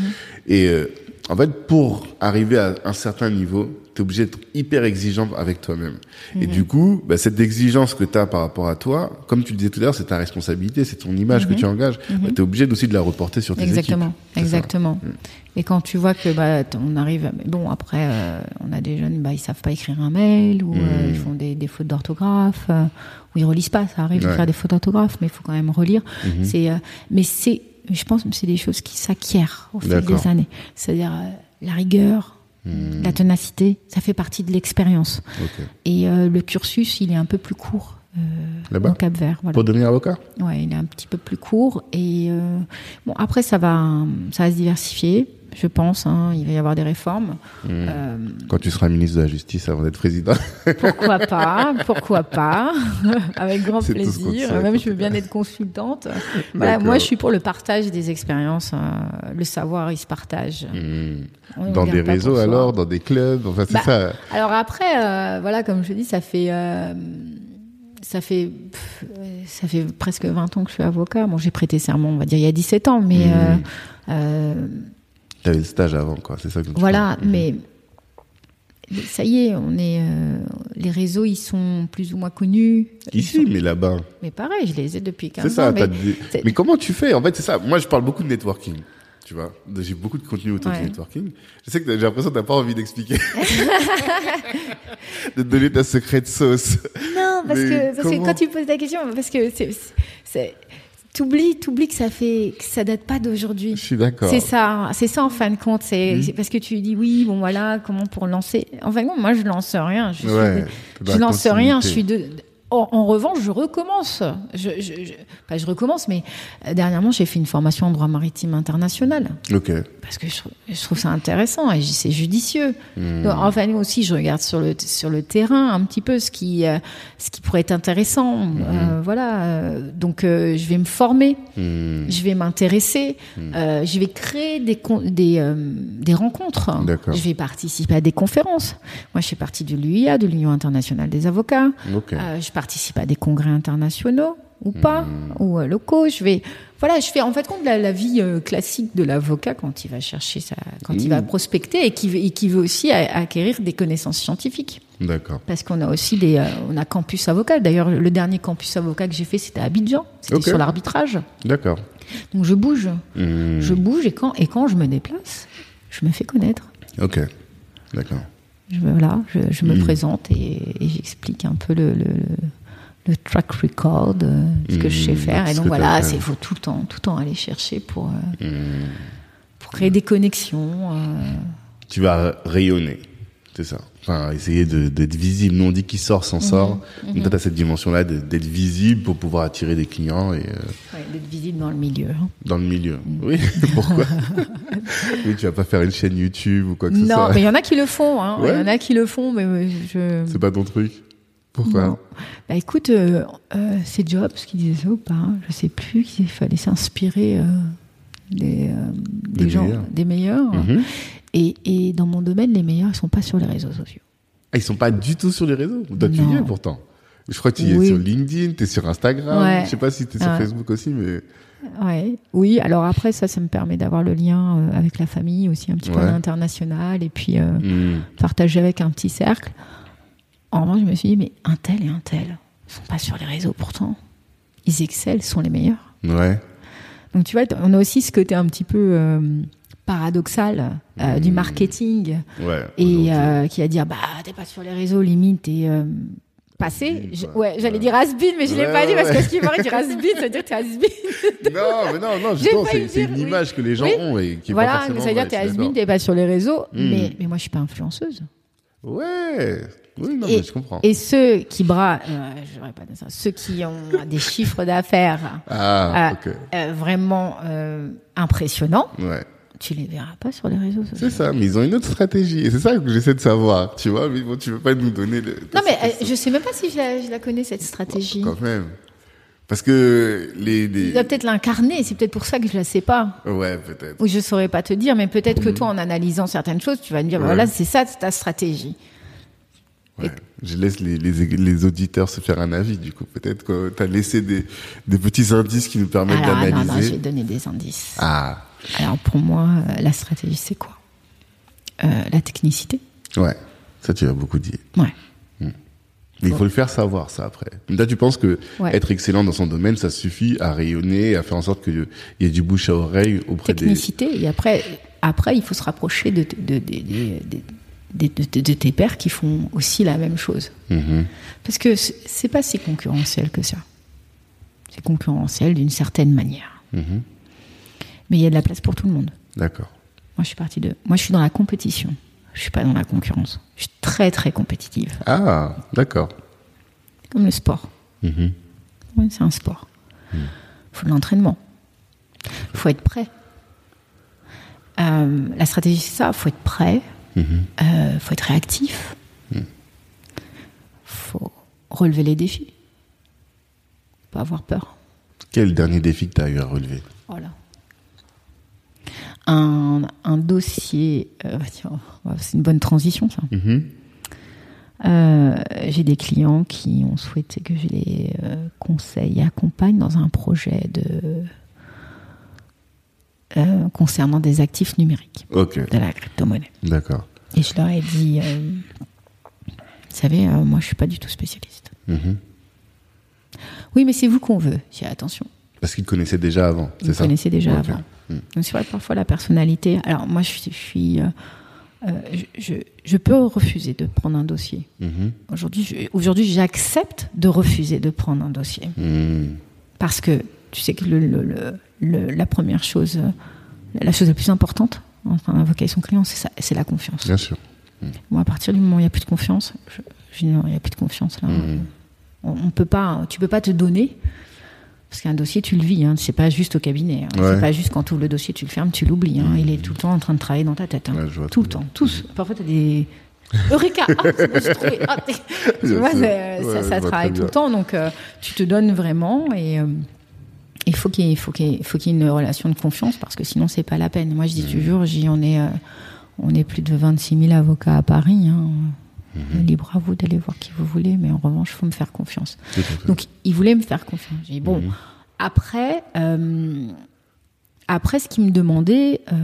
Et euh, en fait, pour arriver à un certain niveau, t'es obligé d'être hyper exigeant avec toi-même. Et Mhm. du coup, bah, cette exigence que t'as par rapport à toi, comme tu le disais tout à l'heure, c'est ta responsabilité, c'est ton image que tu engages. Bah, t'es obligé aussi de la reporter sur tes Mhm. Exactement, équipes. Ça. exactement. Et quand tu vois que bah, on arrive, bon après, euh, on a des jeunes, bah, ils savent pas écrire un mail ou euh, Mm. ils font des, des fautes d'orthographe euh, ils relisent pas. Ça arrive de Ouais. faire des fautes d'orthographe, mais il faut quand même relire. Mhm. C'est, euh, mais c'est, je pense que c'est des choses qui s'acquièrent au fil des années. C'est-à-dire euh, la rigueur, Mhm. la ténacité, ça fait partie de l'expérience. Et euh, le cursus, il est un peu plus court Là-bas au Cap Vert. Voilà. Pour devenir avocat? Ouais, il est un petit peu plus court. Et bon, après, ça va, ça va se diversifier, je pense. hein. il va y avoir des réformes. Euh, Quand tu seras ministre de la Justice avant d'être président. (laughs) pourquoi pas Pourquoi pas (laughs) Avec grand plaisir. Même, je veux bien être consultante. (laughs) Voilà, D'accord. moi, je suis pour le partage des expériences. euh, le savoir, il se partage. On ne Dans des réseaux alors, dans des clubs, enfin c'est Bah, ça. Alors après, euh, voilà, comme je dis, ça fait, euh, ça fait, pff, ça fait presque 20 ans que je suis avocat. Bon, j'ai prêté serment, on va dire, il y a 17 ans, mais Mhm. T'avais le stage avant, quoi. C'est ça que tu voilà, mais ça y est, on est, euh, les réseaux, ils sont plus ou moins connus. Ici, sont- mais là-bas. mais pareil, je les ai depuis 15 C'est ça. ans. Mais, des- mais comment tu fais En fait, c'est ça. Moi, je parle beaucoup de networking. Tu vois, j'ai beaucoup de contenu autour Ouais. du networking. Je sais que j'ai l'impression que t'as pas envie d'expliquer, (laughs) (laughs) de te donner ta secrète sauce. Non, parce, que, parce que quand tu poses la question, parce que c'est, t'oublies, t'oublies que ça fait, que ça date pas d'aujourd'hui. Je suis d'accord. C'est ça, c'est ça en fin de compte. C'est Mhm. parce que tu dis oui, bon voilà, comment pour lancer? En fin de compte, moi je lance rien. Je, Ouais, je la lance rien. Je suis de. En, en revanche, je recommence. Je, je, je- pas je recommence, mais euh, dernièrement j'ai fait une formation en droit maritime international Ok. parce que je, trouve- ça intéressant et c'est judicieux. Hmm. Donc, enfin, nous aussi, je regarde sur le sur le terrain un petit peu ce qui euh, ce qui pourrait être intéressant. Hmm. Euh, voilà. euh, Donc, euh, je vais me former, Hmm. je vais m'intéresser, euh, je vais créer des des des rencontres. D'accord. Je vais participer à des conférences. Moi, je fais partie de l'UIA, de l'Union internationale des avocats. Ok. Euh, je participe à des congrès internationaux ou pas, Hmm. ou euh, locaux. Je vais, voilà, je fais en fait compte la, la vie euh, classique de l'avocat quand il va chercher sa, quand il Hmm. va prospecter et qui, veut- et qui veut aussi acquérir des connaissances scientifiques. D'accord. Parce qu'on a aussi des, euh, on a campus avocat. D'ailleurs, le dernier campus avocat que j'ai fait, c'était à Abidjan. C'était sur l'arbitrage. D'accord. Donc je bouge, Hmm. je bouge et quand et quand je me déplace, je me fais connaître. Ok. D'accord. Je, voilà, je, je me Mm. présente et, et j'explique un peu le, le, le- le track record, euh, ce que je sais Mm, faire. Et donc voilà, c'est faut tout le temps, tout le temps aller chercher pour, euh, pour créer des connexions. euh. Tu vas rayonner. C'est ça. Enfin, essayer d'être visible. Nous, on dit qui sort s'en sort. Mhm. Donc, toi, t'as cette dimension-là d'être visible pour pouvoir attirer des clients et, euh, Ouais, d'être visible dans le milieu. hein. dans le milieu. Oui, (laughs) pourquoi (laughs) Oui, tu vas pas faire une chaîne YouTube ou quoi que ce Non, soit. mais il y en a qui le font. hein. Il Ouais. y en a qui le font, mais je. C'est pas ton truc. Pourquoi Non. Bah écoute, euh, euh, c'est Jobs qui disait ça ou pas hein, Je sais plus qu'il fallait s'inspirer euh, des, euh, des, Des gens, meilleurs. des meilleurs. Mhm. Et, et dans mon domaine, les meilleurs, ils sont pas sur les réseaux sociaux. Ah, ils sont pas du tout sur les réseaux. Toi, tu y es pourtant. Je crois que tu es Oui. sur LinkedIn, tu es sur Instagram. Ouais. Je sais pas si tu es sur Ouais. Facebook aussi, mais Ouais. Oui, alors après, ça, ça me permet d'avoir le lien euh, avec la famille aussi, un petit peu à l'international, et puis euh, Hmm. partager avec un petit cercle. En revanche, je me suis dit, mais un tel et un tel, ils sont pas sur les réseaux pourtant. Ils excellent, sont les meilleurs. ouais. Donc tu vois, on a aussi ce côté un petit peu euh, paradoxal euh, du Mmh. marketing Ouais. et euh, qui va dire bah t'es pas sur les réseaux limite t'es euh, passé Je- ouais. j'allais dire has-been mais je l'ai Ouais, pas dit parce que ce qui m'aurait dit has-been ça veut dire que t'es has-been (laughs) Non, mais non, non, justement, c'est c'est dire, une oui. image que les gens Oui. ont et qui est pas voilà mais ça veut dire que t'es d'accord. t'es pas sur les réseaux Mmh. mais, mais moi je suis pas influenceuse Ouais. Oui, non, Et- mais je comprends. et ceux qui bras euh, je devrais pas dire ça ceux qui ont (laughs) des chiffres d'affaires Ah, euh, euh, vraiment impressionnants Ouais. Tu les verras pas sur les réseaux sociaux C'est ça, mais ils ont une autre stratégie. Et c'est ça que j'essaie de savoir, tu vois. Mais bon, tu veux pas nous donner le. Non, mais euh, je sais même pas si je la, je la connais, cette stratégie. Quand même. Parce que les. Il les... doit peut-être l'incarner, c'est peut-être pour ça que je la sais pas. Ouais, peut-être. Ou je saurais pas te dire, mais peut-être que toi, en analysant certaines choses, tu vas me dire, Ouais. voilà, c'est ça ta stratégie. Ouais. Je laisse les, les, les auditeurs se faire un avis, du coup. Peut-être que tu as laissé des, des petits indices qui nous permettent Alors, ah, non, non, je d'analyser. vais donner des indices. Ah, Alors, pour moi, euh, la stratégie, c'est quoi? Euh, La technicité. ouais. Ça, tu as beaucoup dit. Ouais. Mais il faut le faire savoir, ça, après. Là, tu penses que Ouais. être excellent dans son domaine, ça suffit à rayonner, à faire en sorte qu'il y ait du bouche à oreille auprès Technicité. Et après, après, il faut se rapprocher de, tes pairs qui font aussi la même chose. des. Mhm. Parce que c'est c'est pas si concurrentiel que ça. C'est concurrentiel d'une certaine manière. Mhm. Mais il y a de la place pour tout le monde. D'accord. Moi, je suis partie de. Moi, je suis dans la compétition. Je suis pas dans la concurrence. Je suis très, très compétitive. Ah, d'accord. Comme le sport. Mhm. Oui, c'est un sport. Il faut de l'entraînement. Il faut être prêt. Euh, la stratégie, c'est ça. Il faut être prêt. Il euh, faut être réactif. Il faut relever les défis. Pas avoir peur. Quel dernier défi que tu as eu à relever? Voilà. Un, un dossier. Euh, c'est une bonne transition, ça. Mhm. Euh, j'ai des clients qui ont souhaité que je les euh, conseille et accompagne dans un projet de concernant des actifs numériques de la crypto-monnaie. D'accord. Et je leur ai dit, vous savez, moi je suis pas du tout spécialiste. Mhm. Oui, mais c'est vous qu'on veut. J'ai attention. Parce qu'ils connaissaient déjà avant, c'est ça? Ils connaissaient déjà avant. Donc c'est vrai que parfois la personnalité. Alors moi je suis euh, je, peux refuser de prendre un dossier. Mhm. Aujourd'hui, aujourd'hui, j'accepte de refuser de prendre un dossier. Mhm. Parce que tu sais que le, la première chose, la chose la plus importante en avocat et son client, c'est la confiance. Bien sûr. Moi, à partir du moment où il n'y a plus de confiance, je, dis non, il n'y a plus de confiance là. Mhm. On, on, peut pas, tu peux pas te donner parce qu'un dossier, tu le vis, hein. c'est pas juste au cabinet. Hein. C'est pas juste quand tu ouvres le dossier, tu le fermes, tu l'oublies. Hein. Il est tout le temps en train de travailler dans ta tête. Tout le temps. Tous. Parfois, tu as des. (laughs) Eureka ah, ah, (laughs) ça, travaille tout le temps. Donc, euh, tu te donnes vraiment et. Euh, il faut qu'il faut qu'il faut qu'il y ait une relation de confiance parce que sinon c'est pas la peine. Moi je dis toujours, j'y on est euh, on est plus de 26 000 avocats à Paris. Hein. Mhm. Libre à vous d'aller voir qui vous voulez, mais en revanche, il faut me faire confiance. Donc, il voulait me faire confiance. J'ai dit, bon, mhm. après, euh, après, ce qu'il me demandait, euh,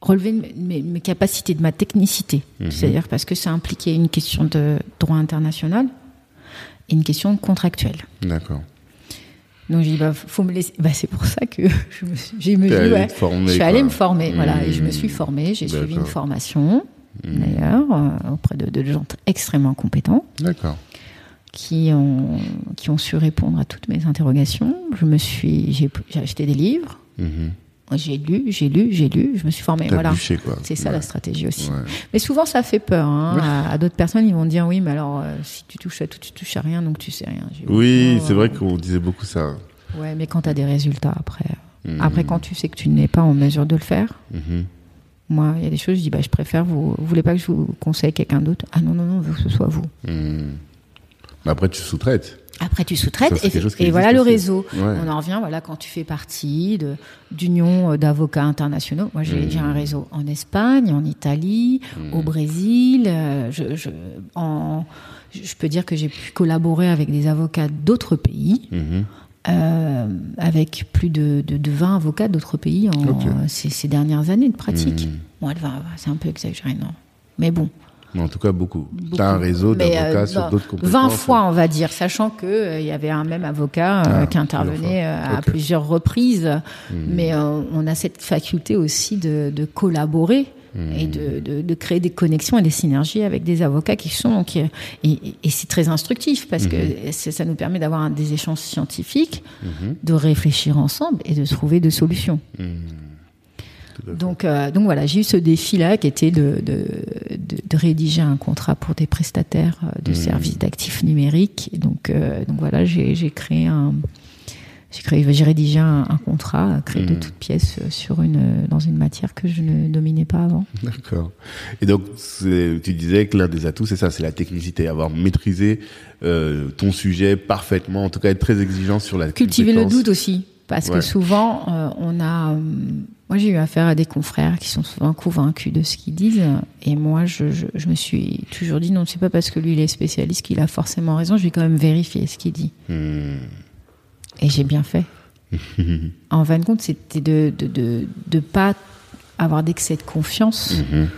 relever mes, capacités, de ma technicité. Mhm. C'est-à-dire parce que ça impliquait une question de droit international et une question contractuelle. D'accord. Donc j'ai dit bah faut me laisser. Bah, c'est pour ça que (laughs) je me suis, j'ai me dit ouais, je suis allée me former, voilà, et je me suis formée, j'ai suivi une formation. Mmh. d'ailleurs, euh, auprès de, gens extrêmement compétents. Qui ont, qui ont su répondre à toutes mes interrogations. Je me suis, j'ai, acheté des livres. Mmh. J'ai lu, j'ai lu, j'ai lu, je me suis formée. Voilà. C'est ça la stratégie aussi. Mais souvent, ça fait peur. Hein. À, d'autres personnes, ils vont dire oui, mais alors, euh, si tu touches à tout, tu touches à rien, donc tu sais rien. Oui, c'est vrai qu'on disait beaucoup ça. Ouais, mais quand tu as des résultats après. Mmh. Après, quand tu sais que tu n'es pas en mesure de le faire, moi, il y a des choses, je dis, bah, je préfère, vous, vous voulez pas que je vous conseille quelqu'un d'autre? Ah non, non, non, que ce soit vous. Hmm. Après, tu sous-traites. Après, tu sous-traites et, voilà le réseau. On en revient, voilà, quand tu fais partie d'union euh, d'avocats internationaux. Moi, j'ai un hmm. réseau en Espagne, en Italie, hmm. au Brésil. Euh, je, je, en, je peux dire que j'ai pu collaborer avec des avocats d'autres pays. Euh, avec plus de, de, 20 avocats d'autres pays en ces, dernières années de pratique. Mmh. Bon, c'est un peu exagéré, non. Mais bon. en tout cas, beaucoup. Tu as un réseau d'avocats euh, sur d'autres compétences. 20 fois, on va dire, sachant qu'il euh, y avait un même avocat ah, qui intervenait à plusieurs reprises. Mmh. Mais on a cette faculté aussi de, de collaborer et de, de, créer des connexions et des synergies avec des avocats qui sont qui, et, et c'est très instructif parce que mhm. ça nous permet d'avoir des échanges scientifiques, mhm. de réfléchir ensemble et de trouver des solutions. Mhm. Donc, euh, donc voilà, j'ai eu ce défi-là qui était de, de, de, rédiger un contrat pour des prestataires euh, de services d'actifs numériques. donc, euh, donc voilà, j'ai créé un, j'ai rédigé un, contrat créé de hmm. toutes pièces euh, sur une, euh, dans une matière que je ne dominais pas avant. D'accord. Et donc, tu disais que l'un des atouts, c'est ça, c'est la technicité, avoir maîtrisé euh, ton sujet parfaitement, en tout cas être très exigeant sur la Cultiver le doute aussi, parce que souvent, on a... moi, j'ai eu affaire à des confrères qui sont souvent convaincus de ce qu'ils disent, et moi, je, je, je, me suis toujours dit, non, c'est pas parce que lui, il est spécialiste qu'il a forcément raison, je vais quand même vérifier ce qu'il dit. Hmm. Et j'ai bien fait. (laughs) en fin de compte, c'était de ne de, de, pas avoir d'excès de confiance mhm.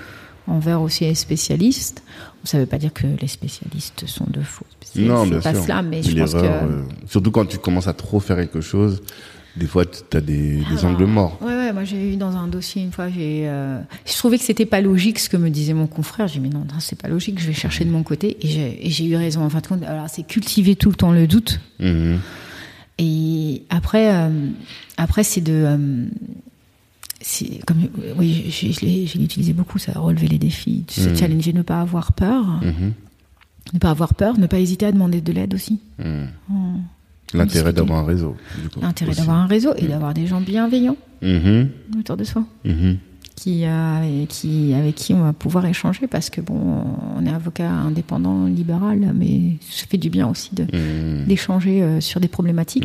envers aussi les spécialistes. Ça ne veut pas dire que les spécialistes sont de faux. Non, bien pas sûr. cela, mais je pense que... Euh, surtout quand tu commences à trop faire quelque chose, des fois, tu as des, des angles morts. Ouais, ouais, moi j'ai eu dans un dossier une fois, j'ai, euh, je trouvais que c'était pas logique ce que me disait mon confrère. J'ai dit, mais non, non c'est pas logique, je vais chercher de mon côté. Et j'ai eu raison. En fin de compte, alors c'est cultiver tout le temps le doute. Mhm. Et après, euh, après c'est de. Euh, comme, oui, je, l'ai utilisé beaucoup, ça a relevé les défis, se mmh. challenger, ne pas avoir peur. Mmh. Ne pas avoir peur, ne pas hésiter à demander de l'aide aussi. L'intérêt d'avoir un réseau. L'intérêt d'avoir un réseau et d'avoir des gens bienveillants Mhm, autour de soi. Qui, euh, qui, avec qui on va pouvoir échanger parce que bon, on est avocat indépendant, libéral, mais ça fait du bien aussi de- Mhm. d'échanger euh, sur des problématiques.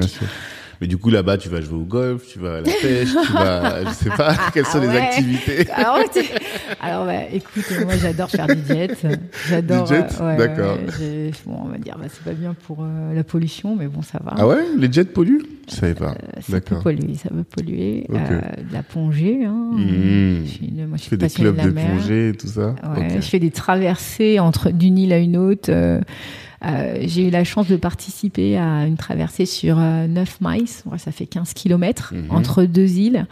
Mais du coup, là-bas, tu vas jouer au golf, tu vas à la pêche, tu vas, je sais pas, (laughs) quelles sont Ah les activités. (laughs) Alors, tu- (laughs) alors bah, écoute, moi j'adore faire du jet. J'adore. Du jet euh, ouais, D'accord. ouais, bon, on va dire, bah, c'est pas bien pour euh, la pollution, mais bon, ça va. Ah ouais, les jets polluent? Je savais pas. Euh, ça peut polluer, ça peut polluer. Euh, de la plongée. Hein. Mmh. Je suis une- moi, je fais des clubs de de plongée et tout ça? Je fais des traversées entre d'une île à une autre. Euh, euh, j'ai eu la chance de participer à une traversée sur euh, 9 miles, Ouais, ça fait 15 kilomètres, Mhm. entre deux îles.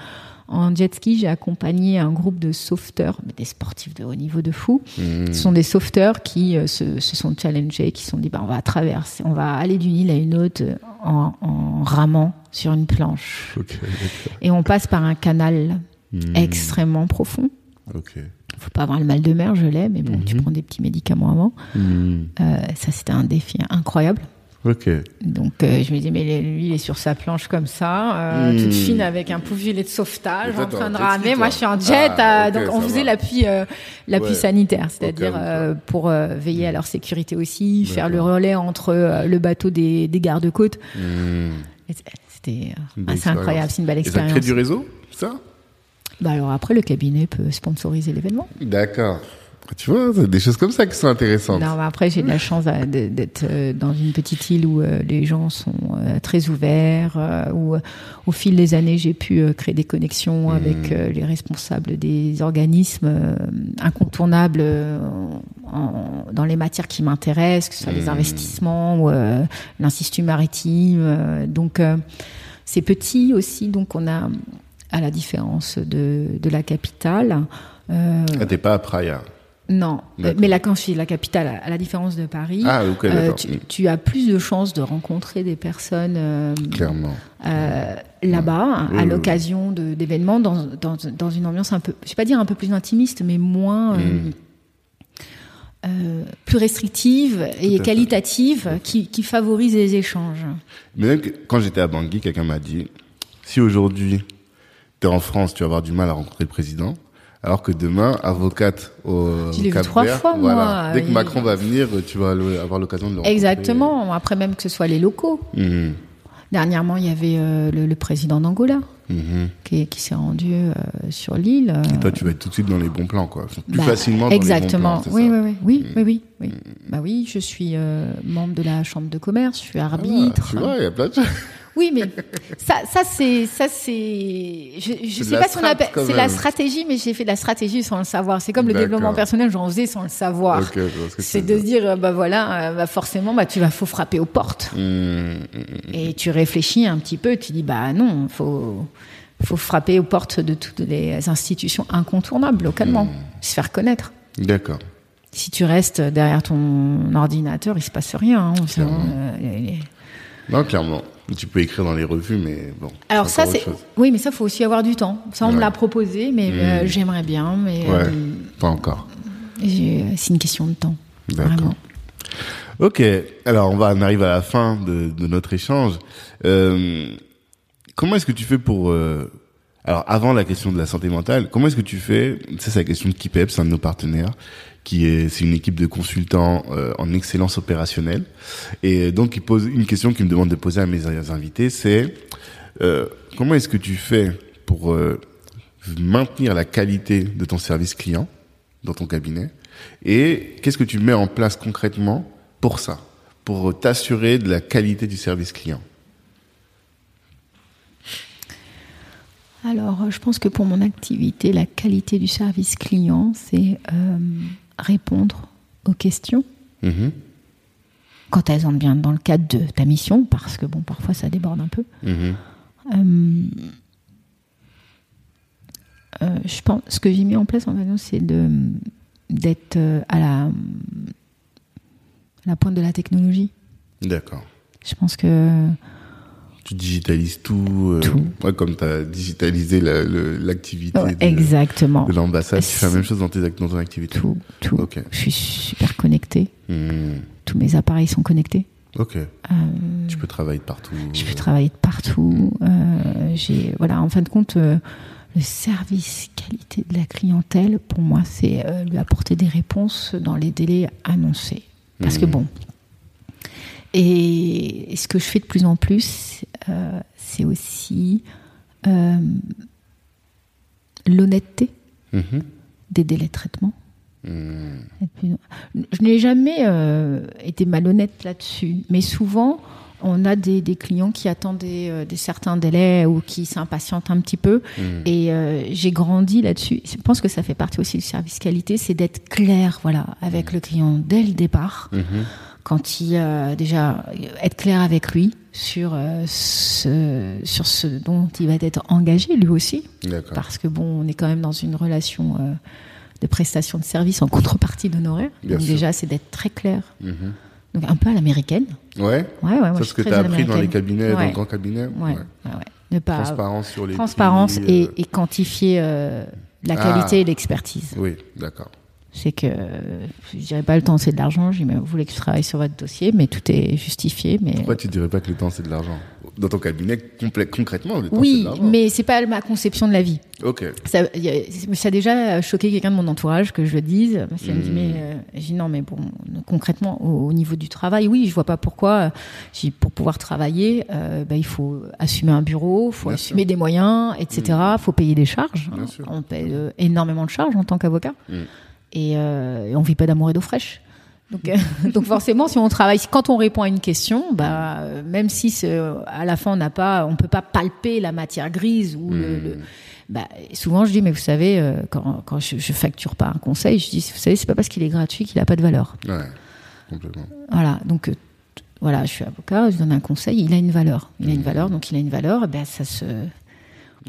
En jet ski, j'ai accompagné un groupe de sauveteurs, mais des sportifs de haut niveau de fou. Mhm. Ce sont des sauveteurs qui euh, se, se sont challengés, qui se sont dit bah, on va traverser, on va aller d'une île à une autre euh, en, en ramant sur une planche. Et on passe par un canal Mhm. extrêmement profond. Ok. Faut pas avoir le mal de mer, je l'ai, mais bon, tu Mhm. prends des petits médicaments avant. Mhm. Euh, ça, c'était un défi incroyable. Ok. Donc, euh, je me dis, mais lui, il est sur sa planche comme ça, euh, Hmm. toute fine avec un pauvre gilet de sauvetage, toi, en train de ramer. Moi, je suis en jet. Ah, euh, donc, on faisait l'appui, euh, l'appui Ouais. sanitaire, c'est-à-dire pour euh, veiller à leur sécurité aussi, faire le relais entre euh, le bateau des, des gardes-côtes. C- C'était euh, assez incroyable, expérience. c'est une belle Et ça crée expérience. du réseau, ça? Bah, alors après, le cabinet peut sponsoriser l'événement. D'accord. Tu vois, des choses comme ça qui sont intéressantes. Non, mais après, j'ai de la chance d'être euh, dans une petite île où euh, les gens sont euh, très ouverts, où au fil des années, j'ai pu créer des connexions avec euh, les responsables des organismes incontournables en- dans les matières qui m'intéressent, que ce soit les Mhm. investissements ou l'Institut maritime. donc, c'est petit aussi, donc on a, à la différence de, de la capitale, euh, Ah, t'es pas à Praia. non, D'accord. mais là, quand je suis la capitale, à la différence de Paris, Ah, euh, tu, tu as plus de chances de rencontrer des personnes euh, euh, là-bas à l'occasion d'événements dans, dans, dans une ambiance un peu, je vais pas dire un peu plus intimiste, mais moins. euh, euh, plus restrictive et qualitative qui, qui favorise les échanges. Mais même que quand j'étais à Bangui, quelqu'un m'a dit si aujourd'hui tu es en France, tu vas avoir du mal à rencontrer le président, alors que demain, avocate au, vu Cap trois Vert, fois, voilà. moi. Dès que Macron va venir, tu vas avoir l'occasion de le rencontrer. Exactement. Après même que ce soit les locaux. Mhm, Dernièrement, il y avait euh, le, le président d'Angola mhm. qui, qui s'est rendu euh, sur l'île. Et toi, tu vas être tout de suite dans les bons plans, quoi. Plus Bah, facilement dans exactement. les bons plans. oui, oui, oui, oui, oui, oui, oui. Bah oui, je suis euh, membre de la chambre de commerce, je suis Ah, arbitre. tu vois, il y a plein de choses. (laughs) Oui, mais ça, ça c'est, ça c'est, je, je sais pas si on appelle, c'est la stratégie, mais j'ai fait de la stratégie sans le savoir. C'est comme le développement personnel, j'en faisais sans le savoir. Ce C'est de se dire. bah voilà, euh, bah forcément, bah tu vas, faut frapper aux portes. Mhm, mhm. Et tu réfléchis un petit peu, tu dis, bah non, faut, faut frapper aux portes de toutes les institutions incontournables localement, se faire connaître. D'accord. Si tu restes derrière ton ordinateur, il se passe rien. hein. Sait, euh, Non, clairement. Tu peux écrire dans les revues, mais bon. Alors ça, c'est oui, mais ça faut aussi avoir du temps. Ça, on me Ouais. l'a proposé, mais euh, Mm. j'aimerais bien, mais Ouais, euh, pas encore. j'ai- c'est une question de temps. D'accord. Vraiment. Ok, alors on va on arrive à la fin de, de notre échange. Euh, comment est-ce que tu fais pour euh, alors avant la question de la santé mentale, comment est-ce que tu fais Ça c'est la question de Kipep, c'est un de nos partenaires qui est c'est une équipe de consultants euh, en excellence opérationnelle. Et donc il pose une question qu'il me demande de poser à mes invités, c'est euh, comment est-ce que tu fais pour euh, maintenir la qualité de ton service client dans ton cabinet? Et qu'est-ce que tu mets en place concrètement pour ça, pour t'assurer de la qualité du service client? Alors, je pense que pour mon activité, la qualité du service client, c'est euh, répondre aux questions Mhm, quand elles entrent bien dans le cadre de ta mission, parce que bon, parfois ça déborde un peu. mhm, Euh, euh, je pense, ce que j'ai mis en place en fait, c'est de d'être euh, à la, à la pointe de la technologie. D'accord. Je pense que Tu digitalises tout, euh, Tout. ouais, comme tu as digitalisé la- l'activité Ouais, de, exactement de l'ambassade, tu fais la même chose dans, tes, dans ton activité. tout, tout. Ok. Je suis super connectée. Mhm. tous mes appareils sont connectés. Ok. tu peux travailler de partout. Je peux travailler de partout. j'ai voilà, en fin de compte, le service qualité de la clientèle, pour moi, c'est lui apporter des réponses dans les délais annoncés. Parce que hmm. bon, et ce que je fais de plus en plus, euh, c'est aussi euh, l'honnêteté mm-hmm. des délais de traitement. Mm. Je n'ai jamais euh, été malhonnête là-dessus, mais souvent, on a des, clients qui attendent des, certains délais ou qui s'impatientent un petit peu. Mm. Et j'ai grandi là-dessus. Je pense que ça fait partie aussi du service qualité, c'est d'être clair voilà, avec mm. le client dès le départ. Quand il a déjà être clair avec lui sur euh, ce sur ce dont il va être engagé lui aussi. Parce que bon on est quand même dans une relation euh, de prestation de service en contrepartie d'honoraires. Donc déjà c'est d'être très clair. Mm-hmm. donc un peu à l'américaine. Ouais. Ouais ouais c'est ce que tu as appris dans les cabinets dans le grand cabinet ouais. ne pas transparence sur les transparence et, euh. et, quantifier la qualité ah. et l'expertise. Oui d'accord c'est que je dirais pas le temps c'est de l'argent. Je dis mais vous voulez que je travaille sur votre dossier, mais tout est justifié. Mais pourquoi tu dirais pas que le temps c'est de l'argent? Dans ton cabinet concrètement le temps Oui, c'est de l'argent. mais c'est pas ma conception de la vie. Ok. Ça, ça a déjà choqué quelqu'un de mon entourage que je le dise. Qu'elle me dit mais euh, j'ai non mais bon concrètement au, niveau du travail, oui, je vois pas pourquoi. Euh, pour pouvoir travailler, euh, bah, il faut assumer un bureau, il faut assumer des moyens, etc. Il faut payer des charges. On paye énormément de charges en tant qu'avocat. Mm et, euh, et on vit pas d'amour et d'eau fraîche. Donc, euh, (laughs) donc forcément, si on travaille, quand on répond à une question, bah, même si à la fin on n'a pas, on peut pas palper la matière grise ou le, hmm. bah, souvent je dis, mais vous savez, euh, quand, quand je, je, facture pas un conseil, je dis, vous savez, c'est pas parce qu'il est gratuit qu'il a pas de valeur. Ouais, complètement. Voilà, donc euh, voilà, je suis avocat, je donne un conseil, il a une valeur, il a une hmm. valeur, donc il a une valeur, ben ça se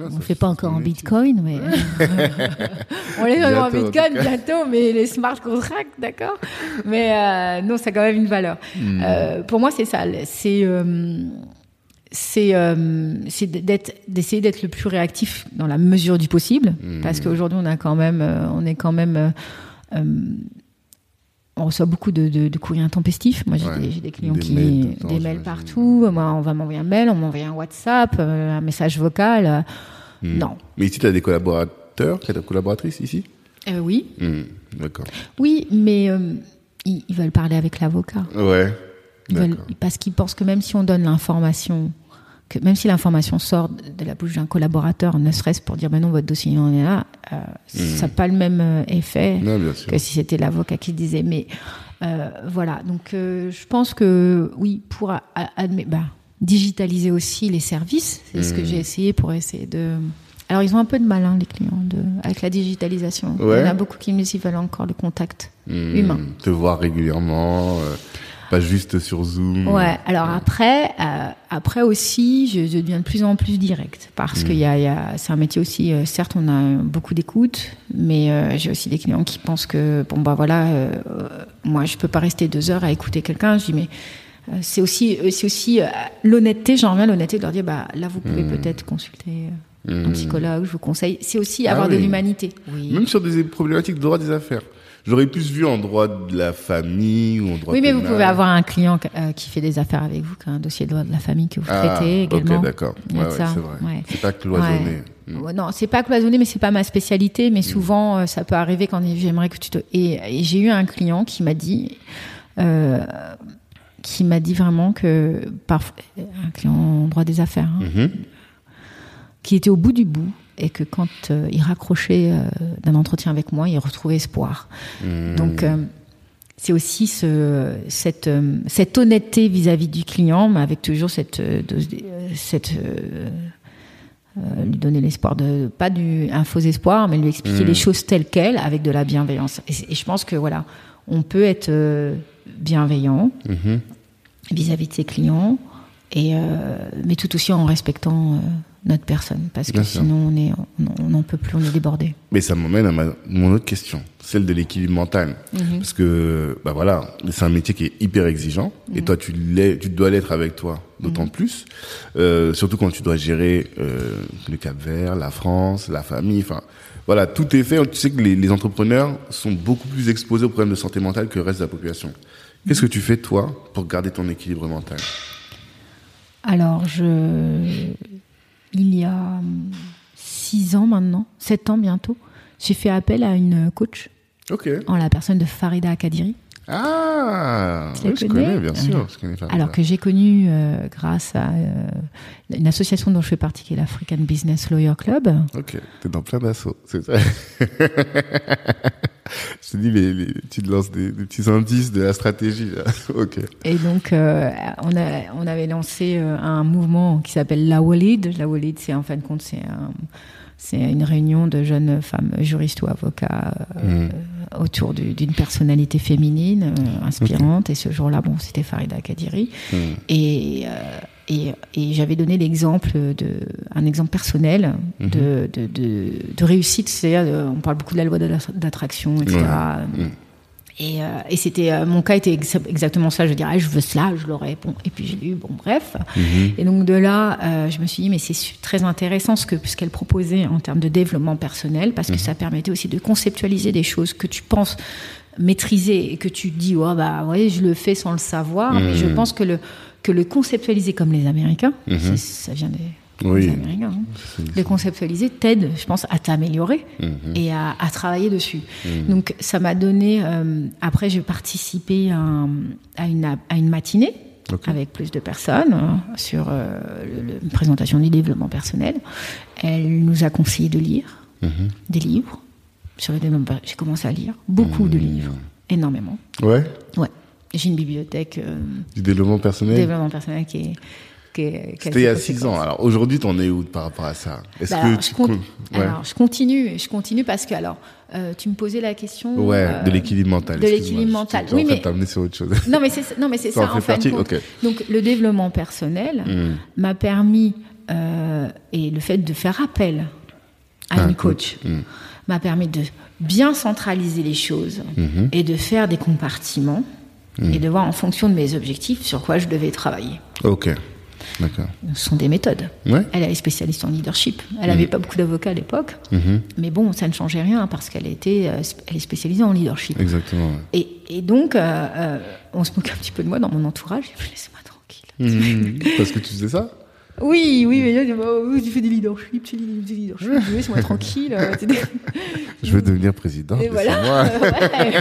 on ne fait pas encore en Bitcoin, mais (laughs) on les fait en Bitcoin bientôt, mais les smart contracts, d'accord. Mais euh, non, ça a quand même une valeur. Hmm. Euh, pour moi, c'est ça. C'est euh, c'est d'être d'essayer d'être le plus réactif dans la mesure du possible, hmm. parce qu'aujourd'hui, on a quand même, on est quand même on reçoit beaucoup de, de, courriers intempestifs. Moi, j'ai des, clients qui mails, des mails partout. Moi, on va m'envoyer un mail, on m'envoie un WhatsApp, euh, un message vocal. Euh, hmm. Non. Mais ici, tu as des collaborateurs, tu as des collaboratrices ici? Euh, Oui. Hmm, d'accord. Oui, mais ils, veulent parler avec l'avocat. Ouais. parce qu'ils pensent que même si on donne l'information que même si l'information sort de la bouche d'un collaborateur, ne serait-ce pour dire ben non votre dossier on est là, euh, hmm. ça n'a pas le même euh, effet que si c'était l'avocat qui disait. Mais euh, voilà, donc je pense que oui, pour bah, digitaliser aussi les services, c'est ce que hmm. j'ai essayé pour essayer de. Alors ils ont un peu de mal hein, les clients de... avec la digitalisation. Il y en a beaucoup qui me disent qu'ils veulent encore le contact hmm. humain. Te voir régulièrement pas juste sur Zoom. Ouais. Alors après, euh, après aussi, je, deviens de plus en plus direct parce que mm. y a, y a c'est un métier aussi. Euh, certes, on a beaucoup d'écoute, mais euh, j'ai aussi des clients qui pensent que bon bah voilà, moi je peux pas rester deux heures à écouter quelqu'un. Je dis mais c'est aussi, c'est aussi l'honnêteté. J'en reviens l'honnêteté de leur dire bah là vous pouvez mm. peut-être consulter. Un mm. psychologue, je vous conseille. C'est aussi avoir ah de l'humanité. Oui. Même sur des problématiques de droit des affaires. J'aurais plus vu en droit de la famille ou en droit Oui, mais vous pouvez avoir un client euh, qui fait des affaires avec vous, qui a un dossier de droit de la famille que vous ah, traitez également. Ok, d'accord. Ouais, c'est vrai. C'est pas cloisonné. Hmm. Non, c'est pas cloisonné, mais c'est pas ma spécialité. Mais hmm. souvent, euh, ça peut arriver quand j'aimerais que tu te. Et, j'ai eu un client qui m'a dit, euh, qui m'a dit vraiment que parfois, un client en droit des affaires, hein, mm-hmm. qui était au bout du bout et que quand euh, il raccrochait euh, d'un entretien avec moi, il retrouvait espoir. Mmh. Donc euh, c'est aussi ce, cette, cette honnêteté vis-à-vis du client, mais avec toujours cette, cette lui donner l'espoir de pas du un faux espoir, mais lui expliquer mmh. les choses telles quelles avec de la bienveillance. Et, je pense que voilà, on peut être bienveillant mmh. vis-à-vis de ses clients, et mais tout aussi en respectant notre personne, parce que sinon on est, on n'en peut plus, on est débordé. Mais ça m'emmène à ma, mon autre question, celle de l'équilibre mental, mhm. parce que bah voilà, c'est un métier qui est hyper exigeant, et mhm. toi tu l'es, tu dois l'être avec toi, d'autant mhm. plus, euh, surtout quand tu dois gérer euh, le Cap Vert, la France, la famille, enfin voilà, tout est fait. Tu sais que les, les entrepreneurs sont beaucoup plus exposés aux problèmes de santé mentale que le reste de la population. Qu'est-ce que tu fais, toi, pour garder ton équilibre mental? Alors, je... il y a six ans maintenant, sept ans bientôt, j'ai fait appel à une coach en la personne de Farida Kadiri. Ah, la oui, je connais bien sûr. Alors- je connais Farida. Alors que j'ai connu euh, grâce à euh, une association dont je fais partie, qui est l'African Business Lawyer Club. Ok, t'es dans plein d'assauts, c'est ça. (laughs) je te dis, les, les, tu te lances des, des petits indices de la stratégie, là. (laughs) Ok. Et donc, euh, on, a, on avait lancé un mouvement qui s'appelle La Walid. La Walid, c'est en fin de compte, c'est un- c'est une réunion de jeunes femmes juristes ou avocats euh, autour du- d'une personnalité féminine euh, inspirante. Et ce jour-là, bon, c'était Farida Kadiri. Hmm. Et, euh, et, et j'avais donné l'exemple de un exemple personnel Mhm. de, de, de, de réussite. Euh, on parle beaucoup de la loi de la- d'attraction, etc. Mhm. Et, euh, et c'était euh, mon cas était ex- exactement ça. Je dirais, je veux cela, je l'aurais. Bon, et puis j'ai eu, bon, bref. Mhm. Et donc de là, euh, je me suis dit, mais c'est très intéressant ce que ce qu'elle proposait en termes de développement personnel, parce que ça permettait aussi de conceptualiser des choses que tu penses maîtriser et que tu dis, ouais, bah ouais, je le fais sans le savoir. Mais je pense que le que le conceptualiser comme les Américains, ça vient des, Oui. Américains. hein. Le conceptualiser t'aide, je pense, à t'améliorer Mhm. et à, à travailler dessus. Donc ça m'a donné. euh, après, j'ai participé à, un- à une, à une matinée avec plus de personnes euh, sur euh, le- une présentation du développement personnel. Elle nous a conseillé de lire Mhm. des livres sur le développement. J'ai commencé à lire beaucoup Mhm. de livres, énormément. Ouais. Ouais. J'ai une bibliothèque euh, Du développement personnel. développement personnel qui est. C'était il y a six ans. Alors aujourd'hui, t'en es où par rapport à ça? Est-ce Bah, que alors, tu je, con- con- ouais. alors, je continue, je continue parce que alors, euh, tu me posais la question. Ouais, euh, de l'équilibre mental. de l'équilibre mental. Oui, en mais- de t'amener sur autre chose. Non, mais c'est non, mais c'est (laughs) Ça en fait en fin de partie, compte. ok. Donc le développement personnel Hmm. m'a permis euh, et le fait de faire appel à Un une coach. coach Hmm. m'a permis de bien centraliser les choses Mhm. et de faire des compartiments Hmm. et de voir en fonction de mes objectifs sur quoi je devais travailler. Ok. Ce sont des méthodes. Ouais. Elle est spécialiste en leadership. Elle n'avait pas beaucoup d'avocats à l'époque, Mhm. mais bon, ça ne changeait rien parce qu'elle était, euh, elle est spécialisée en leadership. Exactement. ouais. Et, et donc, euh, euh, on se moque un petit peu de moi dans mon entourage. Laissez-moi tranquille. Mhm. Parce que tu faisais ça Oui, oui, mais là, bah, tu fais des leadership, tu fais des leadership, laisse-moi tranquille. c'est des- Je veux devenir président. Et voilà. (laughs) Ouais.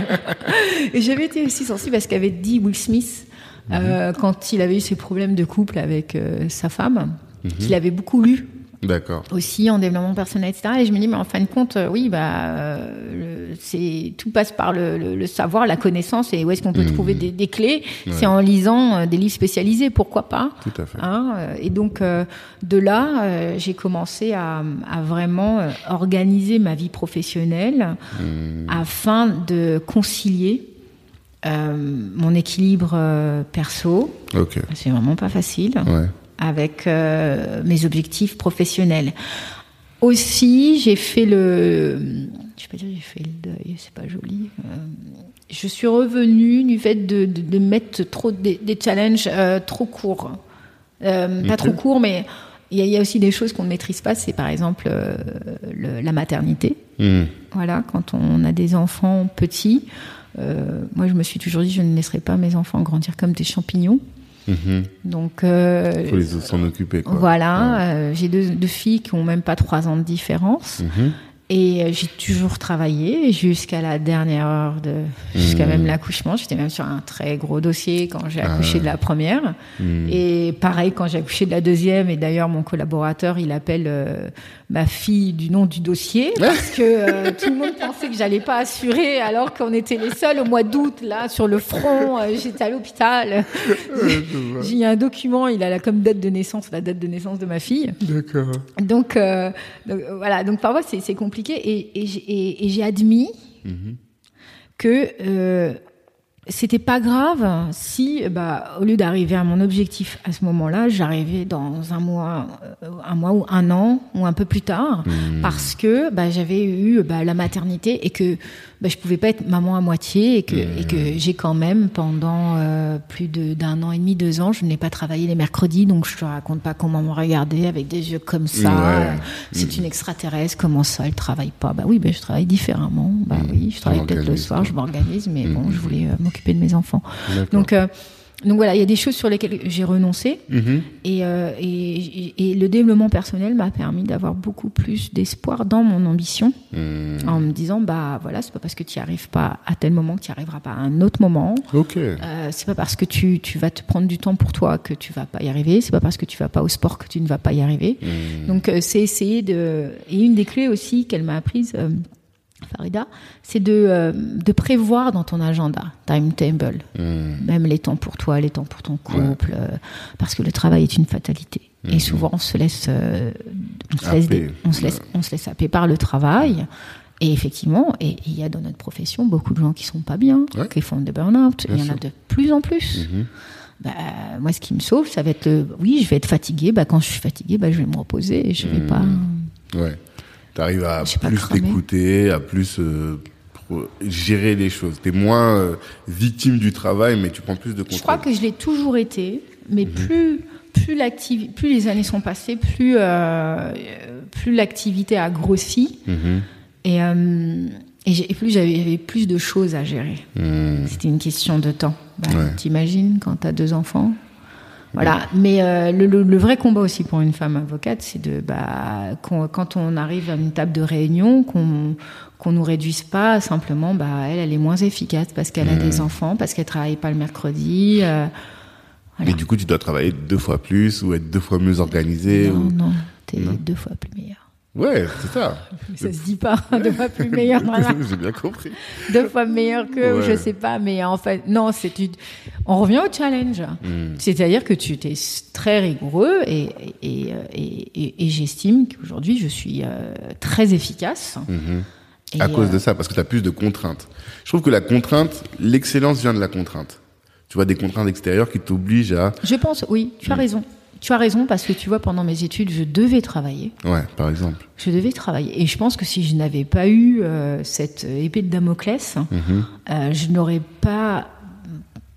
Et j'avais été aussi sensible à ce qu'avait dit Will Smith euh, quand il avait eu ses problèmes de couple avec euh, sa femme, qu'il avait beaucoup lu D'accord. aussi en développement personnel, etc. Et je me dis, mais en fin de compte, euh, oui, bah, euh, c'est tout passe par le, le- le savoir, la connaissance, et où est-ce qu'on peut trouver des, des clés C'est en lisant euh, des livres spécialisés, pourquoi pas Tout à fait. Hein, et donc euh, de là, j'ai commencé à, à vraiment organiser ma vie professionnelle afin de concilier euh, mon équilibre euh, perso. Ok. C'est vraiment pas facile Ouais. avec euh, mes objectifs professionnels. Aussi, j'ai fait le, je vais pas dire j'ai fait le deuil, c'est pas joli. Je suis revenue du fait de, de, de mettre trop des, des challenges euh, trop courts, Euh, pas trop courts, mais il y, a- il y a aussi des choses qu'on ne maîtrise pas. C'est par exemple euh, le- la maternité. Hmm. Voilà, quand on a des enfants petits, moi je me suis toujours dit je ne laisserai pas mes enfants grandir comme des champignons. Mhm. Donc euh, Faut les s'en occuper, quoi. voilà, euh, j'ai deux, deux filles qui ont même pas trois ans de différence. Mhm. Et euh, j'ai toujours travaillé jusqu'à la dernière heure de, jusqu'à même l'accouchement. J'étais même sur un très gros dossier quand j'ai Ah. accouché de la première. Mhm. Et pareil quand j'ai accouché de la deuxième. Et d'ailleurs, mon collaborateur, il appelle euh, ma fille du nom du dossier parce que euh, tout le monde pensait que j'allais pas assurer alors qu'on était les seuls au mois d'août là sur le front. euh, J'étais à l'hôpital. J'ai un document. Il a la comme date de naissance, la date de naissance de ma fille. D'accord. Donc, donc, voilà, donc parfois c'est c'est compliqué et, et j'ai- et- et j'ai admis Mhm. que euh, c'était pas grave si, bah, au lieu d'arriver à mon objectif à ce moment-là, j'arrivais dans un mois, euh, un mois ou un an ou un peu plus tard, parce que bah, j'avais eu bah, la maternité et que bah, je pouvais pas être maman à moitié et que, et que j'ai quand même pendant euh, plus de- d'un an et demi, deux ans, je n'ai pas travaillé les mercredis, donc je te raconte pas comment me regarder avec des yeux comme ça. Ouais. C'est une extraterrestre, comment ça, elle travaille pas? Bah oui, bah, je travaille différemment. Bah oui, je travaille peut-être le soir, je m'organise, mais bon, je voulais euh, m'occuper de mes enfants. Donc donc voilà, il y a des choses sur lesquelles j'ai renoncé. Mhm. Euh, et, et, le développement personnel m'a permis d'avoir beaucoup plus d'espoir dans mon ambition. Mhm. En me disant, bah voilà, c'est pas parce que tu n'y arrives pas à tel moment que tu n'y arriveras pas à un autre moment. Ok. Euh, c'est pas parce que tu, tu, vas te prendre du temps pour toi que tu vas pas y arriver. C'est pas parce que tu vas pas au sport que tu ne vas pas y arriver. Mhm. Donc euh, c'est essayer de. Et une des clés aussi qu'elle m'a apprise. Farida, c'est de, euh, de prévoir dans ton agenda, timetable, hmm. même les temps pour toi, les temps pour ton couple, euh, parce que le travail est une fatalité. Et hmm. souvent, on se laisse, euh, on, se laisse on, se laisse, on se laisse happer par le travail. Et effectivement, et il y a dans notre profession beaucoup de gens qui sont pas bien, qui font des burn-out. Il y en a de plus en plus. Bah, moi, ce qui me sauve, ça va être oui, je vais être fatigué. Bah, quand je suis fatigué, bah, je vais me reposer et je vais pas. Ouais. Tu arrives à plus t'écouter, à plus euh, gérer les choses. Tu es moins euh, victime du travail, mais tu prends plus de contrôle. Je crois que je l'ai toujours été, mais mhm. plus plus, plus les années sont passées, plus, euh, plus l'activité a grossi. Mhm. Et, et, plus j'avais plus de choses à gérer. Mhm. C'était une question de temps. Bah, T'imagines quand tu as deux enfants? Voilà. Mais euh, le, le, vrai combat aussi pour une femme avocate, c'est de bah, quand on arrive à une table de réunion, qu'on qu'on nous réduise pas simplement, bah elle, elle est moins efficace parce qu'elle a des mmh. enfants, parce qu'elle travaille pas le mercredi. Euh, voilà. Mais du coup, tu dois travailler deux fois plus ou être deux fois mieux organisé. Non, ou... non, t'es deux fois plus meilleur. Ouais, c'est ça. (laughs) ça se dit pas, (laughs) deux fois plus meilleur. (laughs) J'ai bien compris. Deux fois meilleur que, je sais pas, mais en fait, non, c'est on revient au challenge. Hmm. C'est-à-dire que tu es très rigoureux et, et, et, et, j'estime qu'aujourd'hui, je suis euh, très efficace. Mm-hmm. À cause de euh, ça, parce que tu as plus de contraintes. Je trouve que la contrainte, l'excellence vient de la contrainte. Tu vois, des contraintes extérieures qui t'obligent à... Je pense, oui, tu as mm. raison. Tu as raison parce que tu vois, pendant mes études, je devais travailler. Ouais, par exemple. Je devais travailler. Et je pense que si je n'avais pas eu euh, cette épée de Damoclès, mhm. euh, je n'aurais pas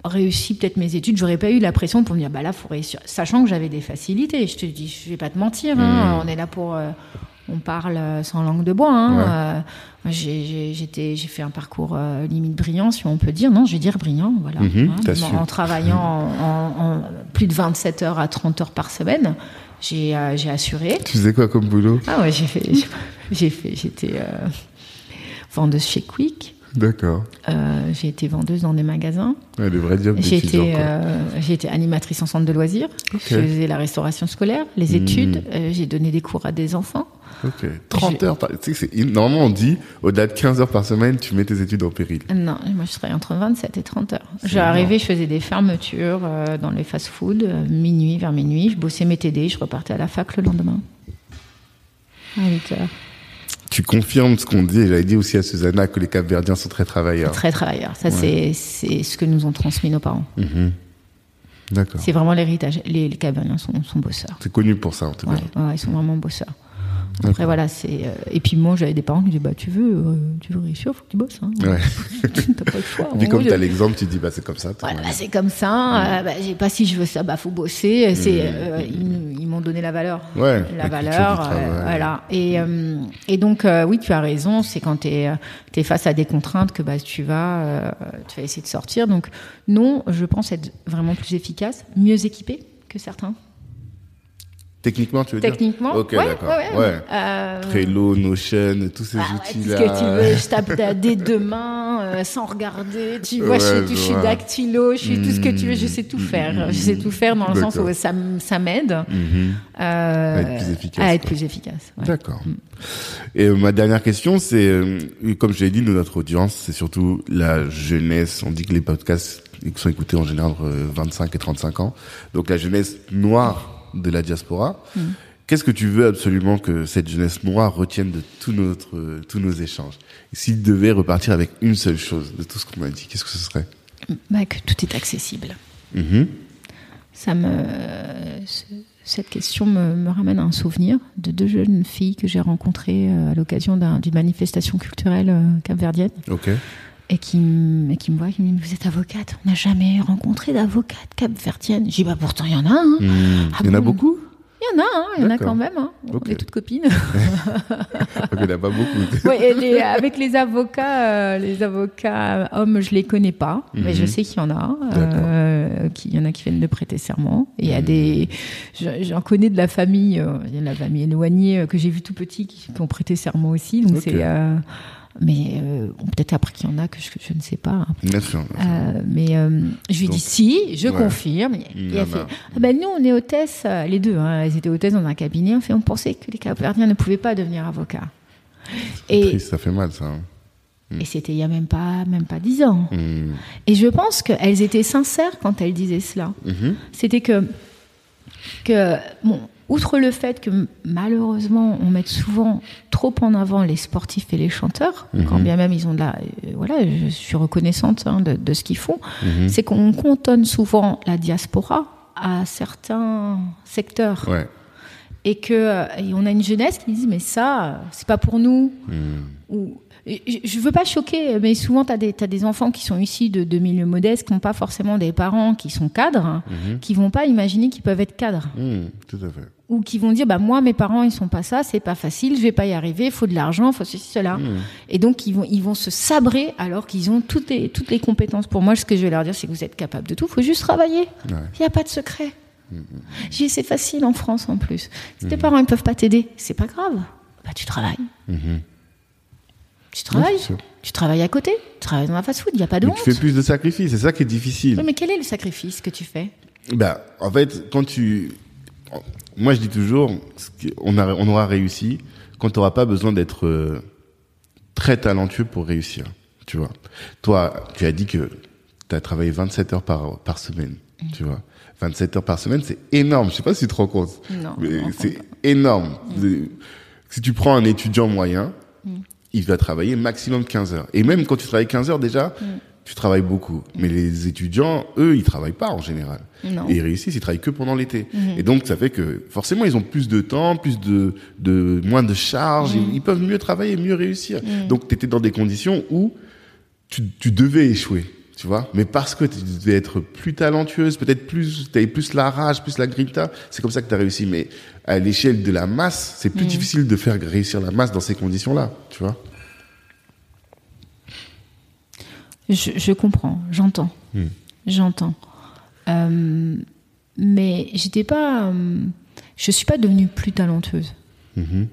réussi peut-être mes études, j'aurais pas eu la pression pour me dire bah là faut réussir, sachant que j'avais des facilités. Je te dis, je vais pas te mentir, hein, mhm. on est là pour, euh, on parle sans langue de bois. Hein, j'ai fait un parcours euh, limite brillant, si on peut dire. Non, je vais dire brillant, voilà. Mhm, hein, en, travaillant en, plus de 27 heures à 30 heures par semaine, j'ai euh, assuré. Tu faisais quoi comme boulot? Ah ouais, j'ai fait, j'ai fait, j'étais euh, vendeuse chez Quick. D'accord. j'ai été vendeuse dans des magasins. Ouais, le vrai job J'ai été, j'ai été animatrice en centre de loisirs. Je faisais la restauration scolaire, les hmm. études. j'ai donné des cours à des enfants. Ok. 30 heures par... Tu sais, Normalement, on dit, au-delà de 15 heures par semaine, tu mets tes études en péril. Non, moi, je serais entre 27 et 30 heures. J'arrivais, je faisais des fermetures euh, dans les fast-food, euh, minuit, vers minuit. Je bossais mes TD, je repartais à la fac le lendemain. À 8 heures. Tu confirmes ce qu'on dit, j'avais dit aussi à Susanna que les Capverdiens sont très travailleurs. Très travailleurs. Ça, c'est ce que nous ont transmis nos parents. Mm-hmm. D'accord. C'est vraiment l'héritage. Les, les Capverdiens sont, sont bosseurs. C'est connu pour ça, en tout cas. Ouais, ils sont vraiment bosseurs. Après voilà, c'est euh, et puis moi j'avais des parents qui disaient bah tu veux euh, tu veux réussir, faut que tu bosses. Hein. Ouais. (laughs) T'as pas le choix. Puis comme tu as l'exemple, tu dis bah c'est comme ça. Voilà, bah, c'est comme ça. Mm. Euh, bah, j'ai pas si je veux ça, bah faut bosser. C'est mm. ils, m'ont donné la valeur. Ouais. La valeur, voilà. Et et donc oui, tu as raison. C'est quand tu es, es face à des contraintes que bah tu vas tu vas essayer de sortir. Donc non, je pense être vraiment plus efficace, mieux équipé que certains. Techniquement, tu veux Techniquement, dire Ok, d'accord. Ouais, ouais. Euh... Trello, Notion, tous ces ah, outils-là. ce que tu veux, je tape des deux mains euh, sans regarder. Tu vois, je, je, suis dactylo, je suis tout ce que tu veux, je sais tout faire. Mmh, je sais tout faire dans le sens où ça, ça m'aide mmh. euh, à être plus efficace. À être plus efficace. D'accord. Et ma dernière question, c'est, comme je l'ai dit, notre audience, c'est surtout la jeunesse. On dit que les podcasts sont écoutés en général entre 25 et 35 ans. Donc la jeunesse noire de la diaspora. Mm. Qu'est-ce que tu veux absolument que cette jeunesse noire retienne de tous, notre, tous nos échanges? S'il devait repartir avec une seule chose de tout ce qu'on a dit, qu'est-ce que ce serait? Bah, Que tout est accessible. Mm-hmm. Ça me, cette question me, ramène à un souvenir de deux jeunes filles que j'ai rencontrées euh, à l'occasion d'une manifestation culturelle euh, capverdienne. Et qui, et qui me voit, qui me dit Vous êtes avocate On n'a jamais rencontré d'avocate capverdienne. J'ai dit Bah pourtant, il y en a. Hein. Hmm. Ah il y en a beaucoup? Il y en a, hein, il y en a quand même. Hein. Ok. On est toutes copines. (laughs) Il n'y en a pas beaucoup. (laughs) Ouais, et les- avec les avocats, euh, les avocats hommes, je les connais pas, mais je sais qu'il y en a. Euh, qu'il y en a qui viennent de prêter serment. Et il y a des, je- j'en connais de la famille, euh, il y a de la famille éloignée euh, que j'ai vu tout petit qui, qui ont prêté serment aussi. Donc c'est, mais euh, bon, peut-être après qu'il y en a que je, ne sais pas. Bien sûr. bien sûr. Euh, mais euh, je lui Donc, dis si, je ouais. confirme. A en fait, ah ben nous on est hôtesses, les deux, hein, elles étaient hôtesses dans un cabinet. On fait, on pensait que les caverdiens ne pouvaient pas devenir avocats. Et, Triste, ça fait mal, ça. hein. et c'était il y a même pas même pas dix ans. Hmm. Et je pense qu'elles étaient sincères quand elles disaient cela. Mhm. C'était que que bon, outre le fait que malheureusement on met souvent trop en avant les sportifs et les chanteurs, quand bien même ils ont de la, euh, voilà, je suis reconnaissante hein, de, de ce qu'ils font, c'est qu'on cantonne souvent la diaspora à certains secteurs. Ouais. et que euh, et on a une jeunesse qui dit mais ça c'est pas pour nous. Ou et je je veux pas choquer mais souvent tu as des enfants qui sont issus de, de milieux modestes qui n'ont pas forcément des parents qui sont cadres hein, qui vont pas imaginer qu'ils peuvent être cadres. Tout à fait. Ou qui vont dire bah moi mes parents ils sont pas ça c'est pas facile je vais pas y arriver faut de l'argent faut ceci cela. Et donc ils vont ils vont se sabrer alors qu'ils ont toutes les toutes les compétences. Pour moi ce que je vais leur dire c'est que vous êtes capable de tout faut juste travailler. Il Ouais. n'y a pas de secret. J'ai dit, c'est facile en France en plus. Si tes parents ils peuvent pas t'aider c'est pas grave. Bah tu travailles. Tu travailles. Tu travailles à côté. Tu travailles dans la fast food il y a pas de Mais honte. tu fais plus de sacrifices, c'est ça qui est difficile. Oui, mais quel est le sacrifice que tu fais? Bah, en fait, quand tu, moi je dis toujours, on, a, on aura réussi quand tu n'auras pas besoin d'être euh, très talentueux pour réussir. Tu vois. Toi, tu as dit que tu as travaillé 27 heures par, par semaine. Tu vois. 27 heures par semaine, c'est énorme. Je sais pas si tu te rends compte. Non, Mais c'est énorme. C'est- Si tu prends un étudiant moyen, Mm. il va travailler maximum 15 heures. Et même quand tu travailles 15 heures déjà, Mm. Tu travailles beaucoup. Mais les étudiants, eux, ils travaillent pas en général. Non. Et ils réussissent, ils travaillent que pendant l'été. Et donc, ça fait que forcément, ils ont plus de temps, plus de, de moins de charges, ils, ils peuvent mieux travailler, mieux réussir. Donc, tu étais dans des conditions où tu, tu devais échouer, tu vois. Mais parce que tu devais être plus talentueuse, peut-être plus, tu avais plus la rage, plus la grinta, c'est comme ça que tu as réussi. Mais à l'échelle de la masse, c'est plus difficile de faire réussir la masse dans ces conditions-là, tu vois. Je, je comprends, j'entends, Hmm. j'entends. Euh, mais j'étais pas, euh, je suis pas devenue plus talentueuse. Mhm.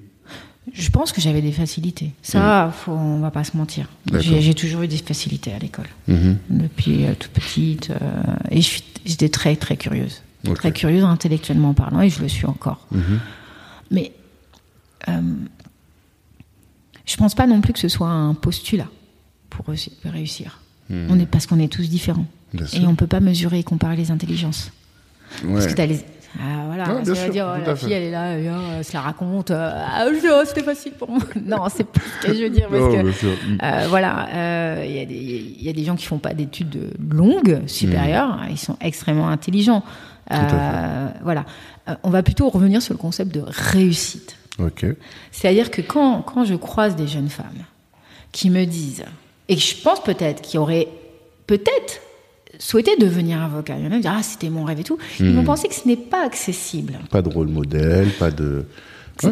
Je pense que j'avais des facilités. Ça, faut, on va pas se mentir. J'ai toujours eu des facilités à l'école Mhm. depuis euh, toute petite, euh, et j'étais très très curieuse, très curieuse intellectuellement parlant, et je le suis encore. Mhm. Mais euh, je pense pas non plus que ce soit un postulat pour réussi- réussir. On est parce qu'on est tous différents Hmm. Et on peut pas mesurer et comparer les intelligences. Ouais. Parce que t'as les ah, voilà, ça veut dire tout la fille fait. elle est là, elle, vient, elle se la raconte, euh, ah, je- oh, c'était facile pour moi. (laughs) non, c'est pas ce que je veux dire parce Non, que. Mm. euh, voilà, euh, il y, a des- il y a des gens qui font pas d'études longues, supérieures, ils sont extrêmement intelligents. Hmm. Euh, voilà, Euh, on va plutôt revenir sur le concept de réussite. C'est-à-dire que quand, quand je croise des jeunes femmes qui me disent, et je pense peut-être qui auraient peut-être souhaité devenir avocat, il y en a qui disent, ah, c'était mon rêve et tout, ils vont penser que ce n'est pas accessible. Pas de rôle modèle, pas de. Ouais.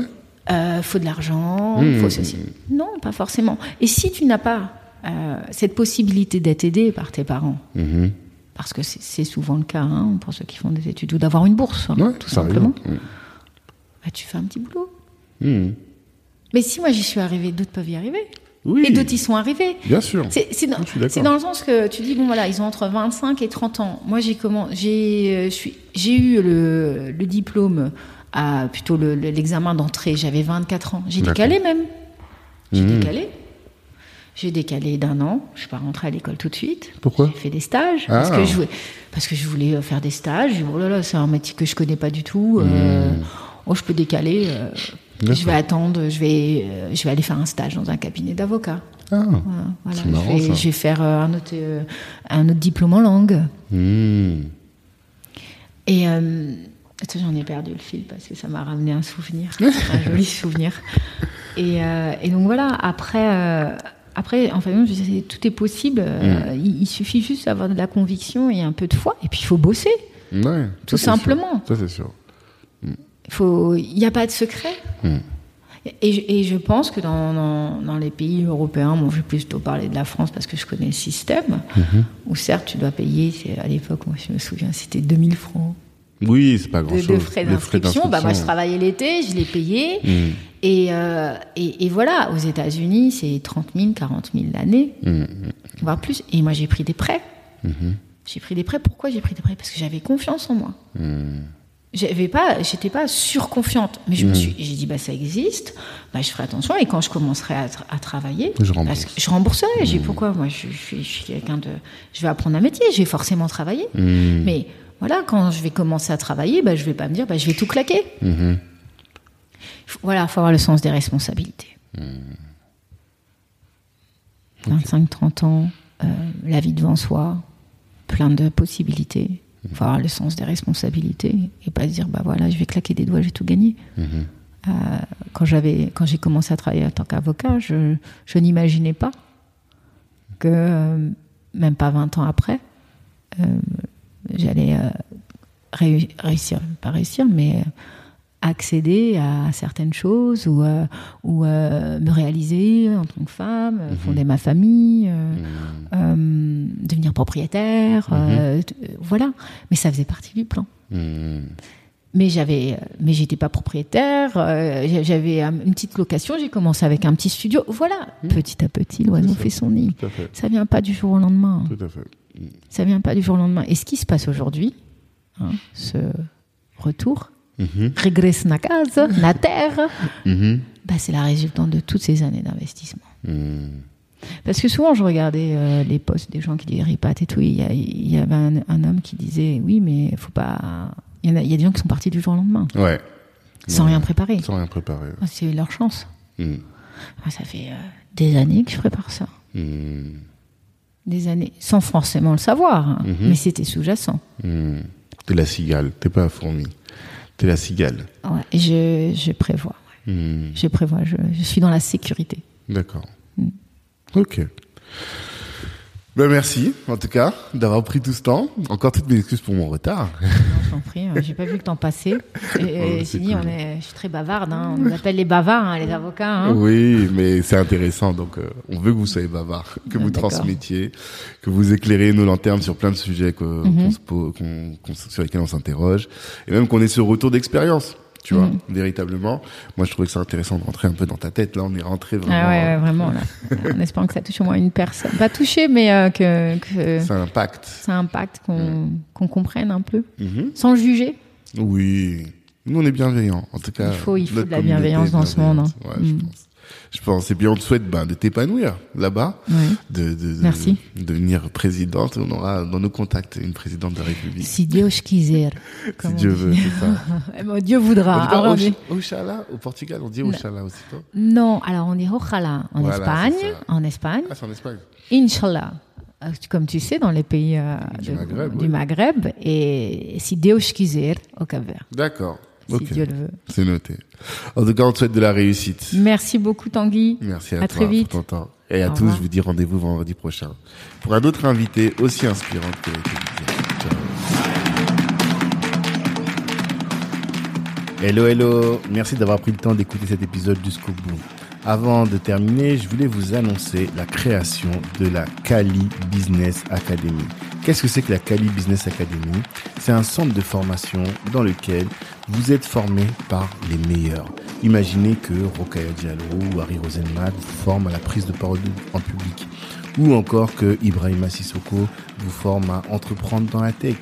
Euh, faut de l'argent, Mmh. faut ceci. Non, pas forcément. Et si tu n'as pas euh, cette possibilité d'être aidé par tes parents, Mhm. parce que c'est souvent le cas hein, pour ceux qui font des études, ou d'avoir une bourse, hein, Ouais, tout simplement, Mm. bah, tu fais un petit boulot. Mhm. Mais si moi j'y suis arrivée, d'autres peuvent y arriver. Oui. Et d'autres y sont arrivés. Bien sûr. C'est dans, le sens que tu dis bon voilà ils ont entre 25 et 30 ans. Moi j'ai comment j'ai euh, j'ai eu le, le diplôme à plutôt le- le- l'examen d'entrée. J'avais 24 ans. J'ai décalé même. J'ai Mhm. décalé. J'ai décalé d'un an. Je suis pas rentrée à l'école tout de suite. Pourquoi J'ai fait des stages parce Ah. que je voulais parce que je voulais euh, faire des stages. Oh là là c'est un métier que je connais pas du tout. euh, oh je peux décaler. euh, je vais attendre. Je vais euh, je vais aller faire un stage dans un cabinet d'avocat. Ah. Voilà, marrant, je, vais, ça. je vais faire euh, un, autre, euh, un autre diplôme en langue. Mhm. Et euh, j'en ai perdu le fil parce que ça m'a ramené un souvenir, (laughs) un joli souvenir. Et, euh, et donc voilà, après, euh, après en fait, tout est possible. euh, Mm. il, il suffit juste d'avoir de la conviction et un peu de foi. Et puis il faut bosser. Ouais. Tout ça, c'est sûr. simplement. Ça, c'est sûr. Il il n'y a pas de secret. Hmm. Et, je pense que dans, dans, les pays européens, bon, je vais plutôt parler de la France parce que je connais le système, mhm. où certes tu dois payer, à l'époque, moi je me souviens, c'était 2000 francs. Oui, c'est pas grand-chose. De, frais d'inscription. Bah, moi, je travaillais l'été, je l'ai payé. Mhm. Euh, et, et, voilà, aux États-Unis, c'est 30 000, 40 000 l'année, mhm. voire plus. Et moi, j'ai pris des prêts. J'ai pris des prêts. Pourquoi j'ai pris des prêts? Parce que j'avais confiance en moi j'avais pas j'étais pas surconfiante mais je me hmm. suis j'ai dit bah ça existe bah je ferai attention et quand je commencerai à, à travailler je rembourse. je rembourserai j'ai hmm. pourquoi? Moi je, je suis, quelqu'un de je vais apprendre un métier j'ai forcément travaillé. Hmm. mais voilà quand je vais commencer à travailler bah je vais pas me dire bah je vais tout claquer. Voilà faut avoir le sens des responsabilités. 25 30 ans euh, la vie devant soi plein de possibilités il faut avoir le sens des responsabilités et pas se dire bah voilà je vais claquer des doigts j'ai tout gagné mhm. euh, quand j'avais quand j'ai commencé à travailler en tant qu'avocat je, je n'imaginais pas que euh, même pas 20 ans après euh, j'allais réussir pas réussir mais accéder à certaines choses ou, euh, ou euh, me réaliser en tant que femme, mhm. fonder ma famille, euh, mhm. devenir propriétaire, mhm. voilà. Mais ça faisait partie du plan. Mais j'avais, mais j'étais pas propriétaire. j'avais une petite location. J'ai commencé avec un petit studio. Voilà, petit à petit, l'oiseau fait son nid. Ça vient pas du jour au lendemain. Tout à fait. Ça vient pas du jour au lendemain. Et ce qui se passe aujourd'hui, hein, ce retour, Mhm. régresse na casa, na terre, mhm. bah, c'est la résultante de toutes ces années d'investissement. Mhm. Parce que souvent, je regardais euh, les posts des gens qui disaient ripat et tout. Il y, avait un, homme qui disait oui, mais faut pas. Il y, a, il y a des gens qui sont partis du jour au lendemain. Ouais. Sans rien préparer. Sans rien préparer. Ah, c'est leur chance. ça fait euh, des années que je prépare ça. Des années. Sans forcément le savoir. Hein. Mais c'était sous-jacent. T'es la cigale, t'es pas la fourmi la cigale. Ouais, je, je prévois. Hmm. Je prévois, je, je, suis dans la sécurité. D'accord. Hmm. Ok. Ben merci, en tout cas, d'avoir pris tout ce temps. Encore toutes mes excuses pour mon retard. Non, j'en prie, hein. j'ai pas vu le temps passer. Et, (laughs) oh, dit, on est, je suis très bavarde, hein. on nous appelle les bavards, hein, les avocats. Hein. Oui, mais c'est intéressant, donc euh, on veut que vous soyez bavard, que vous transmettiez, que vous éclairez nos lanternes sur plein de sujets que, mhm. sur lesquels on s'interroge, et même qu'on ait ce retour d'expérience tu vois, mm. véritablement. Moi, je trouvais que c'est intéressant de rentrer un peu dans ta tête. Là, on est rentré vraiment. Ah ouais, vraiment, là. (laughs) en espérant que ça touche au moins une personne. Pas touché, mais euh, que, que. Ça impacte. Ça impacte, qu'on mm. qu'on comprenne un peu. Mm-hmm. Sans juger. Oui. Nous, on est bienveillants. En tout cas. Il faut, il faut de la bienveillance dans ce monde. Hein. Ouais, je mm. pense je pense. Et puis on te souhaite ben, de t'épanouir là-bas, de, de, Merci. de devenir présidente. On aura dans nos contacts une présidente de la République. Si Dieu quiser. si Dieu veut, c'est ça. (laughs) Eh Dieu voudra. Au Portugal, on dit Oxala aussi. Non, alors on dit Ojalá en Espagne. En Espagne. Ah, c'est en Espagne. Inch'Allah euh, comme tu sais, dans les pays euh, du, Maghreb, du Maghreb, et si Dieu quiser au Cap-Vert. D'accord si Dieu le veut. C'est noté. En tout cas, on te souhaite de la réussite. Merci beaucoup, Tanguy. Merci à, à très vite. pour ton temps. Et à tous, je vous dis rendez-vous vendredi prochain pour un autre invité aussi inspirant que Hello, hello. Merci d'avoir pris le temps d'écouter cet épisode jusqu'au bout. Avant de terminer, je voulais vous annoncer la création de la Kali Business Academy. Qu'est-ce que c'est que la Kali Business Academy? C'est un centre de formation dans lequel vous êtes formé par les meilleurs. Imaginez que Rokaya Diallo ou Harry Rosenmack vous forment à la prise de parole en public. Ou encore que Ibrahim Sissoko vous forme à entreprendre dans la tech.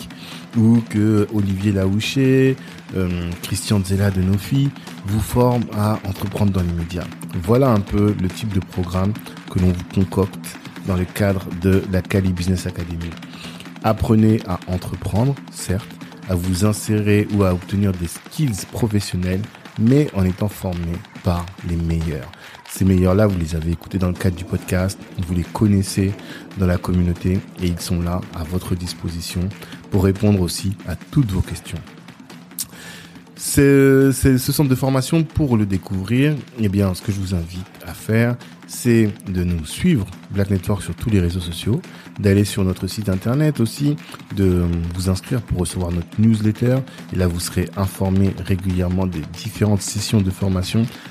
Ou que Olivier Laouché, euh, Christian Zella de Nofi vous forme à entreprendre dans l'immédiat. Voilà un peu le type de programme que l'on vous concocte dans le cadre de la Cali Business Academy. Apprenez à entreprendre, certes, à vous insérer ou à obtenir des skills professionnels, mais en étant formé par les meilleurs. Ces meilleurs-là, vous les avez écoutés dans le cadre du podcast, vous les connaissez dans la communauté et ils sont là à votre disposition pour répondre aussi à toutes vos questions. C'est ce centre de formation pour le découvrir. Eh bien, ce que je vous invite à faire, c'est de nous suivre Black Network sur tous les réseaux sociaux, d'aller sur notre site internet aussi, de vous inscrire pour recevoir notre newsletter. Et là, vous serez informé régulièrement des différentes sessions de formation